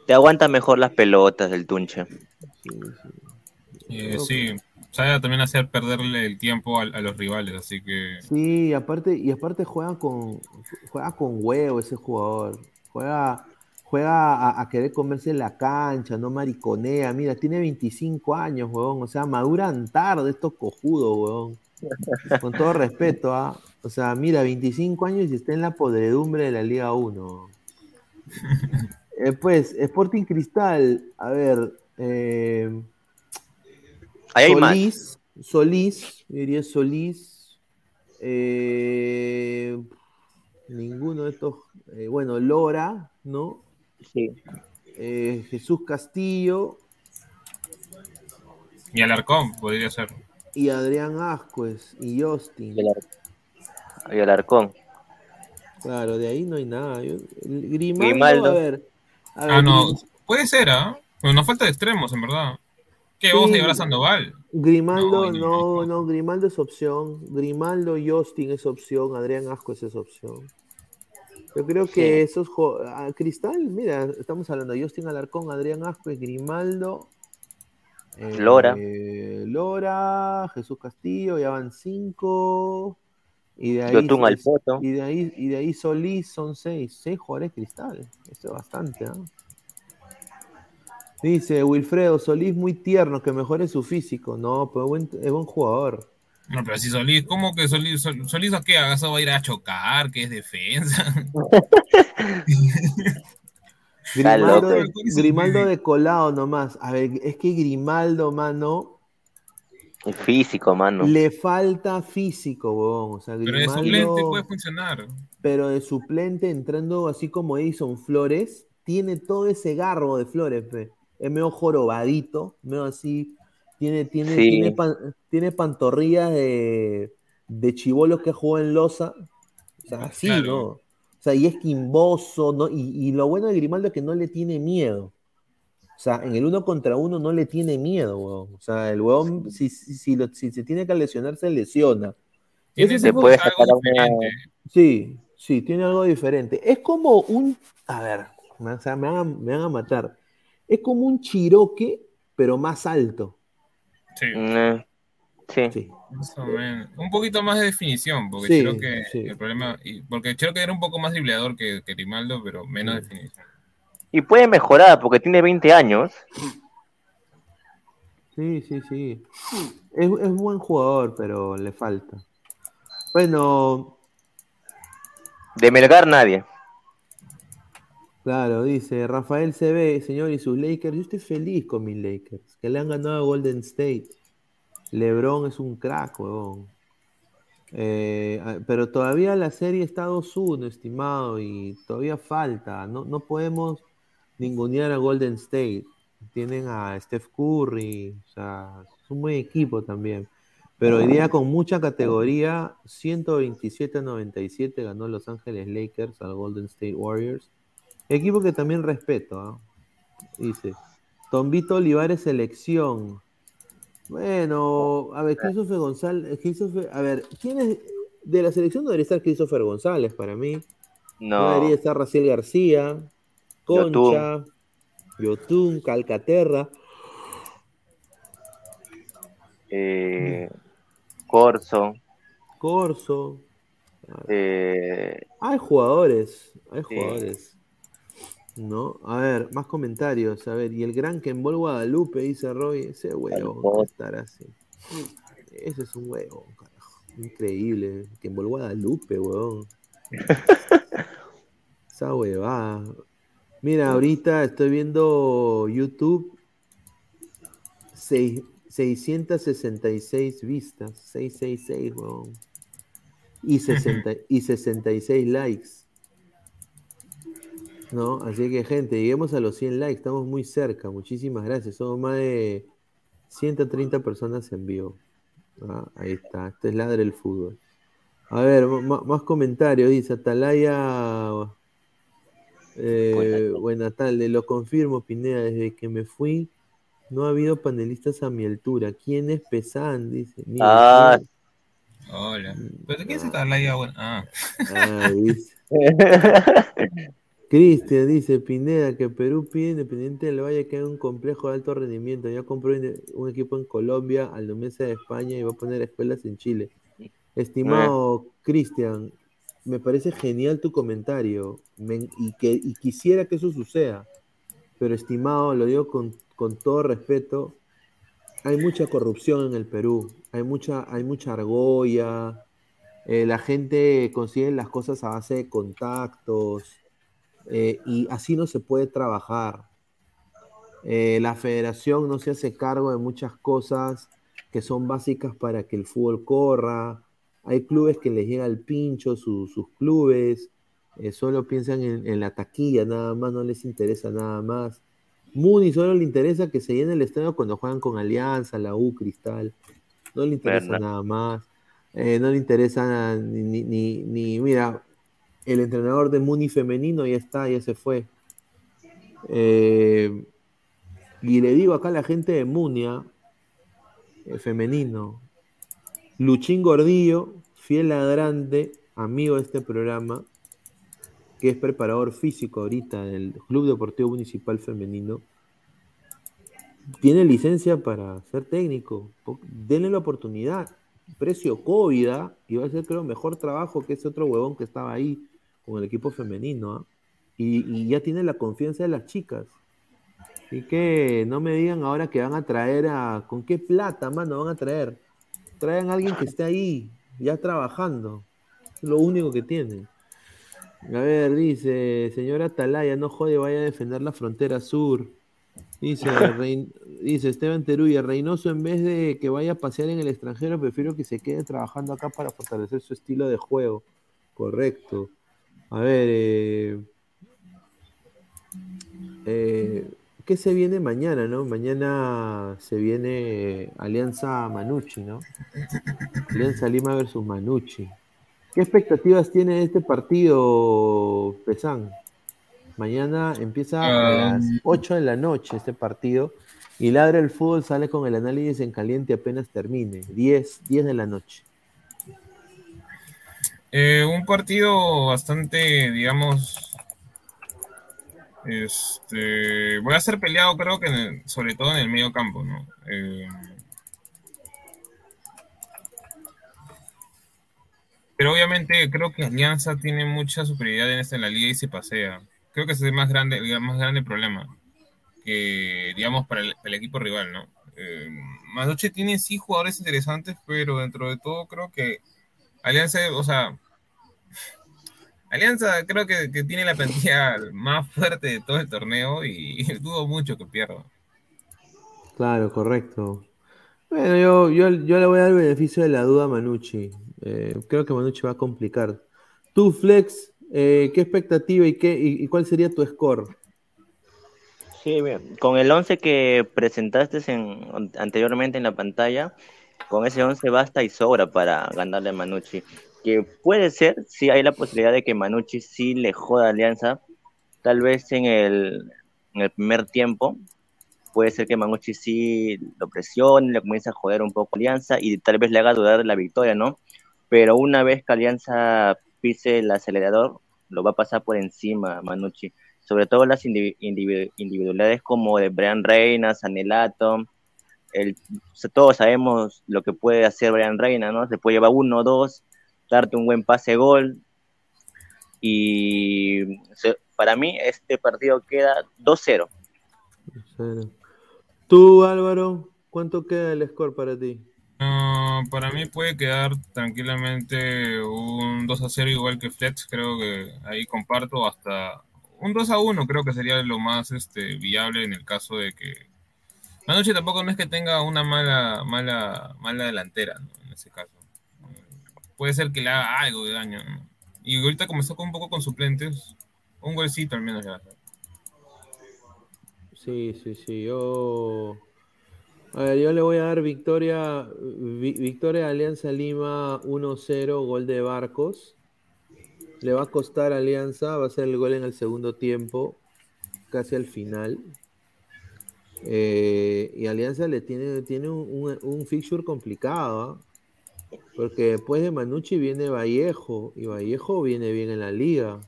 Te aguanta mejor las pelotas del Tunche. Eh, sí, sabe también hacer perderle el tiempo a, a los rivales, así que Sí, aparte, y aparte juega con, juega con huevo ese jugador. Juega, juega a, a querer comerse la cancha, no mariconea. Mira, tiene 25 años, huevón. O sea, maduran tarde estos cojudos, huevón. Con todo respeto, ¿ah? O sea, mira, 25 años y está en la podredumbre de la Liga 1. Eh, pues, Sporting Cristal, a ver. Eh, Ahí hay más. Solís, Solís, yo diría Solís. eh, ninguno de estos. eh, bueno, Lora, ¿no? Sí. Eh, Jesús Castillo y Alarcón podría ser. y Adrián Ascuez y Justin. Y Alar- y Alarcón. Claro, de ahí no hay nada. Grimaldo, Grimaldo. a ver. a ver, Ah, no, puede ser, ¿ah? Pero nos falta de extremos, en verdad. ¿Qué? Sí. ¿Vamos a llevar a Sandoval? Grimaldo, No, no, no, Grimaldo es opción. Grimaldo, Justin es opción. Adrián Ascuez es opción. Yo creo que esos a Cristal, mira, estamos hablando de Justin Alarcón, Adrián Ascuez, Grimaldo, eh, Lora. Lora, Jesús Castillo, ya van cinco. Y de ahí, Yotun al poto. y de ahí, y de ahí Solís son seis, seis jugadores Cristal. Eso es bastante, ¿ah? Dice Wilfredo, Solís muy tierno, que mejore su físico. No, pero buen- es buen jugador. No, pero si Solís, ¿cómo que Solís, Sol- Solís a qué? ¿Acaso va a ir a chocar? ¿Qué es defensa? Grimaldo, de. Grimaldo de colado nomás. A ver, es que Grimaldo, mano, Es físico, mano. le falta físico, huevón. O sea, Pero de Grimaldo, suplente puede funcionar. pero de suplente entrando así como Edison Flores, tiene todo ese garbo de Flores, pe. Es medio jorobadito, medio así. Tiene, tiene, Sí. tiene, pan- tiene pantorrillas de, de chivolo que jugó en Loza. O sea, así, Claro. ¿no? O sea, y es quimboso, ¿no? Y, y lo bueno de Grimaldo es que no le tiene miedo. O sea, en el uno contra uno no le tiene miedo, weón. O sea, el weón, si, si, si lo- si se tiene que lesionar, se lesiona. Tiene Ese Se puede algo sacar a una... Sí, sí, tiene algo diferente. Es como un, a ver, o sea, me van a, me van a matar. Es como un chiroque, pero más alto. Sí, Mm, Sí. Sí. más o menos. Un poquito más de definición, porque Sí, creo que sí. el problema, porque creo que era un poco más dribleador que, que Grimaldo, pero menos definición. Y puede mejorar porque tiene 20 años. Sí, sí, sí. Es, es buen jugador, pero le falta. Bueno, De Melgar nadie. Claro, dice Rafael CB, señor, y sus Lakers. Yo estoy feliz con mis Lakers, que le han ganado a Golden State. LeBron es un crack, weón. Eh, ah, pero todavía la serie está 2-1, estimado, y todavía falta. No, no podemos ningunear a Golden State. Tienen a Steph Curry, o sea, es un buen equipo también. Pero hoy día con mucha categoría, 127-97 ganó Los Ángeles Lakers al Golden State Warriors. Equipo que también respeto, ¿ah? Dice, Tombito Olivares selección. Bueno, a ver, Christopher González, Christopher- a ver, ¿quién es de la selección? No debería estar Christopher González para mí. No, No. debería estar Raciel García, Concha, Yotun, Calcaterra. Eh, Corso. Corso. Eh, Hay jugadores, hay jugadores. ¿No? A ver, más comentarios. A ver, y el gran Kembol Guadalupe, dice Roy, ese huevo, estar así. Ese es un huevo, carajo. Increíble. Que en Guadalupe, weón. Esa huevada. Mira, ahorita estoy viendo YouTube. Seis- 666 vistas. 666, weón. Y, 60, y 66 likes. ¿No? Así que, gente, lleguemos a los 100 likes. Estamos muy cerca. Muchísimas gracias. Somos más de 130 personas en vivo. Ah, ahí está. Este es Ladre el Fútbol. A ver, más comentarios. Dice Atalaya. Eh, buena tarde, lo confirmo, Pineda. Desde que me fui, no ha habido panelistas a mi altura. ¿Quién es Pesan? Dice. Mira, Ah. ¿quién- Hola. ¿Pero de qué se está la idea? Bueno, ah. Ah, dice. Cristian dice, Pineda, que Perú pide Independiente del Valle que haga un complejo de alto rendimiento. Ya compró un equipo en Colombia, al Mesa de España y va a poner escuelas en Chile. Estimado Cristian, me parece genial tu comentario me- y, que, y quisiera que eso suceda. Pero estimado, lo digo con, con todo respeto, hay mucha corrupción en el Perú, hay mucha, hay mucha argolla, eh, la gente consigue las cosas a base de contactos eh, y así no se puede trabajar. Eh, la federación no se hace cargo de muchas cosas que son básicas para que el fútbol corra. Hay clubes que les llega el pincho, su- sus clubes, eh, solo piensan en, en la taquilla, nada más, no les interesa nada más. Muni solo le interesa que se llene el estadio cuando juegan con Alianza, la U, Cristal. No le interesa nada más. Eh, no le interesa ni, ni, ni- ni- mira, el entrenador de Muni femenino ya está, ya se fue. Eh, y le digo acá a la gente de Munia, eh, femenino, Luchín Gordillo, fiel ladrante, amigo de este programa, que es preparador físico ahorita del Club Deportivo Municipal Femenino, tiene licencia para ser técnico. Denle la oportunidad. Precio COVID, ¿ah? y va a ser, creo, mejor trabajo que ese otro huevón que estaba ahí con el equipo femenino. ¿ah? Y, y ya tiene la confianza de las chicas. Así que no me digan ahora que van a traer a. ¿Con qué plata, mano, van a traer? Traigan a alguien que esté ahí, ya trabajando. Es lo único que tienen. A ver, dice, señora Atalaya, no jode, vaya a defender la frontera sur. Dice, Rein- dice Esteban Teruya, Reynoso en vez de que vaya a pasear en el extranjero, prefiero que se quede trabajando acá para fortalecer su estilo de juego. Correcto. A ver, eh, eh, ¿qué se viene mañana, no? Mañana se viene Alianza Manucci, ¿no? Alianza Lima versus Manucci. ¿Qué expectativas tiene este partido, Pesán? Mañana empieza a las Um, 8 de la noche este partido y Ladra el Fútbol sale con el análisis en caliente apenas termine. 10, 10 de la noche. Eh, un partido bastante, digamos, este, voy a ser peleado creo que en sobre todo en el medio campo, ¿no? Eh, pero obviamente creo que Alianza tiene mucha superioridad en esta en la liga y se pasea. Creo que es el más grande, el más grande problema que, digamos, para el, equipo rival, ¿no? Eh, Manucci tiene sí jugadores interesantes, pero dentro de todo creo que Alianza, o sea, Alianza creo que, que tiene la plantilla más fuerte de todo el torneo y, dudo mucho que pierda. Claro, correcto. Bueno, yo, yo, yo le voy a dar el beneficio de la duda a Manucci. Eh, creo que Manucci va a complicar. Tú, Flex, eh, ¿qué expectativa y, qué, y, y cuál sería tu score? Sí, bien. Con el 11 que presentaste en, anteriormente en la pantalla, con ese 11 basta y sobra para ganarle a Manucci. Que puede ser, sí hay la posibilidad de que Manucci sí le joda a Alianza, tal vez en el, en el primer tiempo, puede ser que Manucci sí lo presione, le comience a joder un poco a Alianza y tal vez le haga dudar de la victoria, ¿no? Pero una vez que Alianza pise el acelerador, lo va a pasar por encima Manucci sobre todo las indivi- individu- individualidades como de Brian Reina, Sanelato, el, todos sabemos lo que puede hacer Brian Reina, ¿no? Se puede llevar uno, dos, darte un buen pase gol. Y se- para mí este partido queda 2-0. Cero. Tú, Álvaro, ¿cuánto queda el score para ti? No, para mí puede quedar tranquilamente un 2 a 0 igual que Flex, creo que ahí comparto hasta un 2 a 1 creo que sería lo más este, viable en el caso de que Manucci tampoco no es que tenga una mala mala mala delantera. En ese caso. Puede ser que le haga algo de daño, ¿no? Y ahorita como está con un poco con suplentes, un golcito al menos le va a hacer. Sí, sí, sí. Yo. A ver, yo le voy a dar victoria. vi- victoria Alianza Lima 1-0, gol de Barcos. Le va a costar Alianza, va a ser el gol en el segundo tiempo, casi al final. Eh, y Alianza le tiene, tiene un, un- un fixture complicado, ¿ah? porque después de Manucci viene Vallejo, y Vallejo viene bien en la liga.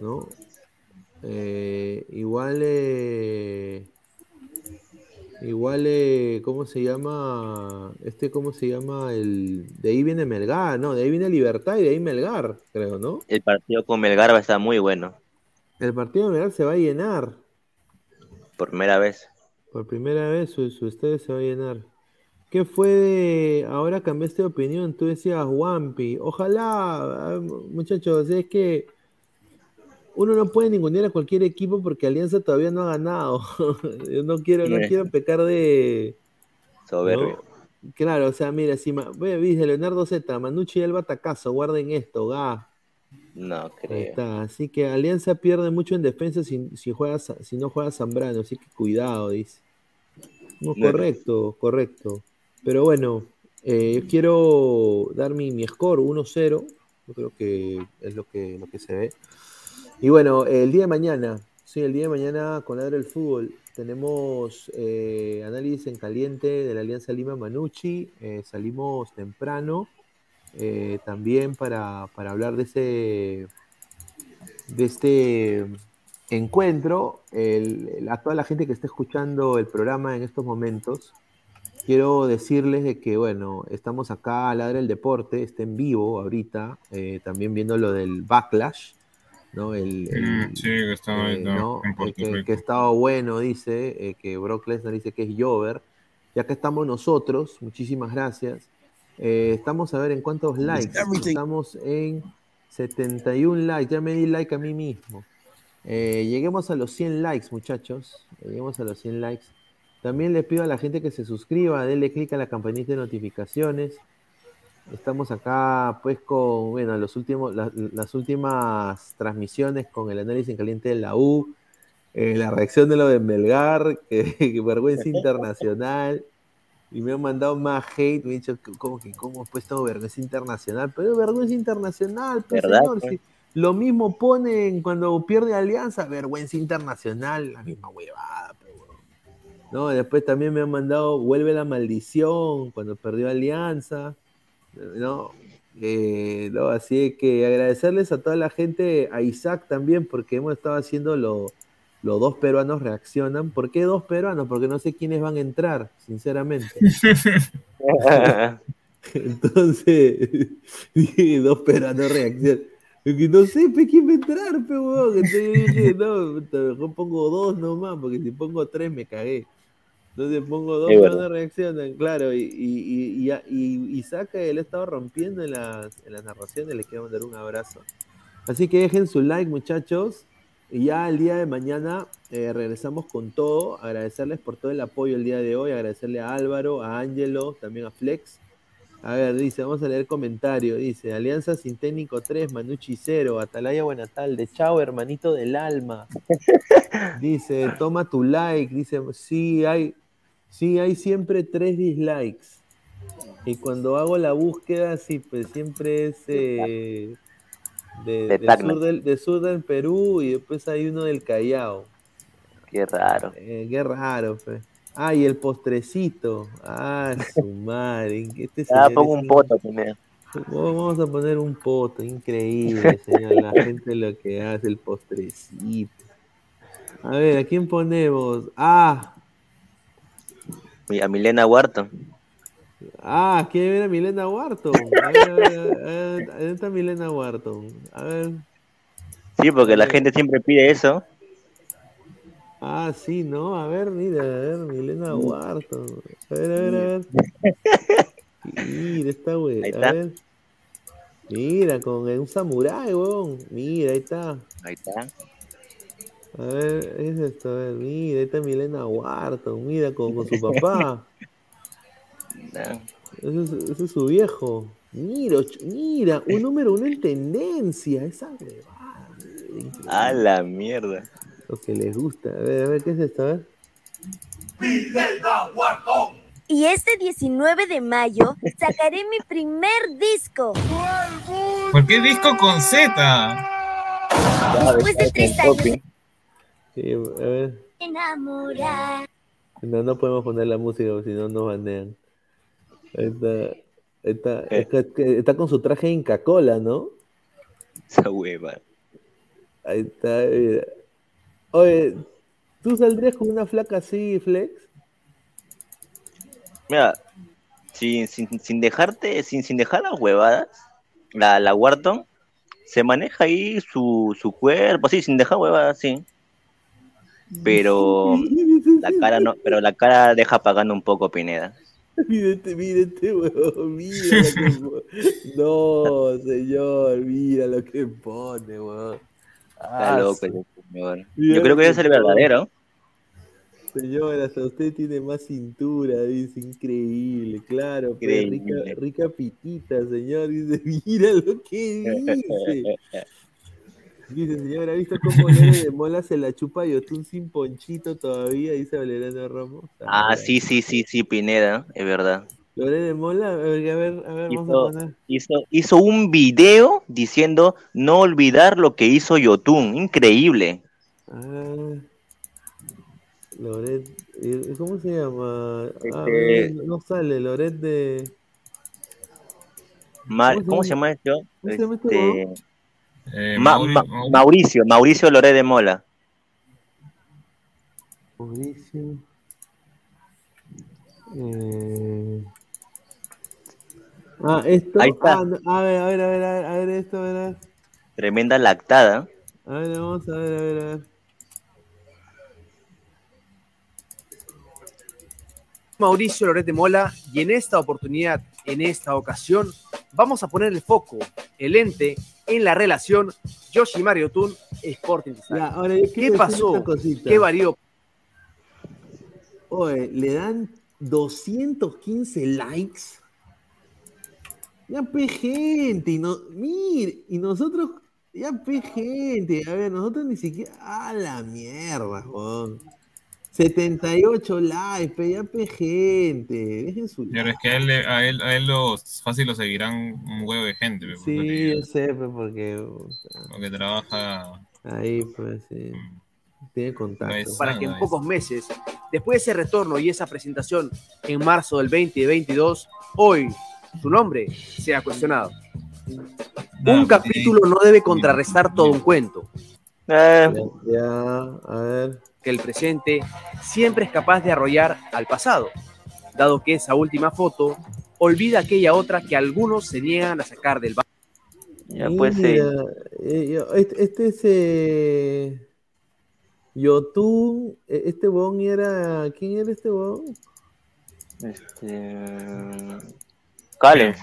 ¿no? Eh, igual, eh, igual, eh, ¿cómo se llama? Este, ¿cómo se llama? El, de ahí viene Melgar, ¿no? De ahí viene Libertad y de ahí Melgar, creo, ¿no? El partido con Melgar va a estar muy bueno, El partido de Melgar se va a llenar. Por primera vez. Por primera vez su, su estadio se va a llenar. ¿Qué fue de... Ahora cambiaste de opinión, tú decías Wampi. Ojalá, ah, muchachos, es que uno no puede ningunear a cualquier equipo porque Alianza todavía no ha ganado. Yo no quiero, no quiero pecar de... Soberbio. ¿no? Claro, o sea, mira, si ma- ve, dice Leonardo Z, Manucci y el batacazo, guarden esto, ga. No Ahí creo. está. Así que Alianza pierde mucho en defensa si, si, juega, si no juega Zambrano, así que cuidado, dice. No, Bueno. correcto, correcto. Pero bueno, eh, yo quiero dar mi, mi score 1-0. Yo creo que es lo que, lo que se ve. Y bueno, el día de mañana, sí, el día de mañana con Ladra el Fútbol, tenemos eh, análisis en caliente de la Alianza Lima Manucci. eh, salimos temprano eh, también para, para hablar de ese de este encuentro. El- el- a toda la gente que está escuchando el programa en estos momentos, quiero decirles de que, bueno, estamos acá a Ladra el Deporte, está en vivo ahorita, eh, también viendo lo del backlash, ¿no? El, el- Mm, sí, que está eh, ¿no? Eh, que, que estaba bueno, dice, que Brock Lesnar dice que es Jover. Ya que estamos nosotros, muchísimas gracias. Eh, estamos a ver en cuántos likes. Estamos en 71 likes. Ya me di like a mí mismo. Eh, lleguemos a los 100 likes, muchachos. Lleguemos a los 100 likes. También les pido a la gente que se suscriba, denle clic a la campanita de notificaciones. Estamos acá, pues, con bueno, los últimos, la- las últimas transmisiones con el análisis en caliente de la U, eh, la reacción de lo de Melgar, que, que vergüenza internacional. Y me han mandado más hate, me han dicho, ¿cómo que cómo has puesto vergüenza internacional? Pero vergüenza internacional, pues, ¿Verdad, señor. pues? si lo mismo ponen cuando pierde Alianza, vergüenza internacional, la misma huevada. pues, huevón. No, después también me han mandado, vuelve la maldición cuando perdió Alianza. ¿no? Eh, no, así que agradecerles a toda la gente, a Isaac también, porque hemos estado haciendo lo, los dos peruanos reaccionan. ¿Por qué dos peruanos? Porque no sé quiénes van a entrar, sinceramente. Entonces, dije, dos peruanos reaccionan. No sé, pe, ¿quién va a entrar, pe, huevón? Entonces yo dije, no, mejor pongo dos nomás, porque si pongo tres me cagué. Entonces pongo dos peruanos reaccionan, claro, y, y, y, y, y Isaac, él ha estado rompiendo en las, en las narraciones, le quiero mandar un abrazo. Así que dejen su like, muchachos. Y ya el día de mañana eh, regresamos con todo. Agradecerles por todo el apoyo el día de hoy. Agradecerle a Álvaro, a Ángelo, también a Flex. A ver, dice, vamos a leer comentario. Dice, Alianza sin técnico 3, Manucci 0, Atalaya Buenatalde. Chao, hermanito del alma. Dice, toma tu like. Dice, sí, hay, sí, hay siempre tres dislikes. Y cuando hago la búsqueda, sí, pues siempre es eh, de, De de Tacna. sur del, de sur del Perú y después hay uno del Callao. Qué raro. Eh, qué raro, pues. Ah, y el postrecito. Ah, su madre. Este Ah, pongo un poto primero. Vamos a poner un poto, increíble, señor. La gente lo que hace, el postrecito. A ver, ¿a quién ponemos? Ah, A Milena Huarto. Ah, quiere ver a Milena Wharton. A ver, a ver, a ver, ¿dónde está Milena Wharton? A ver, Sí, porque la gente siempre pide eso. Ah, sí, ¿no? A ver, mira, a ver, Milena Wharton. A ver, a ver, a ver. Mira, esta güey. Ahí A está. ver. Mira, con un samurái, weón. Mira, ahí está. Ahí está. A ver, es esto, a ver, mira, ahí está Milena Wharton, mira, con, con su papá. Ese es, ese es su viejo. Mira, mira, un número uno en tendencia. Esa huevada. A la mierda. Lo que les gusta. A ver, a ver, ¿qué es esto? A ver. Y este 19 de mayo sacaré mi primer disco. ¿Por qué disco con Z? Después de tres años Sí, a ver. enamorar. No, no podemos poner la música porque si no nos banean. Está. Está, Eh. está, está con su traje Inca Cola, ¿no? Esa hueva. Ahí está. mira. Oye, ¿tú saldrías con una flaca así, Flex? Mira, sin, sin, sin dejarte, sin, sin dejar las huevadas, la, la Wharton se maneja ahí su, su cuerpo, sí, sin dejar huevadas, sí. Pero la cara no, pero la cara deja pagando un poco Pineda. Mírate, mírate, weón, mira lo que pone. No, señor, mira lo que pone, weón. Está Ah, loco su- ese señor. Yo creo que que es el verdadero. Señor, hasta usted tiene más cintura, dice, increíble, claro, rica, Increíble. rica pitita, señor, dice, mira lo que dice. Dice, señor, ¿ha visto cómo Lore de Mola se la chupa Yotun sin ponchito todavía? Dice Valeriano Ramos. Ah, sí, sí, sí, sí, Pineda, es verdad. Lore de Mola, a ver, a ver, a ver, vamos a poner. hizo, hizo un video diciendo no olvidar lo que hizo Yotun. Increíble. Ah, Loret, eh, ¿cómo se llama? Ah, Este- no, no sale, Loret de... Mar- ¿Cómo se llama esto? ¿Cómo se llama este? Eh, Ma- Mauri- Ma- Mauri- Mauricio, Mauricio Loré de Mola. Mauricio. Eh, Ah, esto. Ahí está. Ah, a ver, a ver, a ver, a ver, a ver esto, a ver, a ver. Tremenda lactada. A ver, vamos a ver, a ver, a ver. Mauricio Loret de Mola y en esta oportunidad, en esta ocasión, vamos a poner el foco, el ente, en la relación Yoshimar Yotun Sporting. Ya, ahora yo quiero ¿Qué pasó? ¿Qué varió? Oye, le dan 215 likes. Ya pe gente, y no, mire, y nosotros, ya pe gente, a ver, nosotros ni siquiera, a la mierda, Juan. 78 likes, pe, ya pe gente, dejen su Pero es que a él, a él, a él los, fácil lo seguirán un huevo de gente, pe, porque, Sí, yo sé, pe, porque porque trabaja. ahí, pues, sí. Tiene contacto. para que en pocos meses, después de ese retorno y esa presentación en marzo del 2022, hoy su nombre sea cuestionado. Un capítulo no debe contrarrestar todo un cuento. Ya, a ver. Que el presente siempre es capaz de arrollar al pasado, dado que esa última foto olvida aquella otra que algunos se niegan a sacar del banco. Ya pues eh, este, este es eh, Yotun, eh, este bon era, ¿quién era este bon? Este. Callens.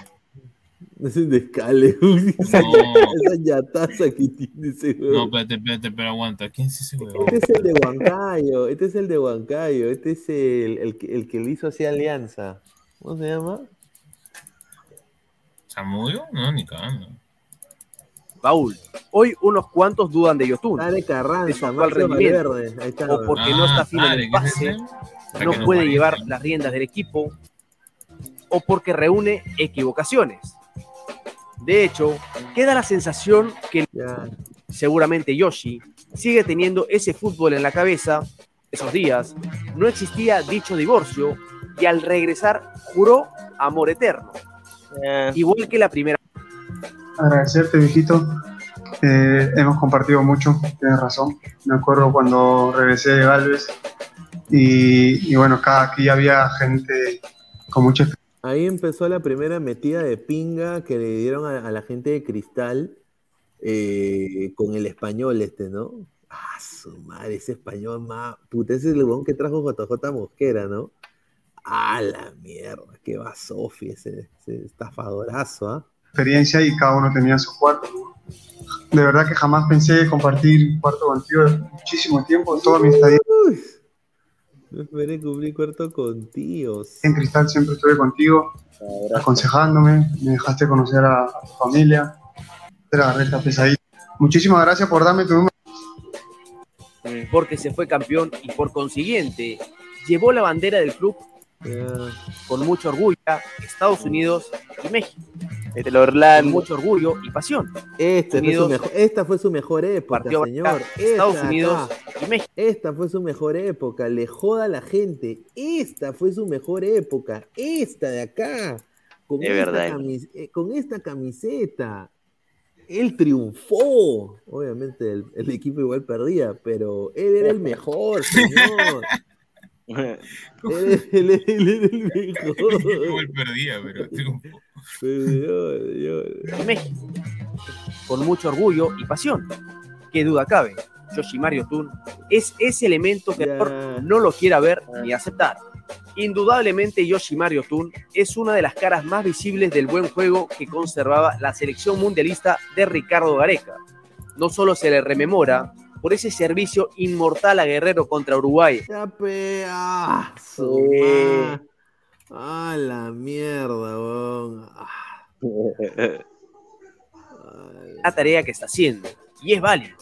Es de Scale, uy, esa, No. esa yataza que tiene ese No, huevón. espérate, espérate, pero aguanta. ¿Quién es ese huevo? Este es el de Huancayo, este es el de Huancayo, este es el, el, que- el que le hizo así alianza. ¿Cómo se llama? ¿Samudio? No, ni cagando. Paul, hoy unos cuantos dudan de Yotun, Dale de su Carranza, Marcio Valverde, ahí está. o porque no está fino en el Ah, ¿qué es pase, no no puede llevar las riendas del equipo o porque reúne equivocaciones. De hecho, queda la sensación que seguramente Yoshi sigue teniendo ese fútbol en la cabeza. Esos días no existía dicho divorcio y al regresar juró amor eterno. Igual que la primera Agradecerte, viejito. Eh, hemos compartido mucho, tienes razón. Me acuerdo cuando regresé de Galvez y, y bueno, acá aquí había gente con mucha experiencia. Ahí empezó la primera metida de pinga que le dieron a, a la gente de Cristal eh, con el español este, ¿no? Ah, su madre, ese español más. Puta, ese es el que trajo JJ Mosquera, ¿no? Ah, la mierda, qué va Sofi, ese, ese estafadorazo, ¿ah? experiencia y cada uno tenía su cuarto. De verdad que jamás pensé compartir cuarto contigo muchísimo tiempo, toda mi estadía. Uy, no esperé cumplir cuarto contigo. En Cristal siempre estuve contigo, aconsejándome, me dejaste conocer a, a tu familia, te la esta pesadilla. Muchísimas gracias por darme tu número. porque se fue campeón y por consiguiente llevó la bandera del club con mucho orgullo a Estados Unidos y México. Este Orlando. Con mucho orgullo y pasión. Este fue Unidos- mejor- esta fue su mejor época, Partió señor. acá, Esta Estados acá. Unidos y México. Esta fue su mejor época. Le joda a la gente. Esta fue su mejor época. Esta de acá. Con, Es esta, verdad. camis- eh, con esta camiseta. Él triunfó. Obviamente el, el equipo igual perdía, pero él era el mejor, señor. Él, él- él era el mejor. Igual perdía, pero triunfó. Señor, señor. México. Con mucho orgullo y pasión. Qué duda cabe. Yoshimaru Tun es ese elemento que no lo quiera ver ni aceptar. Indudablemente Yoshimaru Tun es una de las caras más visibles del buen juego que conservaba la selección mundialista de Ricardo Gareca. No solo se le rememora por ese servicio inmortal a Guerrero contra Uruguay, Sí. Ah, la mierda, weón. La tarea que está haciendo, y es válido.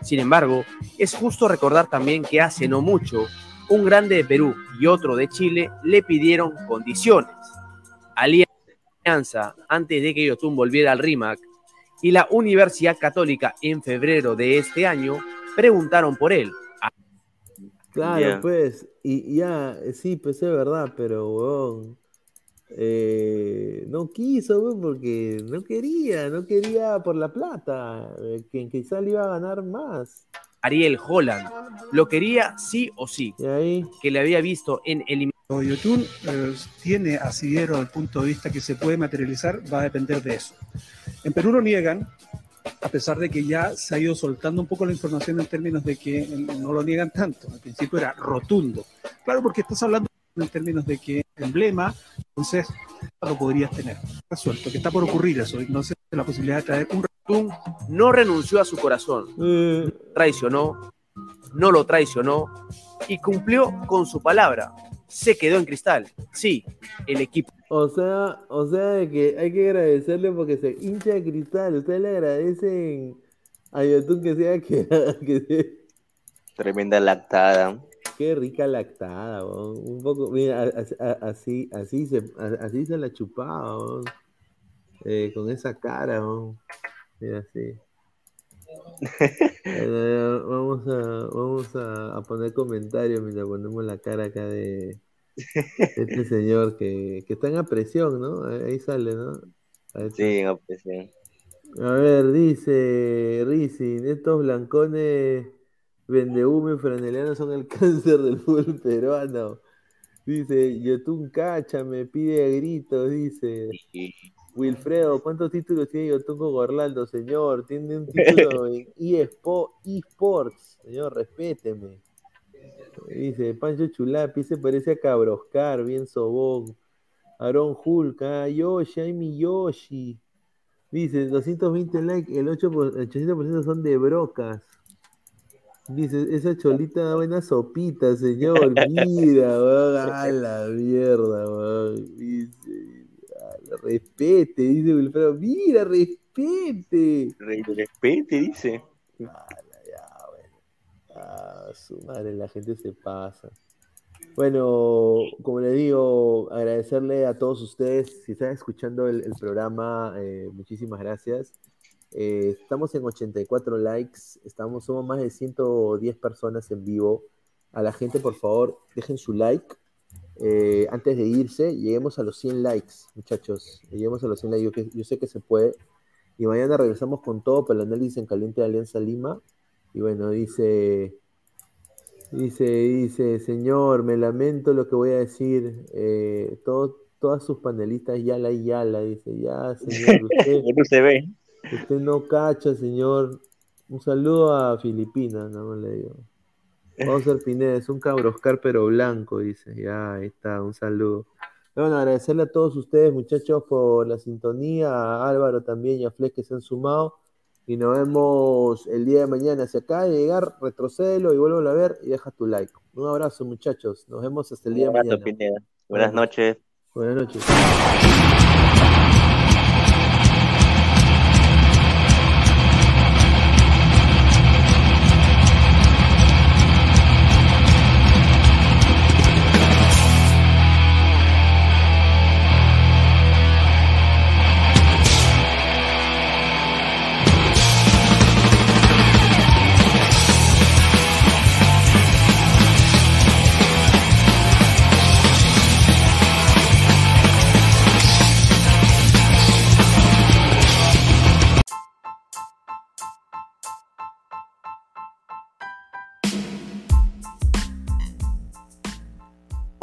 Sin embargo, es justo recordar también que hace no mucho, un grande de Perú y otro de Chile le pidieron condiciones. Alianza, antes de que Yotun volviera al RIMAC, y la Universidad Católica en febrero de este año preguntaron por él. Claro, Ya. pues, y ya, eh, sí, pues es verdad, pero, weón, eh, no quiso, weón, porque no quería, no quería por la plata, eh, que quizá le iba a ganar más. Ariel Holland lo quería sí o sí, que le había visto en el YouTube eh, tiene asidero al punto de vista que se puede materializar, va a depender de eso. En Perú lo niegan, a pesar de que ya se ha ido soltando un poco la información en términos de que eh, no lo niegan tanto. Al principio era rotundo. Claro, porque estás hablando en términos de que emblema, entonces lo podrías tener resuelto, que está por ocurrir eso, sé la posibilidad de traer un Tun no renunció a su corazón, traicionó, no lo traicionó y cumplió con su palabra. Se quedó en cristal. Sí, el equipo. O sea, o sea, que hay que agradecerle porque se hincha de cristal. Ustedes le agradecen a Yotun que sea que, que se- Tremenda lactada. Qué rica lactada. Un poco, mira, así, así se, así se la chupaba. Eh, con esa cara. Mira, así. Eh, vamos a, vamos a, a poner comentarios mientras ponemos la cara acá de este señor que, que está en presión, ¿no? Ahí sale, ¿no? Ahí. Sí, pues, sí. A ver, dice Rizin, estos blancones vendehumo y franelianos son el cáncer del fútbol peruano. Dice, Yotun Cacha me pide a gritos, dice. Wilfredo, ¿cuántos títulos tiene Yotun con Orlando, señor? Tiene un título en eSpo- eSports, señor, respéteme. Dice, Pancho Chulapi se parece a Cabroscar, bien sobón. Aaron Hulk, ah, Yoshi, ay mi Yoshi. Dice, 220 likes, el 8 por- el 80% son de brocas. Dice, esa cholita da buena sopita, señor. Mira, weón, a la mierda, weón. Dice, respete, dice Wilfredo. Mira, respete. Respete, dice. Ah, su madre, la gente se pasa. Bueno, como les digo, agradecerle a todos ustedes. Si están escuchando el, el programa, eh, muchísimas gracias. Eh, estamos en 84 likes, estamos, somos más de 110 personas en vivo. A la gente, por favor, dejen su like. Eh, antes de irse, lleguemos a los 100 likes, muchachos. Lleguemos a los 100 likes. Yo, que- yo sé que se puede. Y mañana regresamos con todo para el análisis en caliente de Alianza Lima. Y bueno, dice, dice, dice, señor, me lamento lo que voy a decir. Eh, todo- todas sus panelistas yala y yala, dice, ya, señor, usted, se ve. usted no cacha, señor. Un saludo a Filipinas, nada más le digo. Oscar Pineda, es un cabroscar pero blanco, dice. Ya, ahí está, un saludo. Bueno, agradecerle a todos ustedes, muchachos, por la sintonía, a Álvaro también y a Flex que se han sumado. Y nos vemos el día de mañana. Si acaba de llegar, retrocédelo y vuelvo a ver y deja tu like. Un abrazo, muchachos. Nos vemos hasta el día de Un abrazo, mañana. Pineda. Buenas noches. Buenas noches.